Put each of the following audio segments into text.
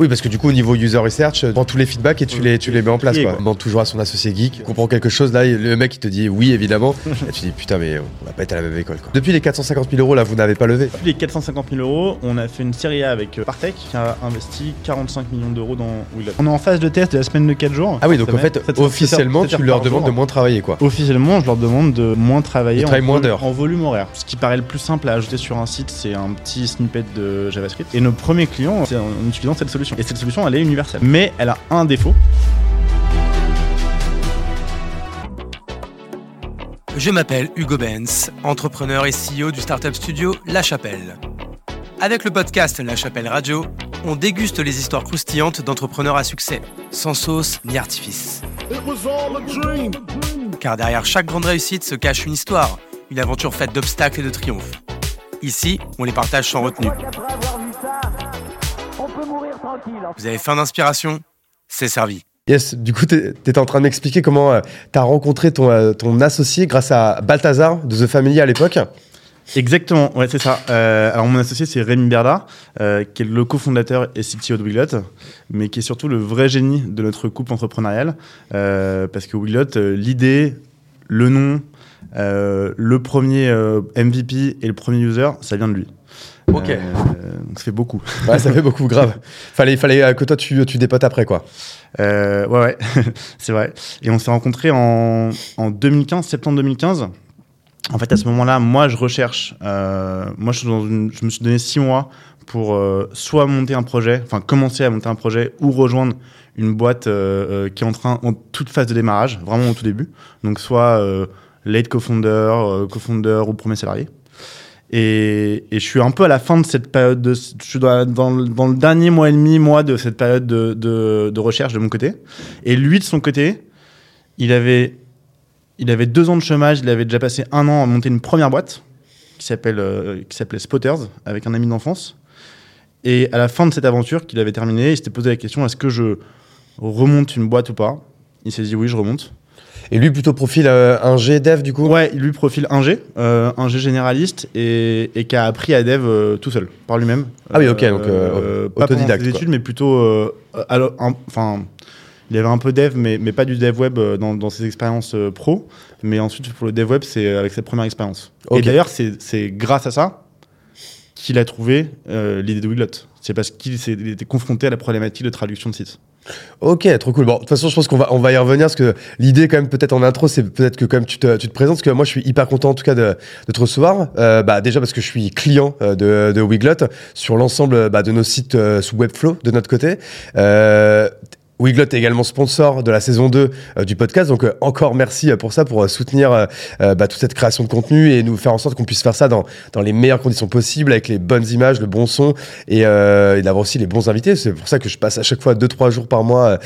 Oui, parce que du coup, au niveau user research, tu prends tous les feedbacks et tu les, tu les mets en place. Quoi. Demande toujours à son associé geek, comprend quelque chose. Là, le mec, il te dit oui, évidemment. et tu dis putain, mais on va pas être à la même école. Quoi. Depuis les 450 000 euros, là, vous n'avez pas levé. Depuis les 450 000 euros, on a fait une série A avec euh, Partech qui a investi 45 millions d'euros dans. On est en phase de test de la semaine de 4 jours. Ah oui, donc en fait, officiellement, tu leur demandes de moins travailler, quoi. Officiellement, je leur demande de moins travailler en, moins en volume horaire. Ce qui paraît le plus simple à ajouter sur un site, c'est un petit snippet de JavaScript. Et nos premiers clients, c'est en utilisant cette solution. Et cette solution, elle est universelle. Mais elle a un défaut. Je m'appelle Hugo Benz, entrepreneur et CEO du startup studio La Chapelle. Avec le podcast La Chapelle Radio, on déguste les histoires croustillantes d'entrepreneurs à succès, sans sauce ni artifice. Car derrière chaque grande réussite se cache une histoire, une aventure faite d'obstacles et de triomphes. Ici, on les partage sans retenue. Vous avez faim d'inspiration C'est servi. Yes, du coup, t'es- t'étais en train de m'expliquer comment euh, t'as rencontré ton, euh, ton associé grâce à Balthazar de The Family à l'époque. Exactement, ouais, c'est ça. Euh, alors, mon associé, c'est Rémi Berda, euh, qui est le cofondateur et CTO de Wiglot, mais qui est surtout le vrai génie de notre couple entrepreneurial. euh, parce que Wiglot, euh, l'idée, le nom, euh, le premier euh, MVP et le premier user, ça vient de lui. Ok. Euh, donc, ça fait beaucoup. Ouais, ça fait beaucoup, grave. Fallait, fallait euh, que toi, tu, tu dépotes après, quoi. Euh, ouais, ouais, c'est vrai. Et on s'est rencontrés en, en 2015, septembre 2015. En fait, à ce moment-là, moi, je recherche. euh, moi, je, suis dans une- je me suis donné six mois pour euh, soit monter un projet, enfin commencer à monter un projet, ou rejoindre une boîte euh, qui est en train, en toute phase de démarrage, vraiment au tout début. Donc, soit late co-founder, co-founder ou premier salarié. Et, je suis un peu à la fin de cette période, de, je suis dans, le- dernier mois et demi, mois de cette période de, de- recherche de mon côté. Et lui, de son côté, il avait, il avait deux ans de chômage, il avait déjà passé un an à monter une première boîte qui euh, qui s'appelait Spotters, avec un ami d'enfance. Et à la fin de cette aventure qu'il avait terminée, il s'était posé la question est-ce que je remonte une boîte ou pas? Il s'est dit oui, je remonte. Et lui, plutôt profil euh, un G dev, du coup? Ouais, lui profil ingé, euh, ingé généraliste et, et qui a appris à dev euh, tout seul, par lui-même. Ah oui, ok, donc, euh, pas pendant autodidacte, ses quoi. études, mais plutôt, euh, alors, un- enfin, il avait un peu dev, mais, mais pas du dev web euh, dans, dans ses expériences euh, pro. Mais ensuite, pour le dev web, c'est avec sa première expérience. Et d'ailleurs, c'est grâce à ça qu'il a trouvé euh, l'idée de Wiglot. C'est parce qu'il était confronté à la problématique de traduction de site. Ok, trop cool. Bon, de toute façon, je pense qu'on va, on va y revenir parce que l'idée, quand même, peut-être en intro, c'est peut-être que même tu te, tu te présentes. Parce que moi, je suis hyper content en tout cas de, te recevoir. Euh, bah, déjà parce que je suis client euh, de, de Wiglot sur l'ensemble bah, de nos sites euh, sous Webflow de notre côté. Wiglot est également sponsor de la saison 2 euh, du podcast, donc euh, encore merci euh, pour ça, pour soutenir bah, toute cette création de contenu et nous faire en sorte qu'on puisse faire ça dans, dans les meilleures conditions possibles, avec les bonnes images, le bon son et, et d'avoir aussi les bons invités. C'est pour ça que je passe à chaque fois 2-3 jours par mois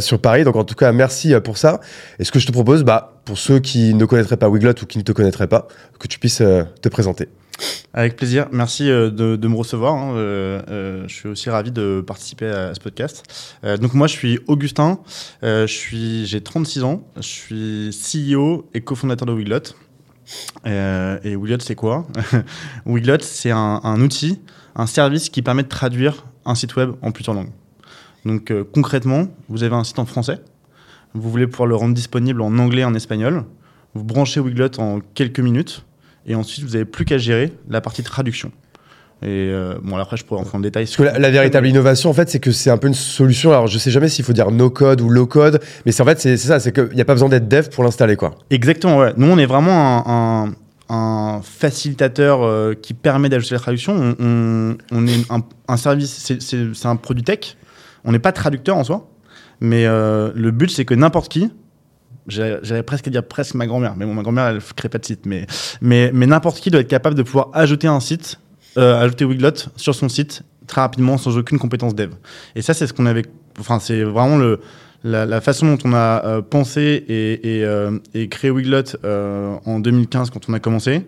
sur Paris. Donc en tout cas, merci pour ça. Et ce que je te propose, bah, pour ceux qui ne connaîtraient pas Wiglot ou qui ne te connaîtraient pas, que tu puisses te présenter. Avec plaisir. Merci euh, de, me recevoir. hein. Euh, euh, je suis aussi ravi de participer à ce podcast. Donc moi, je suis Augustin. Je j'ai 36 ans. Je suis CEO et cofondateur de Wiglot. Et Wiglot, c'est quoi? Wiglot, c'est un, outil, un service qui permet de traduire un site web en plusieurs langues. Donc concrètement, vous avez un site en français. Vous voulez pouvoir le rendre disponible en anglais et en espagnol. Vous branchez Wiglot en quelques minutes. Et ensuite, vous n'avez plus qu'à gérer la partie traduction. Et euh, bon, après, je pourrais rentrer en détail. Parce que la, la véritable innovation, en fait, c'est que c'est un peu une solution. Alors, je sais jamais s'il faut dire no code ou low code, mais c'est en fait, c'est ça, c'est qu'il n'y a pas besoin d'être dev pour l'installer, quoi. Exactement, ouais. Nous, on est vraiment un, un- un facilitateur euh, qui permet d'ajouter la traduction. On, on- on est un, un service, c'est- un produit tech. On n'est pas traducteur en soi, mais euh, le but, c'est que n'importe qui, j'allais presque dire presque ma grand-mère, mais bon, ma grand-mère, elle ne crée pas de site, mais, mais, mais n'importe qui doit être capable de pouvoir ajouter un site, euh, ajouter Wiglot sur son site très rapidement sans aucune compétence dev. Et ça, c'est ce qu'on avait. Enfin, c'est vraiment le, la, façon dont on a euh, pensé et, et, euh, et créé Wiglot en 2015 quand on a commencé,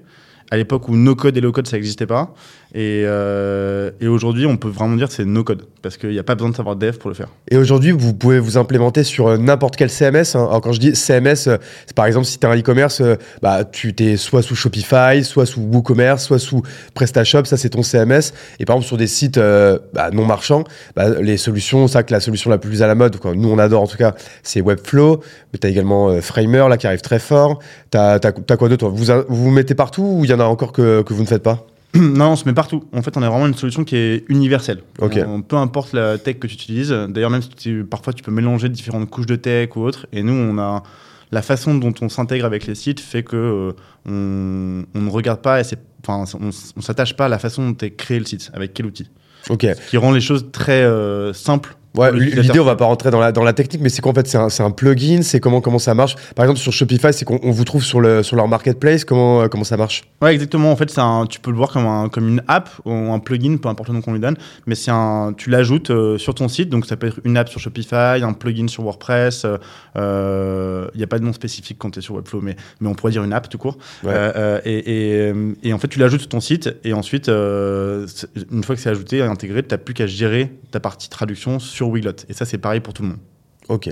à l'époque où no code et low code ça n'existait pas. Et, euh, et aujourd'hui, on peut vraiment dire que c'est no code parce qu'il n'y a pas besoin de savoir dev pour le faire. Et aujourd'hui, vous pouvez vous implémenter sur euh, n'importe quel CMS. hein. Alors, quand je dis CMS, euh, c'est par exemple si tu as un e-commerce, bah, tu es soit sous Shopify, soit sous WooCommerce, soit sous PrestaShop, ça c'est ton CMS. Et par exemple, sur des sites bah, non marchands, bah, les solutions, vrai que la solution la plus à la mode, nous on adore en tout cas, c'est Webflow. Mais tu as également Framer là qui arrive très fort. Tu as, quoi d'autre? Vous, vous vous mettez partout ou il y en a encore que, que vous ne faites pas? non, on se met partout. En fait, on a vraiment une solution qui est universelle. Ok. On- peu importe la tech que tu utilises. D'ailleurs, même si tu- parfois tu peux mélanger différentes couches de tech ou autres. Et nous, on a la façon dont on s'intègre avec les sites fait que euh, on, on ne regarde pas et c'est, enfin, on, on s'attache pas à la façon dont est créé le site, avec quel outil, Ok. Ce qui rend les choses très euh, simples. Ouais, l'idée, on va pas rentrer dans la, dans la technique, mais c'est qu'en fait, c'est un, c'est un plugin, c'est comment, comment ça marche. Par exemple, sur Shopify, c'est qu'on on vous trouve sur, le, sur leur marketplace, comment, euh, comment ça marche Ouais, exactement. En fait, c'est un, tu peux le voir comme, un, comme une app ou un plugin, peu importe le nom qu'on lui donne, mais c'est un, tu l'ajoutes euh, sur ton site. Donc, ça peut être une app sur Shopify, un plugin sur WordPress. euh, Il n'y a pas de nom spécifique quand tu es sur Webflow, mais, mais on pourrait dire une app tout court. Ouais. Euh, euh, et, et, et en fait, tu l'ajoutes sur ton site et ensuite, euh, une fois que c'est ajouté et intégré, tu n'as plus qu'à gérer ta partie traduction sur Wiglot. Et ça, c'est pareil pour tout le monde. Ok.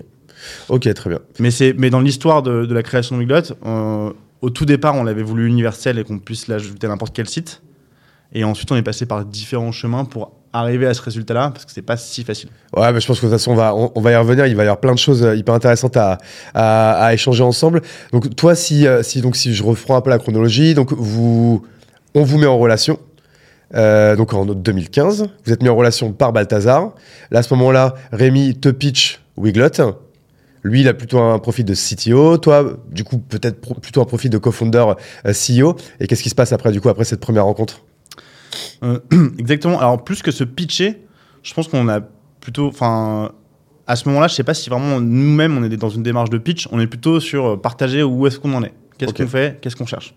Ok, très bien. Mais, c'est, mais dans l'histoire de, de la création de Wiglot, euh, au tout départ, on l'avait voulu universel et qu'on puisse l'ajouter à n'importe quel site. Et ensuite, on est passé par différents chemins pour arriver à ce résultat-là, parce que c'est pas si facile. Ouais, mais je pense que de toute façon, on va, on, on va y revenir. Il va y avoir plein de choses euh, hyper intéressantes à, à, à échanger ensemble. Donc, toi, si, euh, si, donc, si je reprends un peu la chronologie, donc vous, on vous met en relation. Euh, donc en 2015, vous êtes mis en relation par Balthazar. Là, à ce moment-là, Rémi te pitch Wiglot. Lui, il a plutôt un profil de CTO. Toi, du coup, peut-être plutôt un profil de co-founder euh, CEO. Et qu'est-ce qui se passe après, du coup, après cette première rencontre? Euh, exactement. Alors, plus que se pitcher, je pense qu'on a plutôt. Enfin, à ce moment-là, je sais pas si vraiment nous-mêmes, on est dans une démarche de pitch. On est plutôt sur partager où est-ce qu'on en est. Qu'est-ce qu'on fait? Qu'est-ce qu'on cherche?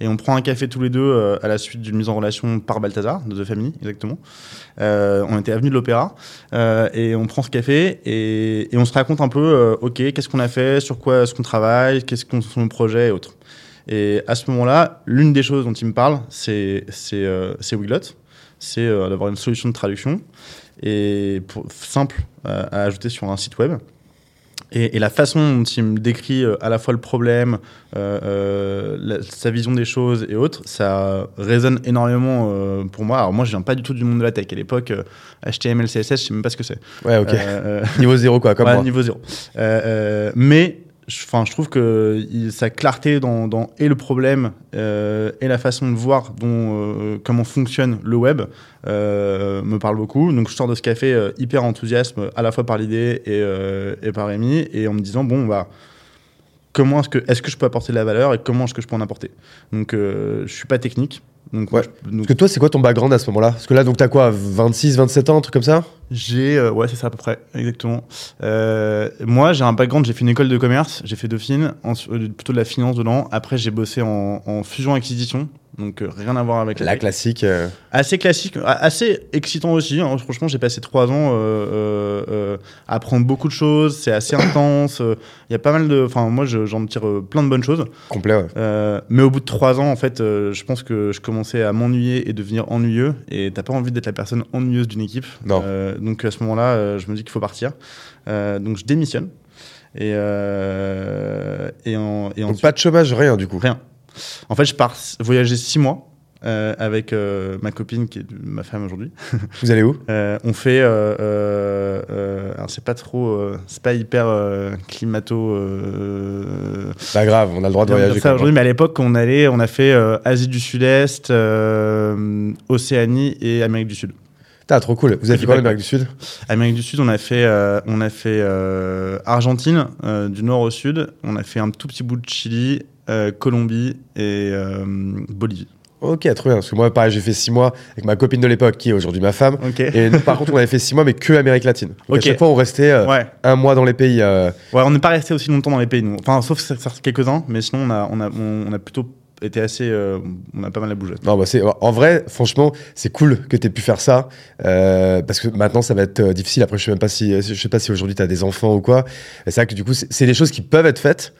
Et on prend un café tous les deux euh, à la suite d'une mise en relation par Balthazar, de The Family, exactement. Euh, on était avenue de l'Opéra euh, et on prend ce café et, on se raconte un peu, ok, qu'est-ce qu'on a fait, sur quoi est-ce qu'on travaille, qu'est-ce qu'on sont nos projets et autres. Et à ce moment-là, l'une des choses dont il me parle, c'est c'est euh, Wiglot, c'est d'avoir une solution de traduction et simple à ajouter sur un site web. Et, et la façon dont il me décrit euh, à la fois le problème, euh, euh, la- sa vision des choses et autres, ça résonne énormément euh, pour moi. Alors moi, je viens pas du tout du monde de la tech. À l'époque, euh, HTML, CSS, je sais même pas ce que c'est. Ouais, ok. Niveau zéro, quoi, comme Ouais, moi. niveau zéro. Mais je, 'fin, je trouve que il- sa clarté dans, dans et le problème euh, et la façon de voir dont, euh, comment fonctionne le web euh, me parle beaucoup. Donc je sors de ce café hyper enthousiasme à la fois par l'idée et, et par Rémi et en me disant bon bah comment est-ce que est-ce que je peux apporter de la valeur et comment est-ce que je peux en apporter? Donc je suis pas technique. Donc, Ouais. je- donc Parce que toi, c'est quoi ton background à ce moment-là? Parce que là, donc, t'as quoi? 26, 27 ans, un truc comme ça? J'ai, euh, ouais, c'est ça à peu près, exactement. Euh, moi, j'ai un background, j'ai fait une école de commerce, j'ai fait Dauphine, en- euh, plutôt de la finance dedans. Après, j'ai bossé en, en fusion-acquisition, donc euh, rien à voir avec La tech. classique. Assez classique, assez excitant aussi. hein. Franchement, j'ai passé trois ans à apprendre beaucoup de choses, c'est assez intense. Il y a pas mal de. Enfin, moi, je- j'en tire plein de bonnes choses. complet, ouais. Mais au bout de trois ans, en fait, je pense que je commençais à m'ennuyer et devenir ennuyeux. Et t'as pas envie d'être la personne ennuyeuse d'une équipe. Non. Donc à ce moment-là, euh, je me dis qu'il faut partir. Euh, donc je démissionne. Et, euh, et, en, et Donc, pas de chômage, rien, du coup. rien. En fait, je pars voyager six mois. euh, avec euh, ma copine qui est ma femme aujourd'hui. Vous allez où? Euh, on fait, alors c'est pas trop, c'est pas hyper climato. Pas grave, on a le droit de voyager. aujourd'hui, mais à l'époque, on allait, on a fait Asie du Sud-Est, Océanie et Amérique du Sud. Putain, trop cool. Vous avez fait quoi en Exactement. Amérique du Sud? Amérique du Sud, on a fait, euh, on a fait euh, Argentine, euh, du nord au sud. On a fait un tout petit bout de Chili, Colombie et Bolivie. Ok, trop bien. Parce que moi, pareil, j'ai fait 6 mois avec ma copine de l'époque, qui est aujourd'hui ma femme. Et nous, par contre, on avait fait 6 mois, mais que Amérique latine. Donc, Ok. à chaque fois, on restait euh, Ouais. un mois dans les pays. euh, ouais, on n'est pas resté aussi longtemps dans les pays, nous. Enfin, sauf quelques-uns, mais sinon, on a, on a, on a plutôt été assez. euh, on a pas mal à bouger. Non, bah c'est en vrai, franchement, c'est cool que tu aies pu faire ça euh, parce que maintenant ça va être euh, difficile. Après, je sais même pas si sais pas si aujourd'hui tu as des enfants ou quoi. C'est vrai que du coup, c'est des choses qui peuvent être faites,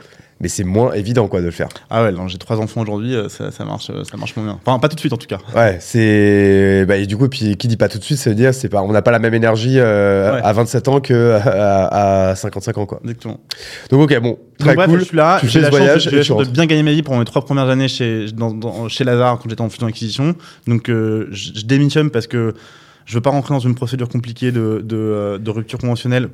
mais c'est moins évident quoi de le faire. Ah ouais, non, j'ai trois enfants aujourd'hui, euh, ça, ça marche, ça marche moins bien. Enfin, pas tout de suite en tout cas. Ouais, c'est bah, et du coup puis qui dit pas tout de suite, ça veut dire c'est pas on n'a pas la même énergie euh, Ouais. à 27 ans que à, à 55 ans quoi. Exactement. Donc ok bon, très Donc bref, cool. je suis là, Tu j'ai fais la chance, voyage et la chance de bien gagner ma vie pendant mes trois premières années chez, dans, dans- chez Lazare quand j'étais en fusion acquisition. Donc euh, je, démissionne parce que je veux pas rentrer dans une procédure compliquée de, de, euh, de rupture conventionnelle.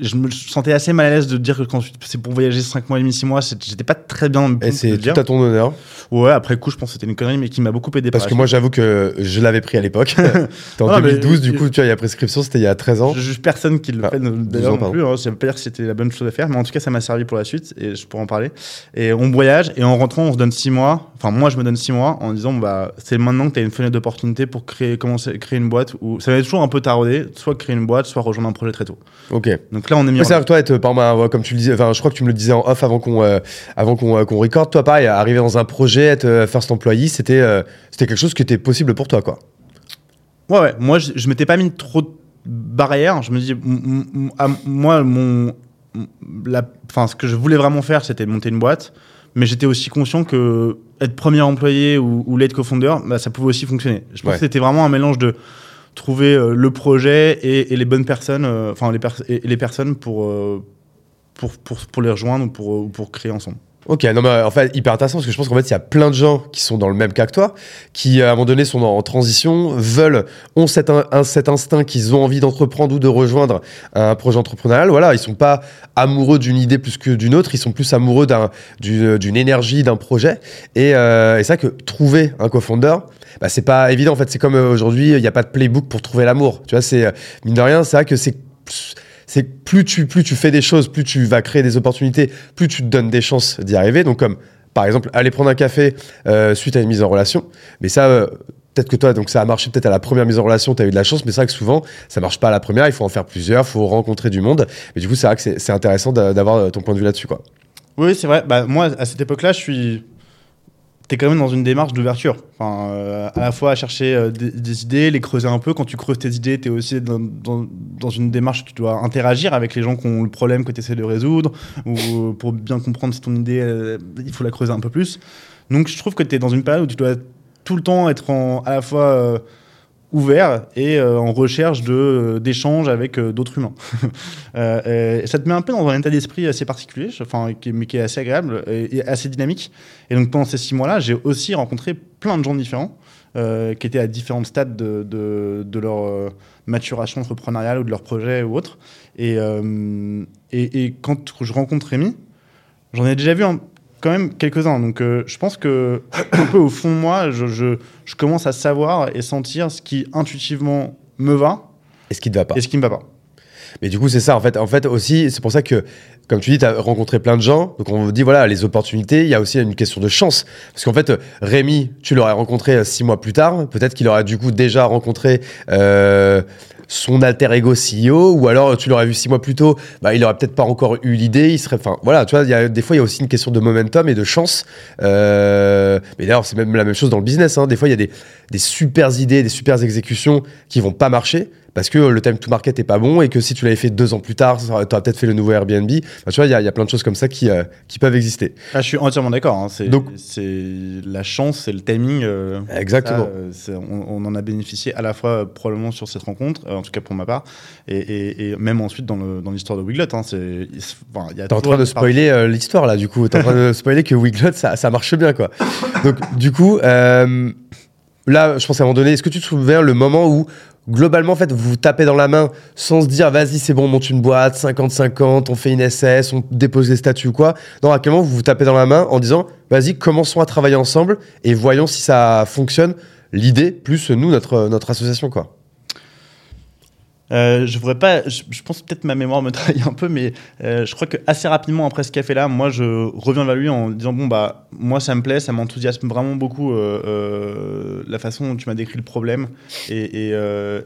Je me sentais assez mal à l'aise de dire que quand c'est pour voyager 5 mois et demi, 6 mois, j'étais pas très bien. Et c'est tout à ton honneur Ouais, après coup, je pense que c'était une connerie, mais qui m'a beaucoup aidé. parce par que moi j'avoue que je l'avais pris à l'époque. C'était en Ah, mais- 2012 du coup tu vois il y a prescription, c'était il y a 13 ans. Je juge personne qui le Ah, fait 12 d'ailleurs non plus. Hein. Ça veut pas dire que c'était la bonne chose à faire, mais en tout cas, ça m'a servi pour la suite et je pourrais en parler. Et on voyage et en rentrant, on se donne six mois. Enfin, moi, je me donne six mois en disant bah, c'est maintenant que tu as une fenêtre d'opportunité pour créer, commencer, créer une boîte. Où... Ça va être toujours un peu taraudé, soit créer une boîte, soit rejoindre un projet très tôt. Ok. Donc là, on est mis Ouais, en- toi, être, par exemple, un- comme tu le disais, enfin, je crois que tu me le disais en off avant qu'on euh, avant qu'on euh, qu'on recorde. Toi, pareil, arriver dans un projet, être euh, first employee, c'était euh, c'était quelque chose qui était possible pour toi, quoi. Ouais, ouais. Moi, je, je m'étais pas mis trop de barrières. Je me dis, à- moi, mon, la, ce que je voulais vraiment faire, c'était monter une boîte. Mais j'étais aussi conscient que être premier employé ou, ou lead co-founder, bah, ça pouvait aussi fonctionner. Je pense Ouais. que c'était vraiment un mélange de trouver euh, le projet et, les bonnes personnes, euh, enfin les, les personnes pour, euh, pour, pour, pour les rejoindre ou pour, ou pour créer ensemble. Ok, non mais en fait hyper intéressant parce que je pense qu'en fait il y a plein de gens qui sont dans le même cas que toi, qui à un moment donné sont en transition, veulent, ont cet, un- cet instinct qu'ils ont envie d'entreprendre ou de rejoindre un projet entrepreneurial. Voilà, ils sont pas amoureux d'une idée plus que d'une autre, ils sont plus amoureux d'un- d'une d'une énergie, d'un projet. Et, euh, c'est vrai que trouver un co-founder, bah, c'est pas évident en fait. C'est comme euh, aujourd'hui, il n'y a pas de playbook pour trouver l'amour. Tu vois, c'est euh, mine de rien, c'est vrai que c'est c'est plus tu, plus tu fais des choses, plus tu vas créer des opportunités, plus tu te donnes des chances d'y arriver. Donc, comme par exemple, aller prendre un café euh, suite à une mise en relation. Mais ça, euh, peut-être que toi, donc ça a marché peut-être à la première mise en relation, tu as eu de la chance, mais c'est vrai que souvent, ça marche pas à la première, il faut en faire plusieurs, il faut rencontrer du monde. Mais du coup, c'est vrai que c'est intéressant d'a- d'avoir euh, ton point de vue là-dessus. Oui, c'est vrai. Bah, moi, à cette époque-là, je suis. T'es quand même dans une démarche d'ouverture. Enfin, euh, à la fois à chercher euh, des, idées, les creuser un peu. Quand tu creuses tes idées, t'es aussi dans, une démarche où tu dois interagir avec les gens qui ont le problème que tu essaies de résoudre. Ou euh, pour bien comprendre si ton idée, euh, il faut la creuser un peu plus. Donc, je trouve que tu es dans une période où tu dois tout le temps être en, à la fois ouvert et euh, en recherche euh, d'échanges avec euh, d'autres humains. Ça te met un peu dans un état d'esprit assez particulier, enfin, mais qui est assez agréable et, assez dynamique. Et donc pendant ces six mois-là, j'ai aussi rencontré plein de gens différents qui étaient à différents stades de, de, leur maturation entrepreneuriale ou de leur projet ou autre. Et, et, et quand je rencontre Rémi, j'en ai déjà vu un- quand même quelques-uns. Donc euh, je pense que un peu au fond de moi, je, je, je commence à savoir et sentir ce qui intuitivement me va Et ce qui te va pas. et ce qui me va pas. Mais du coup, c'est ça. En fait, en fait aussi, c'est pour ça que, comme tu dis, tu as rencontré plein de gens. Donc, on dit, voilà, les opportunités, il y a aussi une question de chance. Parce qu'en fait, Rémi, tu l'aurais rencontré euh, six mois plus tard. Peut-être qu'il aurait du coup déjà rencontré euh, son alter ego CEO. Ou alors, tu l'aurais vu six mois plus tôt. Bah, il aurait peut-être pas encore eu l'idée. Il serait. Enfin, voilà, tu vois, y a, des fois, il y a aussi une question de momentum et de chance. Euh, mais d'ailleurs, c'est même la même chose dans le business. hein. Des fois, il y a des, des super idées, des super exécutions qui vont pas marcher parce que le time to market est pas bon et que si tu l'avais fait deux ans plus tard, tu aurais peut-être fait le nouveau Airbnb. Enfin, tu vois, il y, a- il y a plein de choses comme ça qui, euh, qui peuvent exister. Ah, je suis entièrement d'accord. hein. C'est, Donc- c'est la chance, c'est le timing. euh, Exactement. ça, euh, on, on en a bénéficié à la fois probablement sur cette rencontre, en tout cas pour ma part, et, et- et même ensuite dans, le, dans l'histoire de Wiglet. Hein, c'est, il se- enfin, il y a T'es en train de part- spoiler l'histoire là, du coup. T'es en train de spoiler que Wiglot, ça, ça marche bien, quoi. Donc, du coup, là, je pense à un moment donné, est-ce que tu te souviens le moment où, globalement, en fait, vous vous tapez dans la main sans se dire, vas-y, c'est bon, on monte une boîte, 50-50, on fait une SS, on dépose des statuts ou quoi Non, à quel moment vous vous tapez dans la main en disant, vas-y, commençons à travailler ensemble et voyons si ça fonctionne L'idée, plus nous, notre, notre association, quoi. Euh, je voudrais pas. Je, je pense peut-être ma mémoire me trahit un peu, mais euh, je crois que assez rapidement après ce café-là, moi, je reviens vers lui en disant bon bah moi ça me plaît, ça m'enthousiasme vraiment beaucoup euh, la façon dont tu m'as décrit le problème et, et,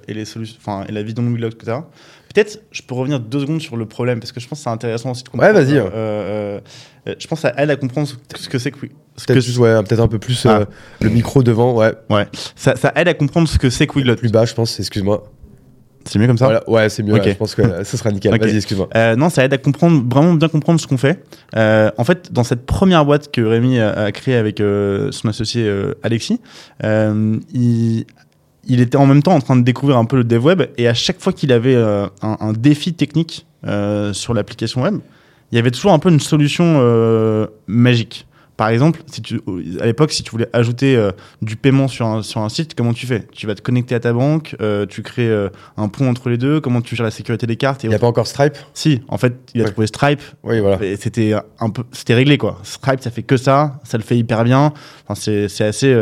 et les solutions, enfin et la vision de que tu as. Peut-être je peux revenir deux secondes sur le problème parce que je pense que c'est intéressant aussi de comprendre. Ouais, vas-y. euh, je pense à elle à comprendre ce que c'est que Peut-être que ouais, peut-être un peu plus Ah. le micro devant, ouais. ouais ça, ça aide à comprendre ce que c'est que Wheelock. Plus bas, je pense, excuse-moi. C'est mieux comme ça Voilà, ouais, c'est mieux. Ok. ouais, je pense que ce sera nickel. Ok. Vas-y, excuse-moi. Euh, non, ça aide à comprendre, vraiment bien comprendre ce qu'on fait. Euh, en fait, dans cette première boîte que Rémi a, a créée avec euh, son associé Alexis, il, il était en même temps en train de découvrir un peu le dev web et à chaque fois qu'il avait un, un défi technique sur l'application web, il y avait toujours un peu une solution magique. Par exemple, si tu, à l'époque, si tu voulais ajouter euh, du paiement sur un, sur un site, comment tu fais? Tu vas te connecter à ta banque, euh, tu crées euh, un pont entre les deux, comment tu gères la sécurité des cartes et Il n'y a pas encore Stripe? Si, en fait, il a Ouais. trouvé Stripe. Oui, voilà. et C'était un peu, c'était réglé quoi. Stripe, ça fait que ça, ça le fait hyper bien. Enfin, c'est, assez,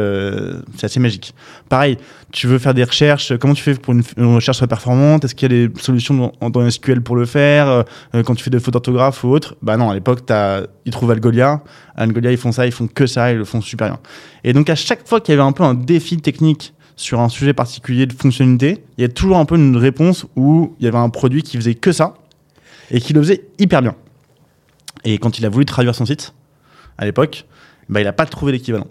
c'est assez magique. Pareil, tu veux faire des recherches. Comment tu fais pour une, une recherche performante? Est-ce qu'il y a des solutions dans, SQL pour le faire? Euh, Quand tu fais des fautes d'orthographe ou autre? Bah non, à l'époque, ils trouvent Algolia. Algolia, ils font ça, ils font que ça, ils le font super bien. Et donc à chaque fois qu'il y avait un peu un défi technique sur un sujet particulier de fonctionnalité, il y a toujours un peu une réponse où il y avait un produit qui faisait que ça et qui le faisait hyper bien. Et quand il a voulu traduire son site, à l'époque, bah, il n'a pas trouvé l'équivalent.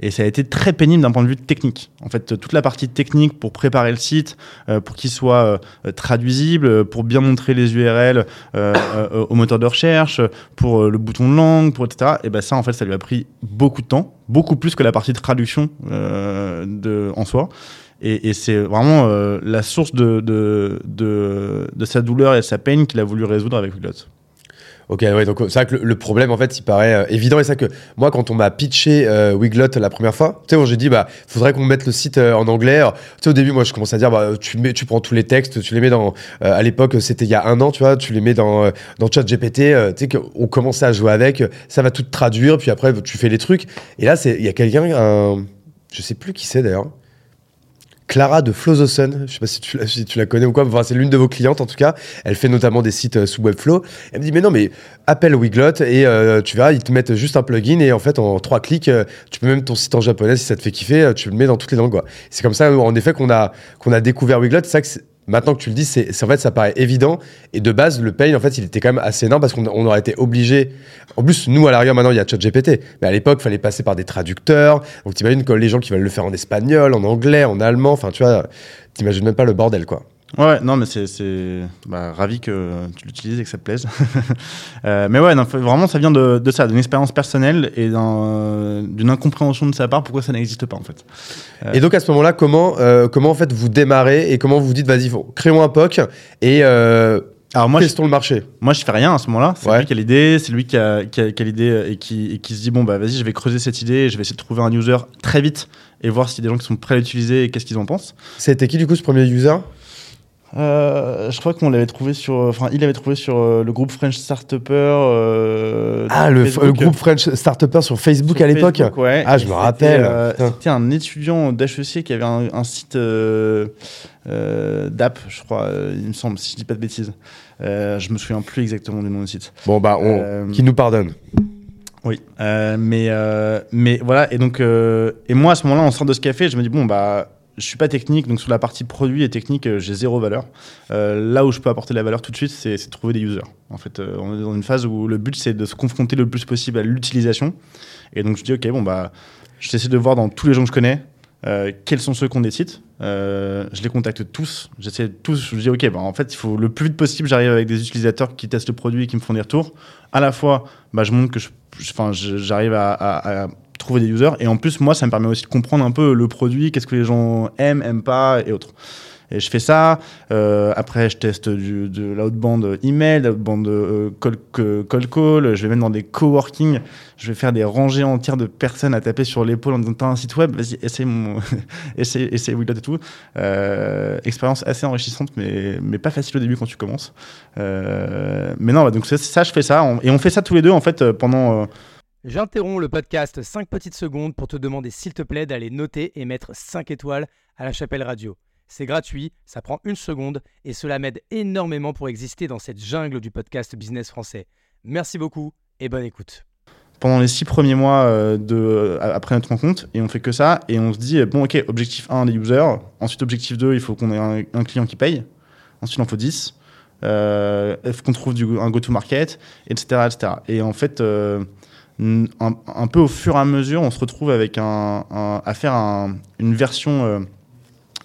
Et ça a été très pénible d'un point de vue technique. En fait, toute la partie technique pour préparer le site, euh, pour qu'il soit euh, traduisible, euh, pour bien montrer les URL euh, au moteur de recherche, pour le bouton de langue, pour etc. Et ben ça, en fait, ça lui a pris beaucoup de temps, beaucoup plus que la partie de traduction en soi. Et, c'est vraiment la source de, de, de, sa douleur et de sa peine qu'il a voulu résoudre avec Wiglot. Ok, ouais, donc c'est vrai que le, problème, en fait, il paraît euh, évident. Et c'est que moi, quand on m'a pitché euh, Wiglot la première fois, tu sais, j'ai dit, bah, faudrait qu'on mette le site euh, en anglais. Tu sais, au début, moi, je commence à dire, bah, tu, mets, tu prends tous les textes, tu les mets dans. euh, à l'époque, c'était il y a un an, tu vois, tu les mets dans, dans ChatGPT. tu sais, qu'on commençait à jouer avec, ça va tout traduire, puis après, tu fais les trucs. Et là, il y a quelqu'un, un, je sais plus qui c'est d'ailleurs. Clara de Flow the Sun, je sais pas si tu, la, connais ou quoi, c'est l'une de vos clientes en tout cas. Elle fait notamment des sites euh, sous Webflow. Elle me dit mais non mais appelle Wiglot et euh, tu verras ils te mettent juste un plugin et en fait en trois clics euh, tu peux même ton site en japonais si ça te fait kiffer, tu le mets dans toutes les langues. C'est comme ça en effet qu'on a qu'on a découvert Wiglot. C'est ça que maintenant que tu le dis, c'est en fait ça paraît évident et de base le pain en fait il était quand même assez énorme parce qu'on on aurait été obligé. En plus nous à l'arrière maintenant il y a ChatGPT, mais à l'époque fallait passer par des traducteurs. Donc t'imagines que les gens qui veulent le faire en espagnol, en anglais, en allemand, enfin tu vois, t'imagines même pas le bordel quoi. Ouais, non, mais c'est, bah, ravi que tu l'utilises et que ça te plaise. Euh, mais ouais, non, vraiment, ça vient de, de ça, d'une expérience personnelle et d'un, d'une incompréhension de sa part pourquoi ça n'existe pas en fait. Et donc à ce moment-là, comment, euh, comment en fait vous démarrez et comment vous dites vas-y, créons un POC et euh, Alors moi, je, testons le marché. moi, je fais rien à ce moment-là. C'est Ouais. lui qui a l'idée, c'est lui qui a, qui a, qui a l'idée et qui, et qui se dit bon bah vas-y, je vais creuser cette idée, et je vais essayer de trouver un user très vite et voir s'il y a des gens qui sont prêts à l'utiliser et qu'est-ce qu'ils en pensent. C'était qui du coup ce premier user? Euh, je crois qu'on l'avait trouvé sur, enfin, il l'avait trouvé sur euh, le groupe French Startupper. euh, Ah, le, groupe French Startupper sur Facebook Sur à l'époque ouais. Ah, je Et me rappelle, euh. C'était un étudiant d'HEC qui avait un, un site euh, euh, d'app, je crois, euh, il me semble, si je dis pas de bêtises. Euh, je me souviens plus exactement du nom du site. Bon, bah, on, Euh, qui nous pardonne. Oui, euh, mais, euh, mais voilà, et donc, euh, et moi à ce moment-là, on sort de ce café, je me dis, bon, bah, je suis pas technique, donc sur la partie produit et technique, euh, j'ai zéro valeur. Euh, là où je peux apporter de la valeur tout de suite, c'est trouver des users. En fait, euh, on est dans une phase où le but, c'est de se confronter le plus possible à l'utilisation. Et donc, je dis, ok, bon, bah, j'essaie de voir dans tous les gens que je connais, quels sont ceux sites. Euh, je les contacte tous. J'essaie tous. Je dis, ok, bah, en fait, il faut le plus vite possible, j'arrive avec des utilisateurs qui testent le produit et qui me font des retours. À la fois, bah, je montre que je, j'arrive à trouver des users. Et en plus, moi, ça me permet aussi de comprendre un peu le produit, qu'est-ce que les gens aiment, aiment pas et autres. Et je fais ça. Euh, après, je teste du, de l'outbound email, l'outbound euh, call, call call. Je vais même dans des coworking. Je vais faire des rangées entières de personnes à taper sur l'épaule en disant T'as un site web? Vas-y, essaye, mon... essaye, essaye Wiglot et tout. Euh, expérience assez enrichissante, mais, mais pas facile au début quand tu commences. Euh, mais non, bah, donc ça, je fais ça. Et on fait ça tous les deux, en fait, euh, pendant. J'interromps le podcast 5 petites secondes pour te demander s'il te plaît d'aller noter et mettre 5 étoiles à la chapelle radio. C'est gratuit, ça prend une seconde et cela m'aide énormément pour exister dans cette jungle du podcast business français. Merci beaucoup et bonne écoute. pendant les six premiers mois euh, de, euh, après notre rencontre et on fait que ça et on se dit bon ok objectif 1 des users ensuite objectif 2 il faut qu'on ait un, client qui paye ensuite il en faut 10 euh, il faut qu'on trouve un go-to-market etc., etc et en fait euh, un, un peu au fur et à mesure on se retrouve avec un, un- à faire un- une version euh,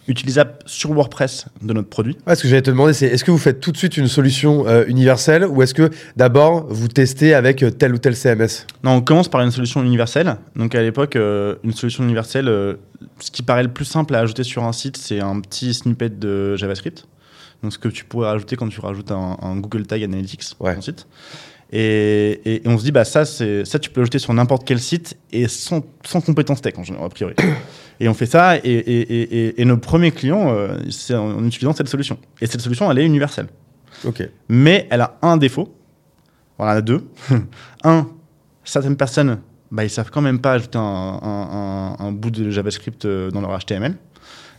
utilisable sur WordPress de notre produit. Ouais, ce que j'allais te demander, c'est est-ce que vous faites tout de suite une solution euh, universelle ou est-ce que d'abord vous testez avec euh, tel ou tel CMS Non, on commence par une solution universelle. Donc à l'époque, euh, une solution universelle, ce qui paraît le plus simple à ajouter sur un site, c'est un petit snippet de JavaScript. Donc ce que tu pourrais rajouter quand tu rajoutes un, un Google Tag Analytics sur Ouais. ton site. Et, et- et on se dit, bah ça, ça, tu peux l'ajouter sur n'importe quel site et sans, sans compétences tech, en général, a priori. et on fait ça, et, nos premiers clients, euh, c'est en, utilisant cette solution. Et cette solution, elle est universelle. Ok. Mais elle a un défaut. Voilà, a deux. un, certaines personnes, bah, ils savent quand même pas ajouter un, un- un- un bout de JavaScript euh, dans leur HTML.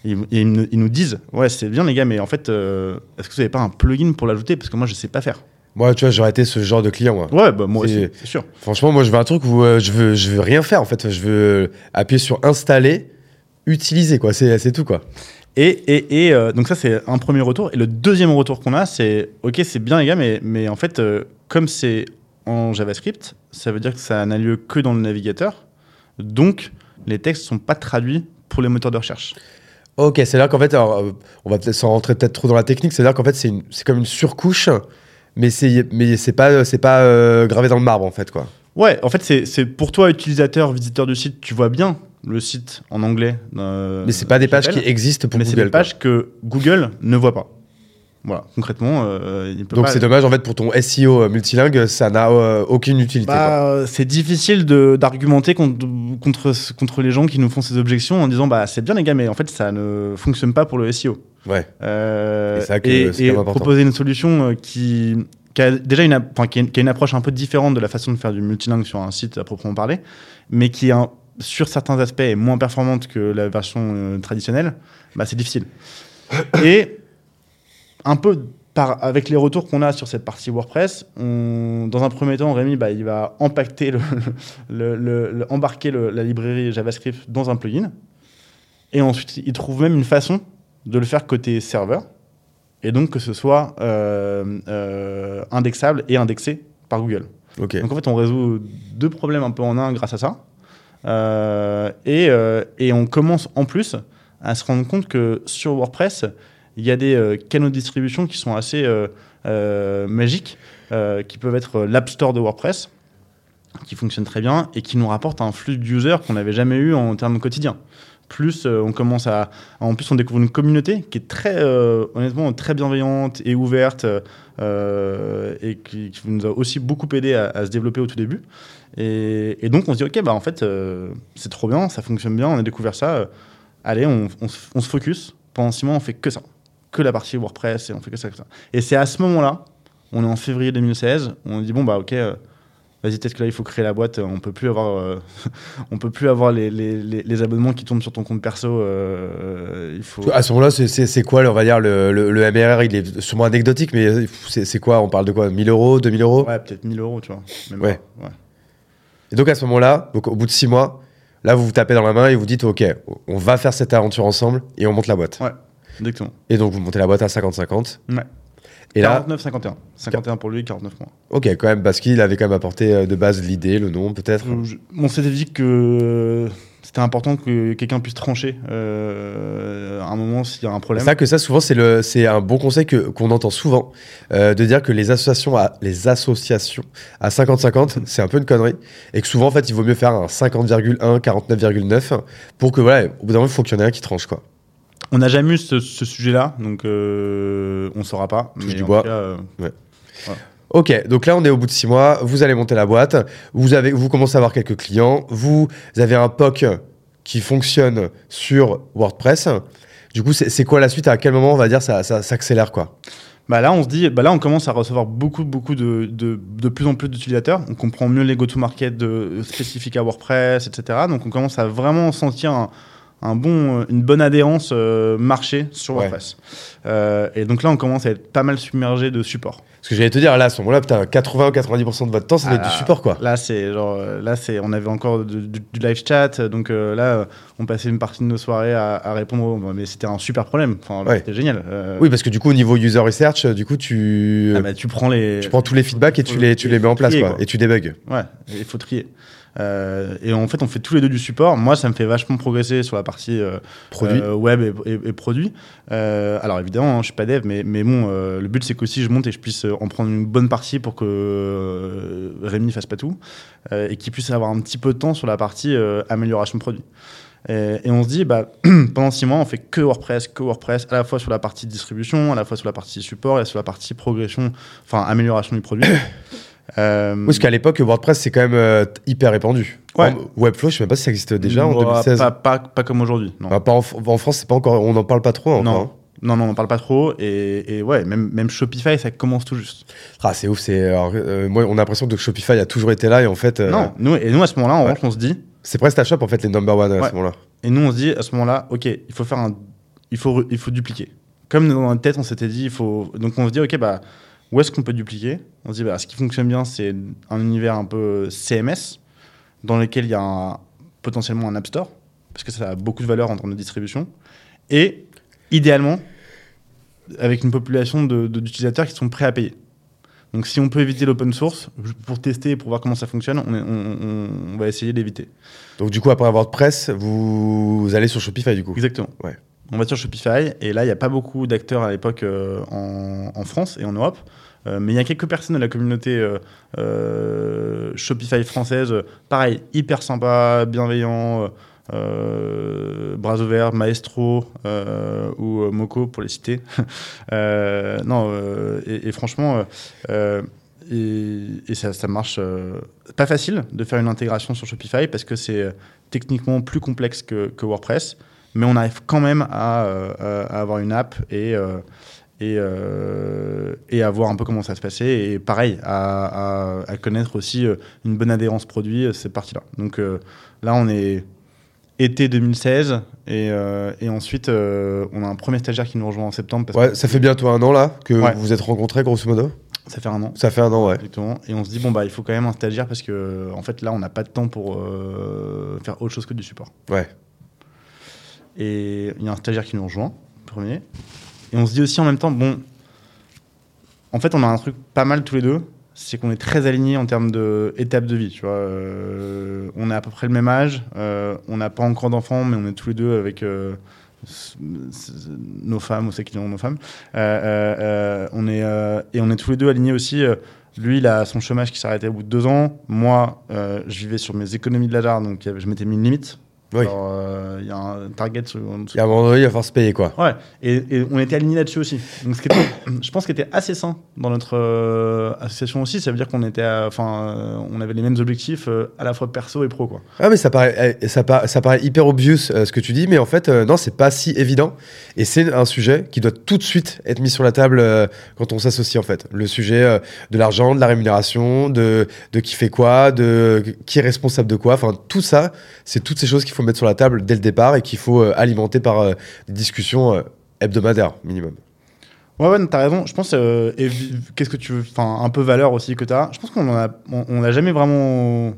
Et, ils, nous- ils nous disent, ouais, c'est bien les gars, mais en fait, euh, est-ce que vous n'avez pas un plugin pour l'ajouter? Parce que moi, je sais pas faire. Moi, tu vois, j'aurais été ce genre de client, moi. Ouais, bah moi C'est- aussi, c'est sûr. Franchement, moi, je veux un truc où euh, je, veux, je veux rien faire, en fait. Je veux appuyer sur installer, utiliser, quoi. C'est c'est tout, quoi. Et, et, et euh, donc ça, c'est un premier retour. Et le deuxième retour qu'on a, c'est, ok, c'est bien les gars, mais, mais en fait, euh, comme c'est en JavaScript, ça veut dire que ça n'a lieu que dans le navigateur. Donc, les textes sont pas traduits pour les moteurs de recherche. Ok, c'est-à-dire qu'en fait, alors, on va peut-être s'en rentrer peut-être trop dans la technique, c'est-à-dire qu'en fait, c'est c'est comme une surcouche, mais c'est mais c'est pas, c'est pas euh, gravé dans le marbre, en fait, quoi. Ouais, en fait, c'est, c'est pour toi, utilisateur, visiteur du site, tu vois bien le site en anglais. euh, mais c'est pas des pages qui existent pour mais c'est Google. des pages que Google ne voit pas. Voilà, concrètement, euh, il peut quoi. Donc c'est dommage, en fait, pour ton SEO euh, multilingue, ça n'a aucune utilité. Bah, c'est difficile d'argumenter contre, contre, contre les gens qui nous font ces objections en disant bah c'est bien les gars mais en fait ça ne fonctionne pas pour le SEO. Ouais. Euh, Et ça que proposer une solution euh, qui, qui a déjà une, enfin, qui a, une- qui a une approche un peu différente de la façon de faire du multilingue sur un site à proprement parler, mais qui est un- sur certains aspects est moins performante que la version euh, traditionnelle, bah, c'est difficile. Et un peu par, avec les retours qu'on a sur cette partie WordPress, on, dans un premier temps, Rémi, bah, il va impacter le, le- le- le- embarquer la librairie JavaScript dans un plugin. Et ensuite, il trouve même une façon de le faire côté serveur. Et donc que ce soit euh, euh, indexable et indexé par Google. Donc en fait, on résout deux problèmes un peu en un grâce à ça. Euh, et, et on commence en plus à se rendre compte que sur WordPress, il y a des canaux de distribution qui sont assez magiques, qui peuvent être l'App Store de WordPress, qui fonctionne très bien et qui nous rapporte un flux d'users qu'on n'avait jamais eu en termes quotidiens. Euh, on commence à, en plus on découvre une communauté qui est très, euh, honnêtement, très bienveillante et ouverte euh, et qui, nous a aussi beaucoup aidé à, se développer au tout début. Et, donc on se dit ok bah en fait c'est trop bien, ça fonctionne bien, on a découvert ça. allez on, se- focus pendant six mois on fait que ça, que la partie WordPress et on fait que ça que ça. Et c'est à ce moment-là, on est en février 2016, on dit bon bah ok. Vas-y, peut-être que là, il faut créer la boîte. On peut plus avoir, euh, on peut plus avoir les, les, les, les abonnements qui tombent sur ton compte perso. euh, il faut. À ce moment-là, c'est- quoi, on va dire, le, le, le MRR Il est sûrement anecdotique, mais c'est c'est quoi On parle de quoi 1000 euros 2000 euros? Ouais, peut-être 1000 euros, tu vois. Même Ouais. pas, ouais. Et donc à ce moment-là, donc au bout de 6 mois, là, vous vous tapez dans la main et vous dites Ok, on va faire cette aventure ensemble et on monte la boîte. Ouais, exactement. Et donc vous montez la boîte à 50-50. Ouais. Et là, 49, 51. 51 pour lui, 49 points. ok, quand même, parce qu'il avait quand même apporté euh, de base l'idée, le nom, peut-être. On s'était dit que c'était important que quelqu'un puisse trancher euh, à un moment s'il y a un C'est problème. ça que ça souvent c'est le c'est un bon conseil que qu'on entend souvent euh, de dire que les associations à les associations à 50-50 c'est un peu une connerie et que souvent en fait il vaut mieux faire un 50,1 49,9 pour que voilà au bout d'un moment il faut qu'il y en ait un qui tranche quoi. On n'a jamais eu ce, ce sujet-là, donc euh, on ne saura pas. Touche mais du en bois. cas, euh, Ok, donc là on est au bout de six mois, vous allez monter la boîte, vous avez, vous commencez à avoir quelques clients, vous avez un POC qui fonctionne sur WordPress. Du coup, c'est quoi la suite? À quel moment on va dire ça, ça s'accélère quoi? Bah là, on se dit, bah là, on commence à recevoir beaucoup, beaucoup de, de, de plus en plus d'utilisateurs. On comprend mieux les go-to-market spécifiques à WordPress, etc. Donc, on commence à vraiment sentir un, un bon, une bonne adhérence euh, marché sur Ouais. WordPress. Euh, et donc là, on commence à être pas mal submergé de support. Parce que j'allais te dire là à ce moment-là, putain, 80 ou 90% de votre temps, ça doit être Ah, du support quoi. Là, c'est genre, euh, là, c'est, on avait encore du, du- du live chat, donc euh, là, euh, on passait une partie de nos soirées à, à répondre. aux- mais c'était un super problème. Enfin, Ouais. c'était génial. Euh, Oui, parce que du coup, au niveau user research, euh, du coup, tu, ah bah, tu prends les, tu prends tous les feedbacks et tu les, tu les mets en place, trier, quoi, quoi. et tu débugs. Ouais, il faut trier. Euh, et en fait, on fait tous les deux du support. Moi, ça me fait vachement progresser sur la partie euh, Produit. euh, web et, et- et produit. Alors évidemment, hein, je suis pas dev, mais, mais bon, le but c'est qu'aussi je monte et je puisse en prendre une bonne partie pour que Rémi fasse pas tout et qu'il puisse avoir un petit peu de temps sur la partie amélioration produit. Et, et on se dit, bah, pendant six mois, on fait que WordPress, que WordPress, à la fois sur la partie distribution, à la fois sur la partie support et sur la partie progression, enfin amélioration du produit. Euh, Oui, parce qu'à l'époque, WordPress, c'est quand même euh, hyper répandu. Ouais. En- Webflow, je sais même pas si ça existait déjà en bah, 2016. Pas, pas, pas comme aujourd'hui. Non. Pas en, en France, c'est pas encore, on n'en parle pas trop encore. non. hein. non, non, on n'en parle pas trop. Et, et ouais, même, même Shopify, ça commence tout juste. Ah, c'est ouf. C'est, alors, euh, moi, on a l'impression que Shopify a toujours été là et en fait, euh, Non, nous, et nous, à ce moment-là, en Ouais. revanche, on se dit, c'est PrestaShop en fait les number one à Ouais. ce moment-là. et nous, on se dit, à ce moment-là, OK, il faut faire un. Il faut, il faut dupliquer. Comme dans notre tête, on s'était dit, il faut. Donc, on se dit, OK, bah, où est-ce qu'on peut dupliquer On se dit, bah, ce qui fonctionne bien, c'est un univers un peu CMS, dans lequel il y a un- potentiellement un App Store, parce que ça a beaucoup de valeur en termes de distribution. Et, idéalement, avec une population de- de- d'utilisateurs qui sont prêts à payer. Donc, si on peut éviter l'open source, pour tester et pour voir comment ça fonctionne, on, est- on- on- on va essayer d'éviter. Donc du coup, après WordPress, vous, vous allez sur Shopify du coup? Exactement. Ouais. On va sur Shopify, et là, il n'y a pas beaucoup d'acteurs à l'époque euh, en, France et en Europe. Euh, mais il y a quelques personnes de la communauté euh, Shopify française, pareil, hyper sympa, bienveillant, bras ouverts, Maestro ou Moco pour les citer. Non, et, franchement, ça, ça marche pas facile de faire une intégration sur Shopify parce que c'est techniquement plus complexe que WordPress, mais on arrive quand même à, euh, à avoir une app et, euh, et, euh, et à voir un peu comment ça se passait. Et pareil, à, à- à connaître aussi euh, une bonne adhérence produit, cette partie-là. Donc euh, là, on est été 2016 et, euh, et ensuite, on a un premier stagiaire qui nous rejoint en septembre. Parce Ouais, que ça fait bientôt un an là que Ouais. vous vous êtes rencontrés grosso modo? ça fait un an. Ça fait un an, ouais. Exactement. Et on se dit, bon, bah, il faut quand même un stagiaire parce que, en fait, là, on n'a pas de temps pour faire autre chose que du support. Ouais. Et il y a un stagiaire qui nous rejoint, premier. Et on se dit aussi en même temps, bon, en fait, on a un truc pas mal tous les deux, c'est qu'on est très alignés en termes d'étapes de vie. Tu vois, Euh, on a à peu près le même âge, euh, on n'a pas encore d'enfants, mais on est tous les deux avec euh, nos femmes, ou ceux qui ont nos femmes. Euh, euh, euh, on est, euh, et on est tous les deux alignés aussi. euh, lui, il a son chômage qui arrêté au bout de deux ans. Moi, euh, je vivais sur mes économies de la donc je m'étais mis une limite. Oui. Alors, euh, Il y a un target dessous. Et à un moment donné, il va falloir se payer quoi. Ouais, et, et on était alignés là-dessus aussi. Donc, ce qui était, je pense qu'il était assez sain dans notre euh, association aussi. Ça veut dire qu'on était, enfin, euh, on avait les mêmes objectifs euh, à la fois perso et pro, quoi. Ah mais ça paraît, eh, ça paraît, ça paraît hyper obvious ce que tu dis, mais en fait non, c'est pas si évident. Et c'est un sujet qui doit tout de suite être mis sur la table quand on s'associe en fait. Le sujet de l'argent, de la rémunération, de, de qui fait quoi, de qui est responsable de quoi. Enfin tout ça, c'est toutes ces choses qu'il faut mettre sur la table dès le départ et qu'il faut euh, alimenter par euh, des discussions euh, hebdomadaires minimum. Ouais, ouais, t'as raison. Je pense, qu'est-ce que tu veux, enfin, un peu valeur aussi que t'as. Je pense qu'on a, jamais vraiment,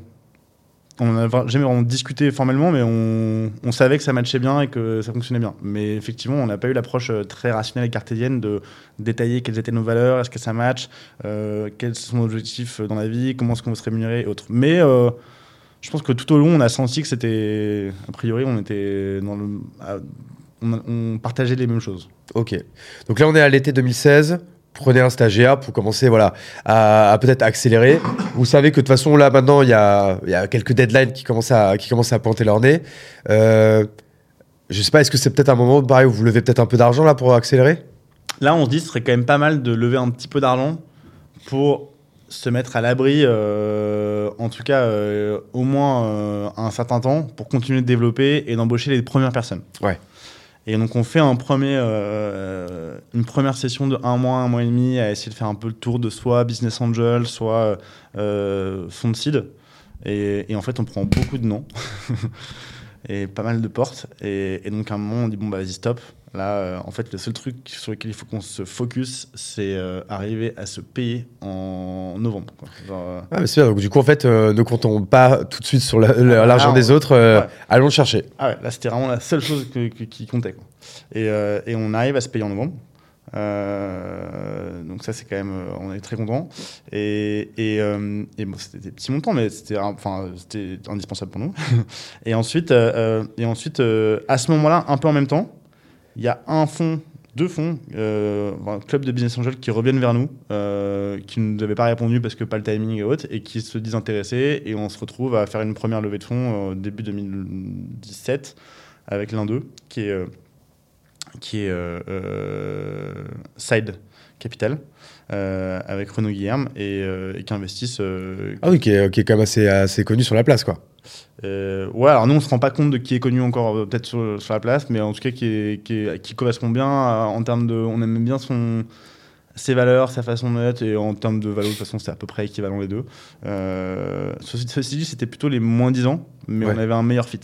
on a jamais vraiment discuté formellement, mais on, savait que ça matchait bien et que ça fonctionnait bien. Mais effectivement, on n'a pas eu l'approche très rationnelle et cartésienne de détailler quelles étaient nos valeurs, est-ce que ça match, euh, quels sont nos objectifs dans la vie, comment est-ce qu'on veut se rémunérer et autres. Mais je pense que tout au long, on a senti que c'était, a priori, on était dans le, à- on, partageait les mêmes choses. Ok. Donc là, on est à l'été 2016. Prenez un stagiaire pour commencer voilà, à, à peut-être accélérer. Vous savez que de toute façon, là, maintenant, il y a, il y a quelques deadlines qui commencent à, qui commencent à pointer leur nez. Euh, je sais pas, est-ce que c'est peut-être un moment pareil, où vous levez peut-être un peu d'argent là pour accélérer? Là, on se dit, ce serait quand même pas mal de lever un petit peu d'argent pour se mettre à l'abri, euh, en tout cas, euh, au moins euh, un certain temps, pour continuer de développer et d'embaucher les premières personnes. Ouais. Et donc, on fait un premier, une première session de un mois, un mois et demi, à essayer de faire un peu le tour de soit business angel, soit euh, fond de seed. Et, et en fait, on prend beaucoup de noms et pas mal de portes. Et, et donc, à un moment, on dit bon, bah, vas-y, stop. Là, euh, en fait, le seul truc sur lequel il faut qu'on se focus, c'est euh, arriver à se payer en novembre. quoi. Genre, euh, ah, mais c'est bien. Donc, du coup, en fait, ne comptons pas tout de suite sur la- la- Ah, l'argent ah, des autres. ouais. Allons le chercher. Ah ouais, là c'était vraiment la seule chose que- que- qui comptait. quoi. Et, et on arrive à se payer en novembre. Donc ça c'est quand même, on est très content. Et, et, et bon, c'était des petits montants, mais c'était, enfin, c'était indispensable pour nous. et ensuite, et ensuite, à ce moment-là, un peu en même temps, il y a un fonds, deux fonds, euh, un club de business angel qui reviennent vers nous, euh, qui ne nous avaient pas répondu parce que pas le timing et autres, et qui se disent intéressés. Et on se retrouve à faire une première levée de fonds au début 2017 avec l'un d'eux, qui est euh, qui est euh, euh, Side Capital, euh, avec Renaud Guilherme, et, euh, qui investissent. euh, Ah oui, qui est, quand même assez connu sur la place, quoi. Euh, ouais, alors nous, on se rend pas compte de qui est connu encore, euh, peut-être sur, sur la place, mais en tout cas, qui, est- qui, est- qui correspond bien à- en termes de. On aime bien son, ses valeurs, sa façon d'être, et en termes de valeur, de toute façon, c'est à peu près équivalent les deux. Euh, ceci, ceci dit, c'était plutôt les moins 10 ans, mais Ouais. on avait un meilleur fit.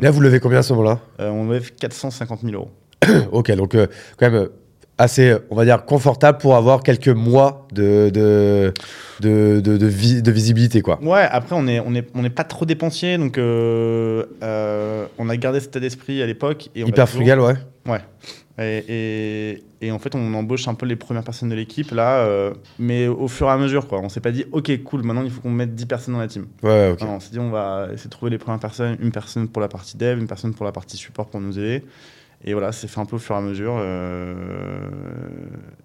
Là, vous levez combien à ce moment-là? Euh, on avait 450 000 euros. Ok, donc quand même assez, on va dire, confortable pour avoir quelques mois de, de, de, de, de vi- de visibilité, quoi. Ouais, après, on n'est on est, on est pas trop dépensier, donc euh, euh, on a gardé cet état d'esprit à l'époque. Hyper toujours- frugal, ouais. Ouais. Et, et, et en fait, on embauche un peu les premières personnes de l'équipe, là, euh, mais au fur et à mesure, quoi. On s'est pas dit, ok, cool, maintenant il faut qu'on mette 10 personnes dans la team. Ouais, ouais, ok. Non, on s'est dit, on va essayer de trouver les premières personnes, une personne pour la partie dev, une personne pour la partie support pour nous aider. Et voilà, c'est fait un peu au fur et à mesure. euh,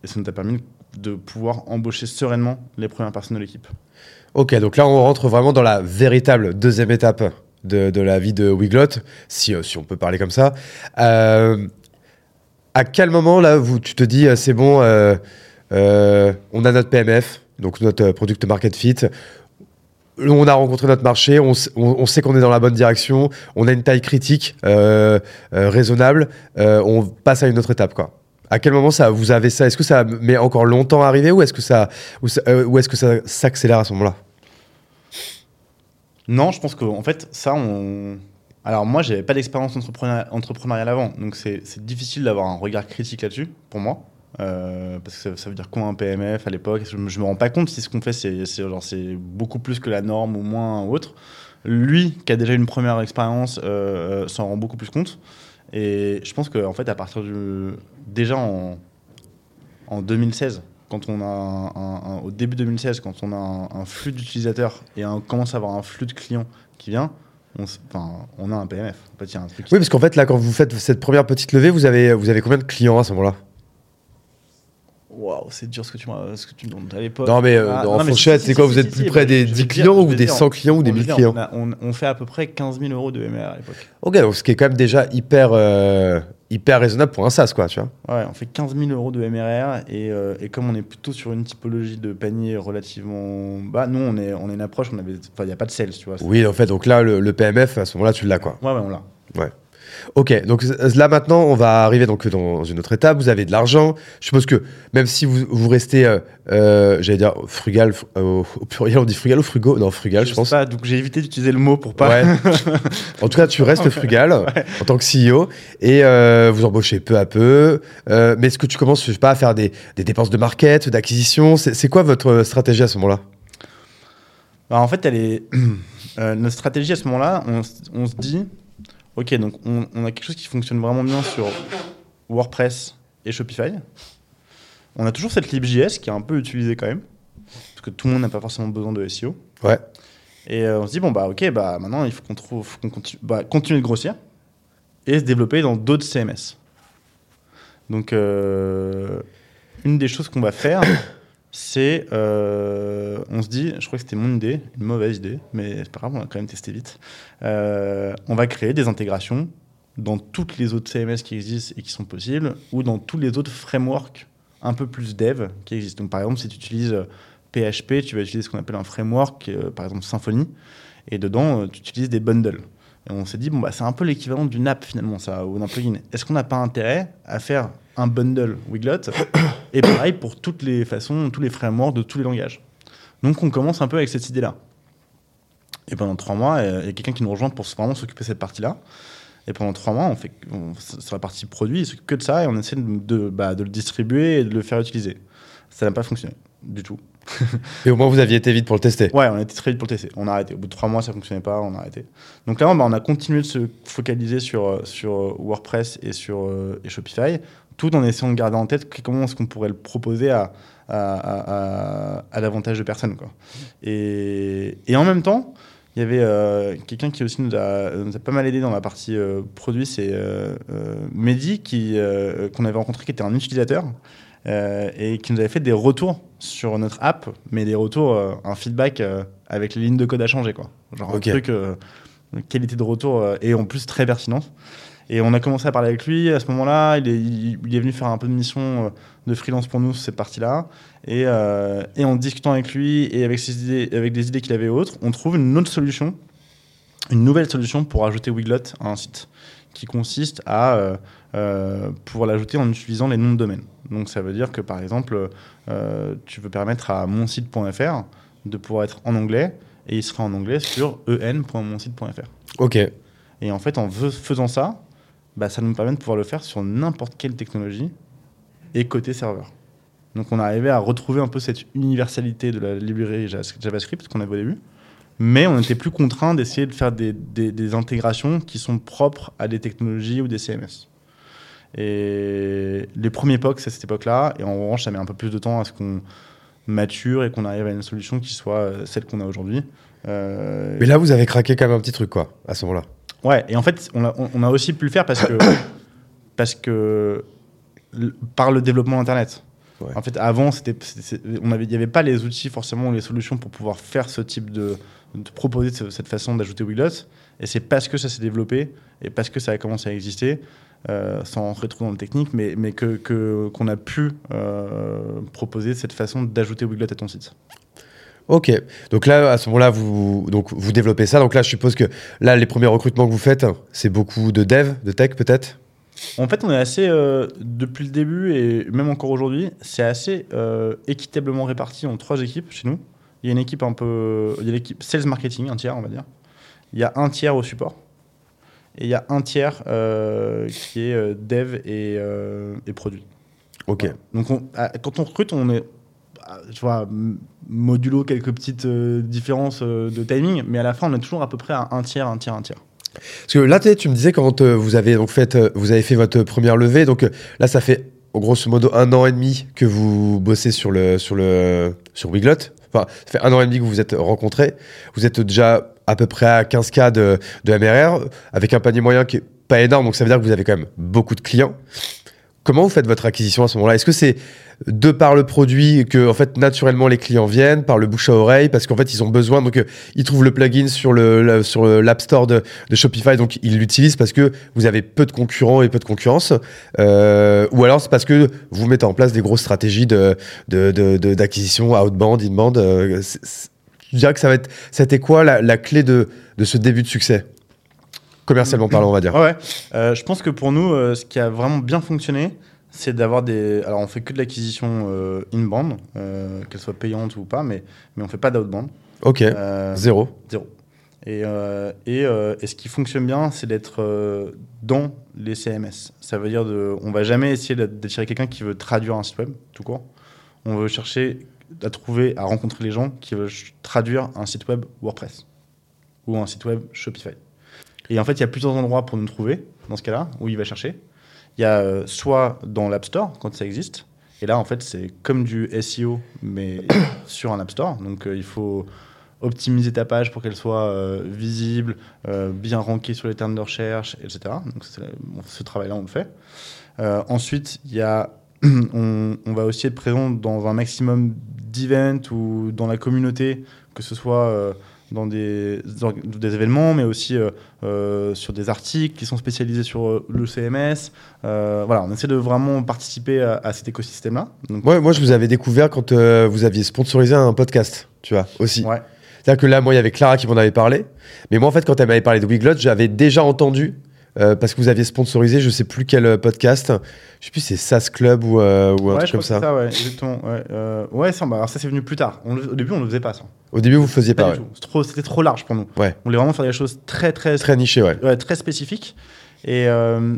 et ça nous a permis de pouvoir embaucher sereinement les premières personnes de l'équipe. Ok, donc là, on rentre vraiment dans la véritable deuxième étape de, la vie de Wiglot, si, euh, si on peut parler comme ça. Euh, à quel moment, là, tu te dis, c'est bon, on a notre PMF, donc notre Product Market Fit, on a rencontré notre marché, on, on- sait qu'on est dans la bonne direction, on a une taille critique, euh, euh, raisonnable, euh, on passe à une autre étape, quoi. À quel moment ça, vous avez ça Est-ce que ça met encore longtemps à arriver ou est-ce que ça, est-ce que ça s'accélère à ce moment-là? Non, je pense qu'en fait, ça, on. Alors, moi, j'avais pas d'expérience entrepreneur- entrepreneuriale avant, donc c'est difficile d'avoir un regard critique là-dessus, pour moi. Euh, parce que ça, veut dire quoi un PMF à l'époque? Je, je me rends pas compte si ce qu'on fait, c'est beaucoup plus que la norme ou moins ou autre. Lui, qui a déjà une première expérience, euh, euh, s'en rend beaucoup plus compte. Et je pense qu'en fait, à partir du. Déjà en, en 2016, quand on a au début 2016, quand on a un, flux d'utilisateurs et on commence à avoir un flux de clients qui vient, on, a un PMF. En fait, y a un truc. Oui, parce qu'en fait, là, quand vous faites cette première petite levée, vous avez combien de clients à ce moment-là? Waouh, c'est dur ce que tu, ce que tu me demandes à l'époque. Non, mais euh, Ah, non, fourchette, c'est quoi Vous êtes plus près des je vais 10 te dire, clients ou des te 100 dire. clients ou des On 1000 veut dire, clients on, fait à peu près 15 000 euros de MR à l'époque. Ok, donc ce qui est quand même déjà hyper, euh, hyper raisonnable pour un SaaS, quoi, tu vois. Ouais, on fait 15 000 euros de MRR et, euh, et comme on est plutôt sur une typologie de panier relativement bas, nous on est, on est une approche, il n'y a pas de sales, tu vois. Oui, en fait, donc là, le, le PMF, à ce moment-là, tu l'as, quoi. Ouais, ouais, on l'a. Ok, donc euh, là maintenant, on va arriver donc dans une autre étape. Vous avez de l'argent. Je suppose que même si vous, vous restez, euh, euh, j'allais dire frugal, fr- euh, au, pluriel, on dit frugal ou frugo? Non, frugal, je, sais pense. pas, donc j'ai évité d'utiliser le mot pour pas. Ouais. en tout cas, tu restes frugal en tant que CEO et vous embauchez peu à peu. Mais est-ce que tu commences, je sais pas, à faire des, des dépenses de market, d'acquisition? C'est quoi votre stratégie à ce moment-là? Bah, en fait, elle est... notre stratégie à ce moment-là, on se dit, ok, donc on, on a quelque chose qui fonctionne vraiment bien sur WordPress et Shopify. On a toujours cette libJS qui est un peu utilisée quand même, parce que tout le monde n'a pas forcément besoin de SEO. Ouais. Et euh, on se dit, bon, bah ok, bah maintenant il faut qu'on trouve, qu'on continue, bah, continuer de grossir et se développer dans d'autres CMS. Donc, euh, une des choses qu'on va faire, c'est, euh, on se dit, je crois que c'était mon idée, une mauvaise idée, mais c'est pas grave, on va quand même tester vite. Euh, on va créer des intégrations dans toutes les autres CMS qui existent et qui sont possibles, ou dans tous les autres frameworks un peu plus dev qui existent. Donc, par exemple, si tu utilises euh, PHP, tu vas utiliser ce qu'on appelle un framework, euh, par exemple Symfony, et dedans, euh, tu utilises des bundles. Et on s'est dit, bon, bah, c'est un peu l'équivalent d'une app finalement, ça, ou d'un plugin. Est-ce qu'on n'a pas intérêt à faire un bundle Wiglot Et pareil pour toutes les façons, tous les frameworks de tous les langages? Donc on commence un peu avec cette idée-là. Et pendant trois mois, il y a quelqu'un qui nous rejoint pour vraiment s'occuper de cette partie-là. Et pendant trois mois, on fait, on- sur la partie produit, il s'occupe que de ça et on essaie de, de, bah, de le distribuer et de le faire utiliser. Ça n'a pas fonctionné du tout. Et au moins, vous aviez été vite pour le tester. Ouais, on a été très vite pour le tester. On a arrêté. Au bout de trois mois, ça fonctionnait pas, on a arrêté. Donc là, bah, on a continué de se focaliser sur, euh, sur euh, WordPress et sur euh, et Shopify tout en essayant de garder en tête comment est-ce qu'on pourrait le proposer à, à, à, davantage de personnes. Quoi. Et, et, en même temps, il y avait quelqu'un qui aussi nous a, nous a, pas mal aidé dans la partie produit, c'est euh, Mehdi, qu'on avait rencontré, qui était un utilisateur. Et qui nous avait fait des retours sur notre app, mais des retours, un feedback avec les lignes de code à changer. Quoi. Genre un truc, qualité de retour, et en plus très pertinente. Et on a commencé à parler avec lui. À ce moment-là, il est, il est, venu faire un peu de mission euh, de freelance pour nous sur cette partie-là. Et, euh, et, en discutant avec lui et avec, ses idées, avec des idées qu'il avait autres, on trouve une autre solution, une nouvelle solution pour ajouter Wiglot à un site, qui consiste à euh, euh pouvoir l'ajouter en utilisant les noms de domaine. Donc ça veut dire que par exemple, euh, tu veux permettre à monsite.fr de pouvoir être en anglais et il sera en anglais sur en.monsite.fr. Ok. Et en fait, en faisant ça, bah, ça nous permet de pouvoir le faire sur n'importe quelle technologie et côté serveur. Donc on est arrivé à retrouver un peu cette universalité de la librairie JavaScript qu'on avait au début, mais on n'était plus contraint d'essayer de faire des, des, intégrations qui sont propres à des technologies ou des CMS. Et les premiers POC, c'est cette époque-là, et en revanche, ça met un peu plus de temps à ce qu'on mature et qu'on arrive à une solution qui soit euh, celle qu'on a aujourd'hui. Euh... Mais là, vous avez craqué quand même un petit truc, quoi, à ce moment-là. Ouais, et en fait, on a, on a aussi pu le faire parce que, parce que par le développement Internet. En fait, avant, c'était, on avait, il n'y avait pas les outils forcément, les solutions pour pouvoir faire ce type de, de proposer cette façon d'ajouter Wiglot. Et c'est parce que ça s'est développé et parce que ça a commencé à exister, euh, sans rentrer trop dans le technique, mais, mais que, qu'on a pu euh, proposer cette façon d'ajouter Wiglot à ton site. Ok, donc là, à ce moment-là, vous, donc, vous développez ça. Donc là, je suppose que là, les premiers recrutements que vous faites, c'est beaucoup de dev, de tech peut-être? En fait, on est assez, euh, depuis le début et même encore aujourd'hui, c'est assez euh, équitablement réparti en trois équipes chez nous. Il y a une équipe un peu. Il y a l'équipe sales marketing, un tiers, on va dire. Il y a un tiers au support. Et il y a un tiers euh, qui est dev et, et produit. Ok. Donc quand on recrute, on est je vois, modulo quelques petites euh, différences euh, de timing, mais à la fin, on est toujours à peu près à un tiers, un tiers, un tiers. Parce que là, tu me disais quand euh, vous avez donc fait, vous avez fait votre première levée, donc là, ça fait grosso modo un an et demi que vous bossez sur le sur le sur Wiglot. Enfin, ça fait un an et demi que vous vous êtes rencontrés. Vous êtes déjà à peu près à 15K de, de MRR, avec un panier moyen qui est pas énorme, donc ça veut dire que vous avez quand même beaucoup de clients. Comment vous faites votre acquisition à ce moment-là? Est-ce que c'est de par le produit que en fait naturellement les clients viennent par le bouche à oreille parce qu'en fait ils ont besoin donc euh, ils trouvent le plugin sur le, sur l'app store de, Shopify donc ils l'utilisent parce que vous avez peu de concurrents et peu de concurrence euh, ou alors c'est parce que vous mettez en place des grosses stratégies de, d'acquisition outbound inbound euh, je dirais que ça va être c'était quoi la, clé de, de ce début de succès? Commercialement parlant, on va dire. Ouais, euh, je pense que pour nous, euh, ce qui a vraiment bien fonctionné, c'est d'avoir des. Alors, on fait que de l'acquisition euh, in-band, qu'elle soit payante ou pas, mais, mais on fait pas d'outbound. Ok. zéro. Zéro. Et, et, et, ce qui fonctionne bien, c'est d'être dans les CMS. Ça veut dire de, on va jamais essayer d'attirer quelqu'un qui veut traduire un site web, tout court. On veut chercher à trouver, à rencontrer les gens qui veulent traduire un site web WordPress ou un site web Shopify. Et en fait, il y a plusieurs endroits pour nous trouver, dans ce cas-là, où il va chercher. Il y a euh, soit dans l'App Store, quand ça existe. Et là, en fait, c'est comme du SEO, mais sur un App Store. Donc, euh, il faut optimiser ta page pour qu'elle soit euh, visible, bien rankée sur les termes de recherche, etc. Donc, ce travail-là, on le fait. ensuite, il y a, on, on, va aussi être présent dans un maximum d'events ou dans la communauté, que ce soit dans des, des événements, mais aussi euh, euh, sur des articles qui sont spécialisés sur euh, le CMS. voilà, on essaie de vraiment participer à, cet écosystème-là. Ouais, moi, je vous avais découvert quand vous aviez sponsorisé un podcast, tu vois, aussi. Ouais. C'est-à-dire que là, moi, il y avait Clara qui m'en avait parlé. Mais moi, en fait, quand elle m'avait parlé de Wiglot, j'avais déjà entendu euh, parce que vous aviez sponsorisé, je sais plus quel euh, podcast. Je sais plus si c'est SAS Club ou, euh, ou un truc comme ça. ça. Ouais. Ouais, ouais ça, bah, ça c'est venu plus tard. au début, on ne le faisait pas ça. Au début, vous ne faisiez pas. pas C'était trop, large pour nous. Ouais. On voulait vraiment faire des choses très très très nichées, ouais. très spécifiques. Et,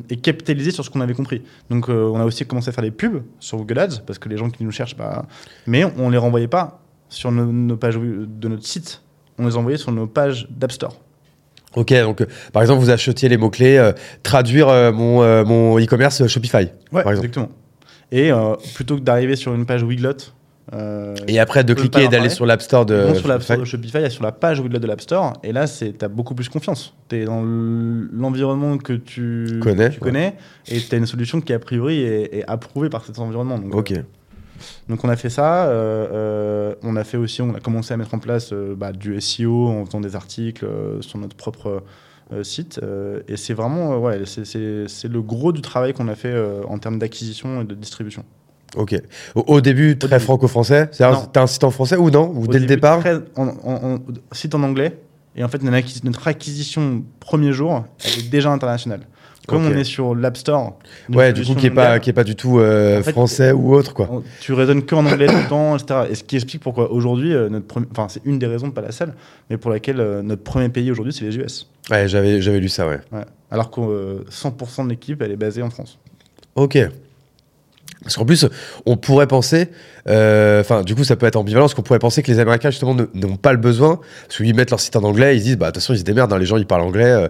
et, capitaliser sur ce qu'on avait compris. Donc on a aussi commencé à faire des pubs sur Google Ads parce que les gens qui nous cherchent, bah... mais on ne les renvoyait pas sur nos, pages de notre site, on les envoyait sur nos pages d'App Store. Ok, donc euh, par exemple, vous achetiez les mots-clés, euh, traduire euh, mon, mon e-commerce Shopify. Ouais, Par exemple. exactement. Et plutôt que d'arriver sur une page Wiglot, Et après de cliquer et d'aller sur l'App Store de vont sur l'App. Store de Shopify, il y a sur la page Wiglot de l'App Store, et là, tu as beaucoup plus confiance. Tu es dans l'environnement que tu Connais, tu connais et tu as une solution qui, a priori, est, est approuvée par cet environnement. Donc, Ok. Donc on a fait ça. euh, euh, on a fait aussi, on a commencé à mettre en place euh, bah, du SEO en faisant des articles sur notre propre site. et c'est vraiment, ouais, c'est- le gros du travail qu'on a fait en termes d'acquisition et de distribution. Ok. Au, au début, très franco-français? T'as un site en français ou non? Ou Au dès le départ? très- en, en- en- site en anglais. Et en fait, notre acquisition premier jour, elle est déjà internationale. Comme on est sur l'App Store. Ouais, du coup, qui est pas, qui est pas du tout euh, En fait, français ou autre, quoi. on- Tu raisonnes que en anglais tout le temps, etc. Et ce qui explique pourquoi aujourd'hui, euh, notre enfin, c'est une des raisons, pas la seule, mais pour laquelle euh, notre premier pays aujourd'hui, c'est les US. Ouais, j'avais, j'avais lu ça, ouais. Ouais. Alors que euh, 100% de l'équipe, elle est basée en France. Ok. Parce qu'en plus, on pourrait penser, euh, enfin, du coup, ça peut être ambivalent, parce qu'on pourrait penser que les Américains, justement, n'ont pas le besoin, parce qu'ils mettent leur site en anglais, ils se disent, bah, de toute façon, ils se démerdent, hein, les gens, ils parlent anglais, euh,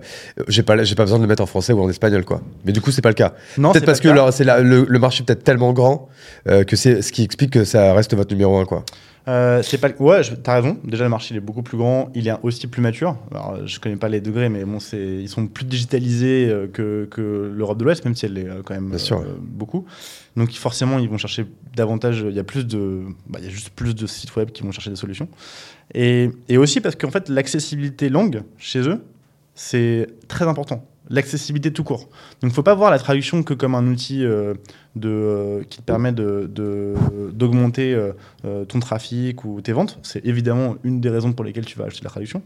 j'ai pas, pas besoin de le mettre en français ou en espagnol, quoi. Mais du coup, c'est pas le cas. Non, peut-être parce que leur- c'est la- le, le marché est peut-être tellement grand euh, que c'est ce qui explique que ça reste votre numéro un, quoi. Euh, c'est pas le- ouais je- t'as raison. Déjà le marché il est beaucoup plus grand. Il est aussi plus mature. Alors je connais pas les degrés mais bon c'est ils sont plus digitalisés euh, que, que l'Europe de l'Ouest même si elle est euh, quand même ouais. beaucoup. Donc forcément ils vont chercher davantage il y a plus de bah, il y a juste plus de sites web qui vont chercher des solutions. Et, et aussi parce qu'en fait l'accessibilité langue chez eux c'est très important. L'accessibilité tout court. Donc faut pas voir la traduction que comme un outil euh, de, euh, qui te permet de- de- d'augmenter euh, euh, ton trafic ou tes ventes. C'est évidemment une des raisons pour lesquelles tu vas acheter la traduction.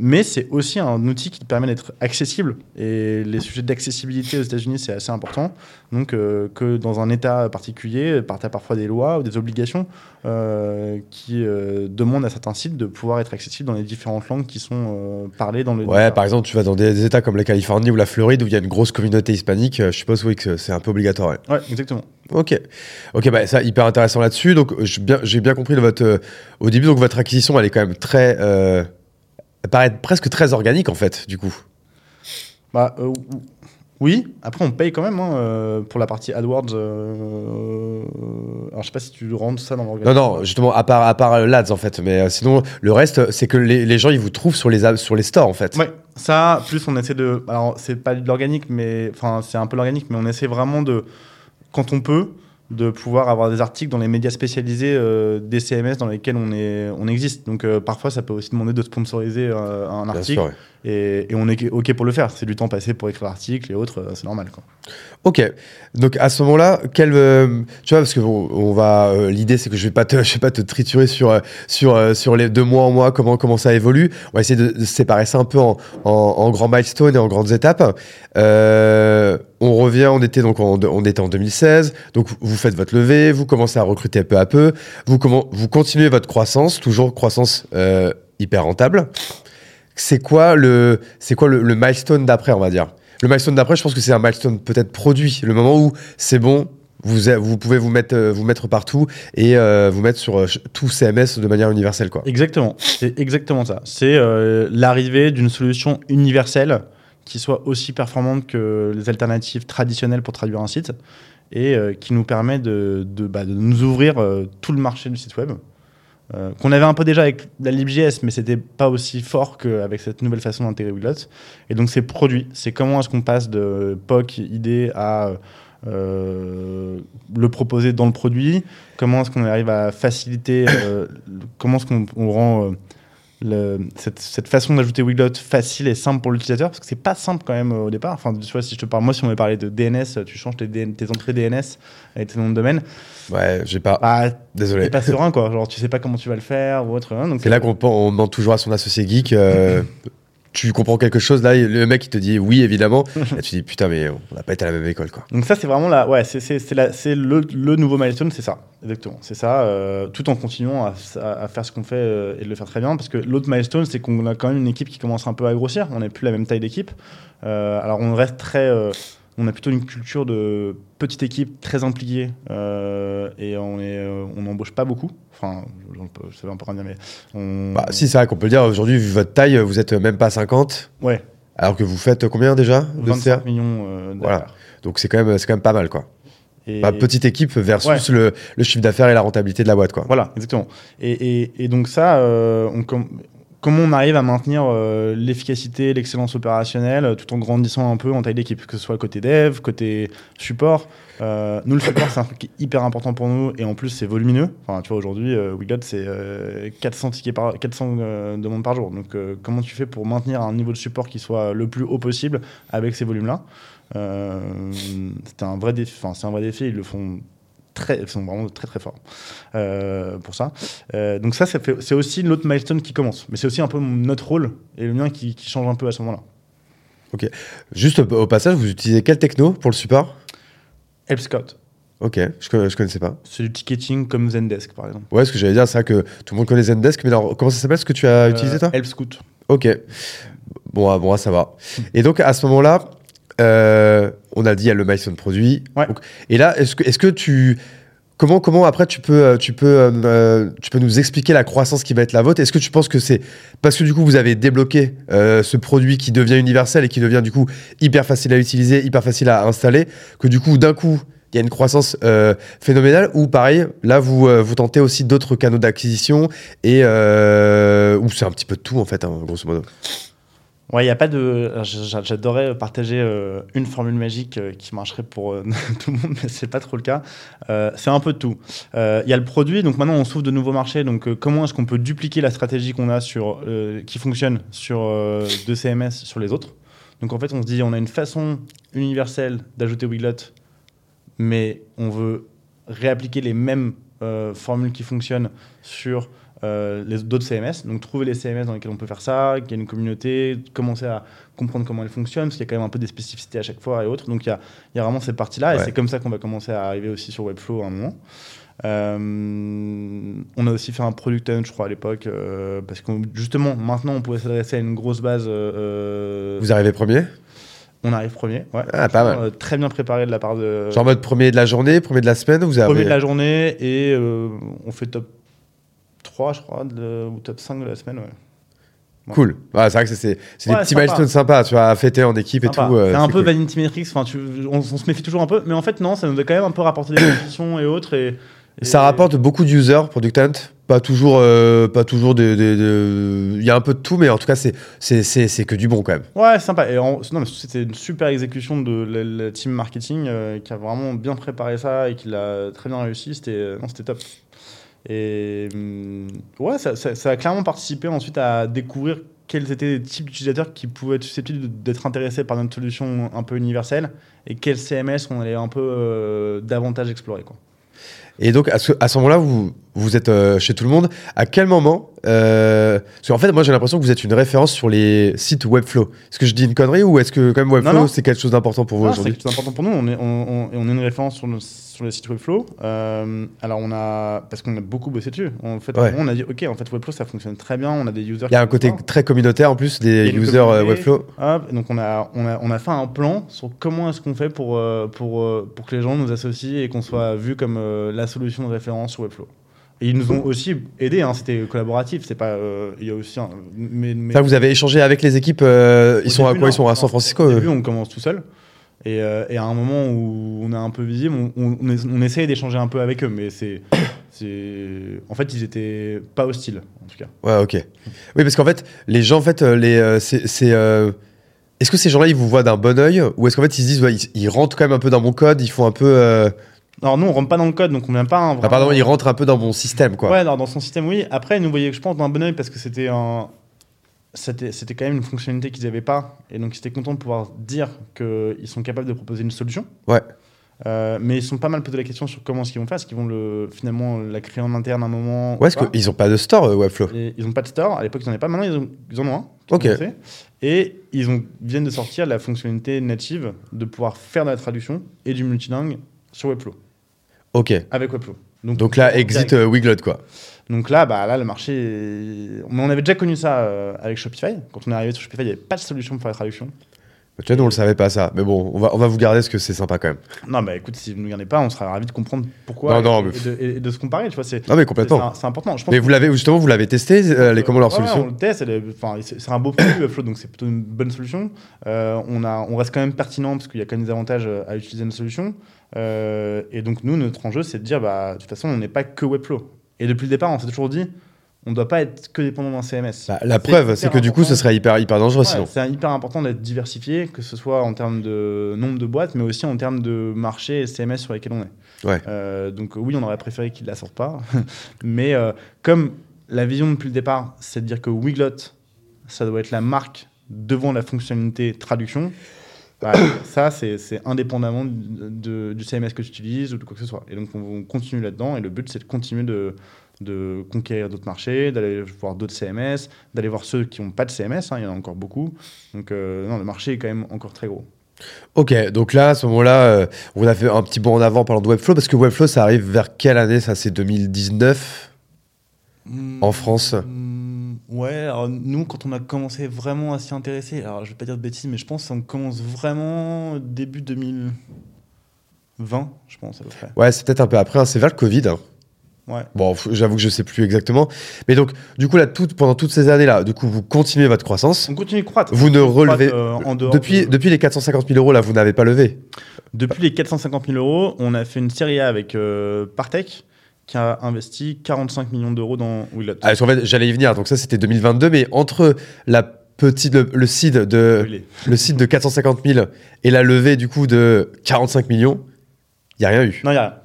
Mais c'est aussi un outil qui te permet d'être accessible. Et les sujets d'accessibilité aux États-Unis, c'est assez important. Donc, que dans un État particulier, par- parfois des lois ou des obligations qui demandent à certains sites de pouvoir être accessibles dans les différentes langues qui sont parlées dans le. Ouais, par exemple, tu vas dans des, États comme la Californie ou la Floride où il y a une grosse communauté hispanique, je suppose, oui, que c'est un peu obligatoire. Ouais, exactement. Ok, ok, bah ça hyper intéressant là-dessus. Donc j'ai bien, compris votre, euh, au début, donc votre acquisition, elle est quand même très, euh, elle paraît presque très organique en fait, du coup. Bah, euh, oui, après on paye quand même hein, pour la partie AdWords. alors je sais pas si tu rentres ça dans Non, l'organisation. non, justement, à part, à part l'ADS en fait, mais sinon le reste, c'est que les, les gens ils vous trouvent sur les, sur les stores en fait. Ouais, ça, plus on essaie de. Alors c'est pas de l'organique, mais. Enfin, c'est un peu l'organique, mais on essaie vraiment de. Quand on peut, de pouvoir avoir des articles dans les médias spécialisés euh, des CMS dans lesquels on, est, on existe. Donc euh, parfois ça peut aussi demander de sponsoriser euh, un Bien article. sûr, ouais. Et, on est OK pour le faire. C'est du temps passé pour écrire l'article et autres, euh, c'est normal. Ok, donc à ce moment-là, euh, tu vois, parce que on va, euh, l'idée c'est que je vais vais pas te triturer sur sur sur les deux mois en mois comment comment ça évolue. On va essayer de, séparer ça un peu en, en, grands milestones et en grandes étapes. On revient, on était donc en, on était en 2016, donc vous faites votre levée, vous commencez à recruter peu à peu, vous comment, vous continuez votre croissance, toujours croissance hyper rentable. C'est quoi le, c'est quoi le, le milestone d'après, on va dire? Le milestone d'après, je pense que c'est un milestone peut-être produit, le moment où c'est bon, vous, vous pouvez vous mettre, euh, vous mettre partout et euh, vous mettre sur euh, tout CMS de manière universelle, quoi. Exactement, c'est exactement ça. C'est euh, l'arrivée d'une solution universelle qui soit aussi performante que les alternatives traditionnelles pour traduire un site et qui nous permet de, de, bah, nous ouvrir tout le marché du site web. Euh, qu'on avait un peu déjà avec la LibJS, mais c'était pas aussi fort qu'avec cette nouvelle façon d'intégrer Wiglot. Et donc c'est produit, c'est comment est-ce qu'on passe de POC, idée à euh, le proposer dans le produit, comment est-ce qu'on arrive à faciliter, euh, comment est-ce qu'on on rend le- cette, cette façon d'ajouter Wiglot facile et simple pour l'utilisateur, parce que c'est pas simple quand même au départ. Enfin, tu vois, si je te parle, moi, si on m'avait parlé de DNS, tu changes tes, DN tes entrées DNS avec tes noms de domaine, Ouais, j'ai pas. bah, Désolé. t'es pas serein, quoi. Genre, tu sais pas comment tu vas le faire ou autre. hein, donc C'est là qu'on on demande toujours à son associé geek. euh, tu comprends quelque chose là, le mec il te dit oui évidemment. et tu dis putain mais on n'a pas été à la même école quoi. Donc ça, c'est vraiment la, ouais, c'est le, le nouveau milestone, c'est ça, exactement, c'est ça, euh, tout en continuant à, à- faire ce qu'on fait euh, et de le faire très bien, parce que l'autre milestone, c'est qu'on a quand même une équipe qui commence un peu à grossir, on n'est plus la même taille d'équipe, Euh, alors on reste très on a plutôt une culture de petite équipe très impliquée euh, et on est, euh, on n'embauche pas beaucoup. Enfin, je, je, je un peu rien dire, mais on. Bah, si, c'est vrai qu'on peut le dire. Aujourd'hui, vu votre taille, vous êtes même pas 50. Ouais. Alors que vous faites combien déjà de 25 CA millions euh, Voilà. Donc c'est quand même, c'est quand même pas mal, quoi. Et- Bah, petite équipe versus Ouais. le, le chiffre d'affaires et la rentabilité de la boîte, quoi. Voilà, exactement. Et, et- et donc ça, euh, on comment on arrive à maintenir euh, l'efficacité, l'excellence opérationnelle, euh, tout en grandissant un peu en taille d'équipe, que ce soit côté dev, côté support. Euh, nous, le support, c'est un truc qui est hyper important pour nous, et en plus, c'est volumineux. Enfin, tu vois, aujourd'hui, euh, Wiglot, c'est euh, 400, tickets par, 400 euh, demandes par jour. Donc, comment tu fais pour maintenir un niveau de support qui soit le plus haut possible avec ces volumes-là? C'était un vrai défi. C'est un vrai défi. Ils le font très, ils sont vraiment très très forts euh, pour ça. Euh, donc ça, c'est aussi l'autre milestone qui commence. Mais c'est aussi un peu notre rôle et le mien qui, qui change un peu à ce moment-là. Juste au, passage, vous utilisez quel techno pour le support? Help Scout, Ok, je, je connaissais pas. c'est du ticketing comme Zendesk par exemple. Ouais, ce que j'allais dire, c'est vrai que tout le monde connaît Zendesk, mais alors, comment ça s'appelle ce que tu as utilisé, toi? Euh, Help Scout. Ok. Bon, ah, bon, ah, ça va. Et donc, à ce moment-là, euh, on a dit, il y a le milestone produit. Ouais. Donc, et là, est-ce que, est que tu. Comment, comment après tu peux, euh, tu, peux, euh, tu peux nous expliquer la croissance qui va être la vôtre? Est-ce que tu penses que c'est parce que du coup vous avez débloqué euh, ce produit qui devient universel et qui devient du coup hyper facile à utiliser, hyper facile à installer, que du coup d'un coup il y a une croissance euh, phénoménale? Ou pareil là vous, euh, vous tentez aussi d'autres canaux d'acquisition et euh, ou c'est un petit peu de tout en fait hein, grosso modo? Ouais, il a pas de. j'a- J'adorais partager euh, une formule magique euh, qui marcherait pour euh, tout le monde, mais c'est pas trop le cas. Euh, c'est un peu de tout. Euh, Il y a le produit, donc maintenant on s'ouvre de nouveaux marchés. Donc euh, comment est-ce qu'on peut dupliquer la stratégie qu'on a sur euh, qui fonctionne sur euh, deux CMS sur les autres? Donc en fait, on se dit on a une façon universelle d'ajouter Wiglot, mais on veut réappliquer les mêmes euh, formules qui fonctionnent sur euh, les d'autres CMS. Donc trouver les CMS dans lesquels on peut faire ça, qu'il y a une communauté, commencer à comprendre comment elles fonctionnent, parce qu'il y a quand même un peu des spécificités à chaque fois et autres. Donc il y a, il y a vraiment cette partie-là, et Ouais. c'est comme ça qu'on va commencer à arriver aussi sur Webflow à un moment. Euh, on a aussi fait un product hunt, je crois, à l'époque, euh, parce que justement, maintenant, on pouvait s'adresser à une grosse base. euh, Vous arrivez premier? On arrive premier, ouais. Ah, pas mal. Euh, très bien préparé de la part de. Genre en mode premier de la journée, premier de la semaine vous avez... Premier de la journée et euh, on fait top 3, je crois, de- ou top 5 de la semaine. Ouais. Cool. Ouais, c'est vrai que c'est- des petits sympa. milestones sympas, tu vois, à fêter en équipe et tout. euh, c'est un peu cool. Vanity Metrics, tu- on, on se méfie toujours un peu, mais en fait, non, ça nous a quand même un peu rapporté des positions et autres. Et, et- Ça rapporte beaucoup d'users, Product Hunt. Pas toujours, euh, pas toujours des- Il y a un peu de tout, mais en tout cas, c'est c'est- c'est c'est que du bon quand même. Ouais, sympa. Et en- non, c'était une super exécution de la, la team marketing euh, qui a vraiment bien préparé ça et qui l'a très bien réussi. C'était non, c'était top. Et hum, ouais, ça, a clairement participé ensuite à découvrir quels étaient les types d'utilisateurs qui pouvaient être susceptibles d'être intéressés par notre solution un peu universelle et quels CMS on allait un peu euh, davantage explorer. Quoi. Et donc, à ce, à ce moment-là, vous, vous êtes euh, chez tout le monde. À quel moment euh, Parce qu'en fait, moi, j'ai l'impression que vous êtes une référence sur les sites Webflow. Est-ce que je dis une connerie ou est-ce que quand même Webflow, c'est quelque chose d'important pour vous Ah, c'est aujourd'hui quelque chose d'important pour nous. On est, on, on- et on est une référence sur le, sur le site Webflow. Euh, alors, on a. Parce qu'on a beaucoup bossé dessus. En fait, Ouais. on a dit, OK, en fait, Webflow, ça fonctionne très bien. On a des users. Il y a un côté très communautaire en plus des users. Webflow. Hop, donc, on a, on, a, on a fait un plan sur comment est-ce qu'on fait pour, pour, pour que les gens nous associent et qu'on soit vu comme euh, la solution de référence sur Webflow. Et ils nous ont aussi aidés. Hein, C'était collaboratif. C'est pas. euh, Il y a aussi. Un, mais, mais- Ça, vous avez échangé avec les équipes. euh, ils sont à quoi Ils sont à San Francisco Au début, on commence tout seul. Et, euh, et à un moment où on est un peu visible, on, on, on essa- on essaye d'échanger un peu avec eux, mais c'est, en fait, ils étaient pas hostiles, en tout cas. Ouais, ok. Oui, parce qu'en fait, les gens, en fait, les, c'est, est-ce que ces gens-là, ils vous voient d'un bon oeil? Ou est-ce qu'en fait, ils se disent, ouais, ils, ils rentrent quand même un peu dans mon code, ils font un peu. Alors nous, on rentre pas dans le code, donc on vient pas. un- enfin, pardon, ils rentrent un peu dans mon système, quoi. Ouais, dans, dans son système, oui. Après, ils nous voyaient, je pense, d'un bon oeil parce que c'était un. C'était, c'était quand même une fonctionnalité qu'ils n'avaient pas. Et donc, ils étaient contents de pouvoir dire qu'ils sont capables de proposer une solution. Ouais. Euh, mais ils sont pas mal posé la question sur comment est-ce qu'ils vont faire. Est-ce qu'ils vont le, finalement la créer en interne à un moment Ouais, est-ce qu'ils ont pas de store, euh, Webflow Et ils n'ont pas de store. À l'époque, ils n'en avaient pas. Maintenant, ils, ont- ils en ont un. Ok. ont. Et ils ont, viennent de sortir la fonctionnalité native de pouvoir faire de la traduction et du multilingue sur Webflow, Ok. avec Webflow. Donc là, exit euh, Wiglot, quoi. Donc là, bah, là, le marché. est- Mais on avait déjà connu ça euh, avec Shopify. Quand on est arrivé sur Shopify, il n'y avait pas de solution pour la traduction. Tu vois, nous, on le savait pas ça. Mais bon, on va, on va vous garder parce que c'est sympa quand même. Non, bah écoute, si vous ne nous gardez pas, on sera ravis de comprendre pourquoi Non, non, et, mais- et de, et de se comparer. Tu vois, c'est Non, mais complètement. c'est important. Je pense Mais vous l'avez, justement, vous l'avez testé, euh, les, comment leur Ouais, solution on le teste, c'est un beau produit Webflow, donc c'est plutôt une bonne solution. Euh, on, a, on reste quand même pertinent parce qu'il y a quand même des avantages euh, à utiliser notre solution. Euh, et donc nous, notre enjeu, c'est de dire, bah, de toute façon, on n'est pas que Webflow. Et depuis le départ, on s'est toujours dit, on ne doit pas être que dépendant d'un CMS. Bah, La preuve, c'est que du coup, ce important. serait hyper, hyper dangereux Ouais, sinon. c'est hyper important d'être diversifié, que ce soit en termes de nombre de boîtes, mais aussi en termes de marché et CMS sur lesquels on est. Ouais. Euh, donc oui, on aurait préféré qu'ils ne la sortent pas, mais euh, comme la vision depuis le départ, c'est de dire que Wiglot, ça doit être la marque devant la fonctionnalité traduction, bah, ça c'est indépendamment de- du CMS que tu utilises ou de quoi que ce soit. Et donc on, on continue là-dedans, et le but c'est de continuer de de conquérir d'autres marchés, d'aller voir d'autres CMS, d'aller voir ceux qui n'ont pas de CMS, hein, il y en a encore beaucoup. Donc euh, non, le marché est quand même encore très gros. Ok, donc là, à ce moment-là, euh, on a fait un petit bond en avant parlant de Webflow, parce que Webflow, ça arrive vers quelle année Ça, c'est 2019 En France? Mm, Ouais, alors nous, quand on a commencé vraiment à s'y intéresser, alors je vais pas dire de bêtises, mais je pense qu'on commence vraiment début 2020, je pense à peu près. Ouais, c'est peut-être un peu après, hein, c'est vers le Covid. hein. Ouais. Bon, j'avoue que je sais plus exactement. Mais donc, du coup, là, tout, pendant toutes ces années-là, du coup, vous continuez votre croissance. On continue de croître. Vous ne relevez. euh, en dehors depuis, de- depuis les 450 000 euros, là, vous n'avez pas levé. Depuis les 450 000 euros, on a fait une série A avec euh, Partech qui a investi 45 millions d'euros dans Willot. Ah, parce qu'en fait, j'allais y venir. Donc, ça, c'était 2022. Mais entre la petite, le, le seed de, le seed de 450 000 et la levée, du coup, de 45 millions, il n'y a rien eu. Non, il y a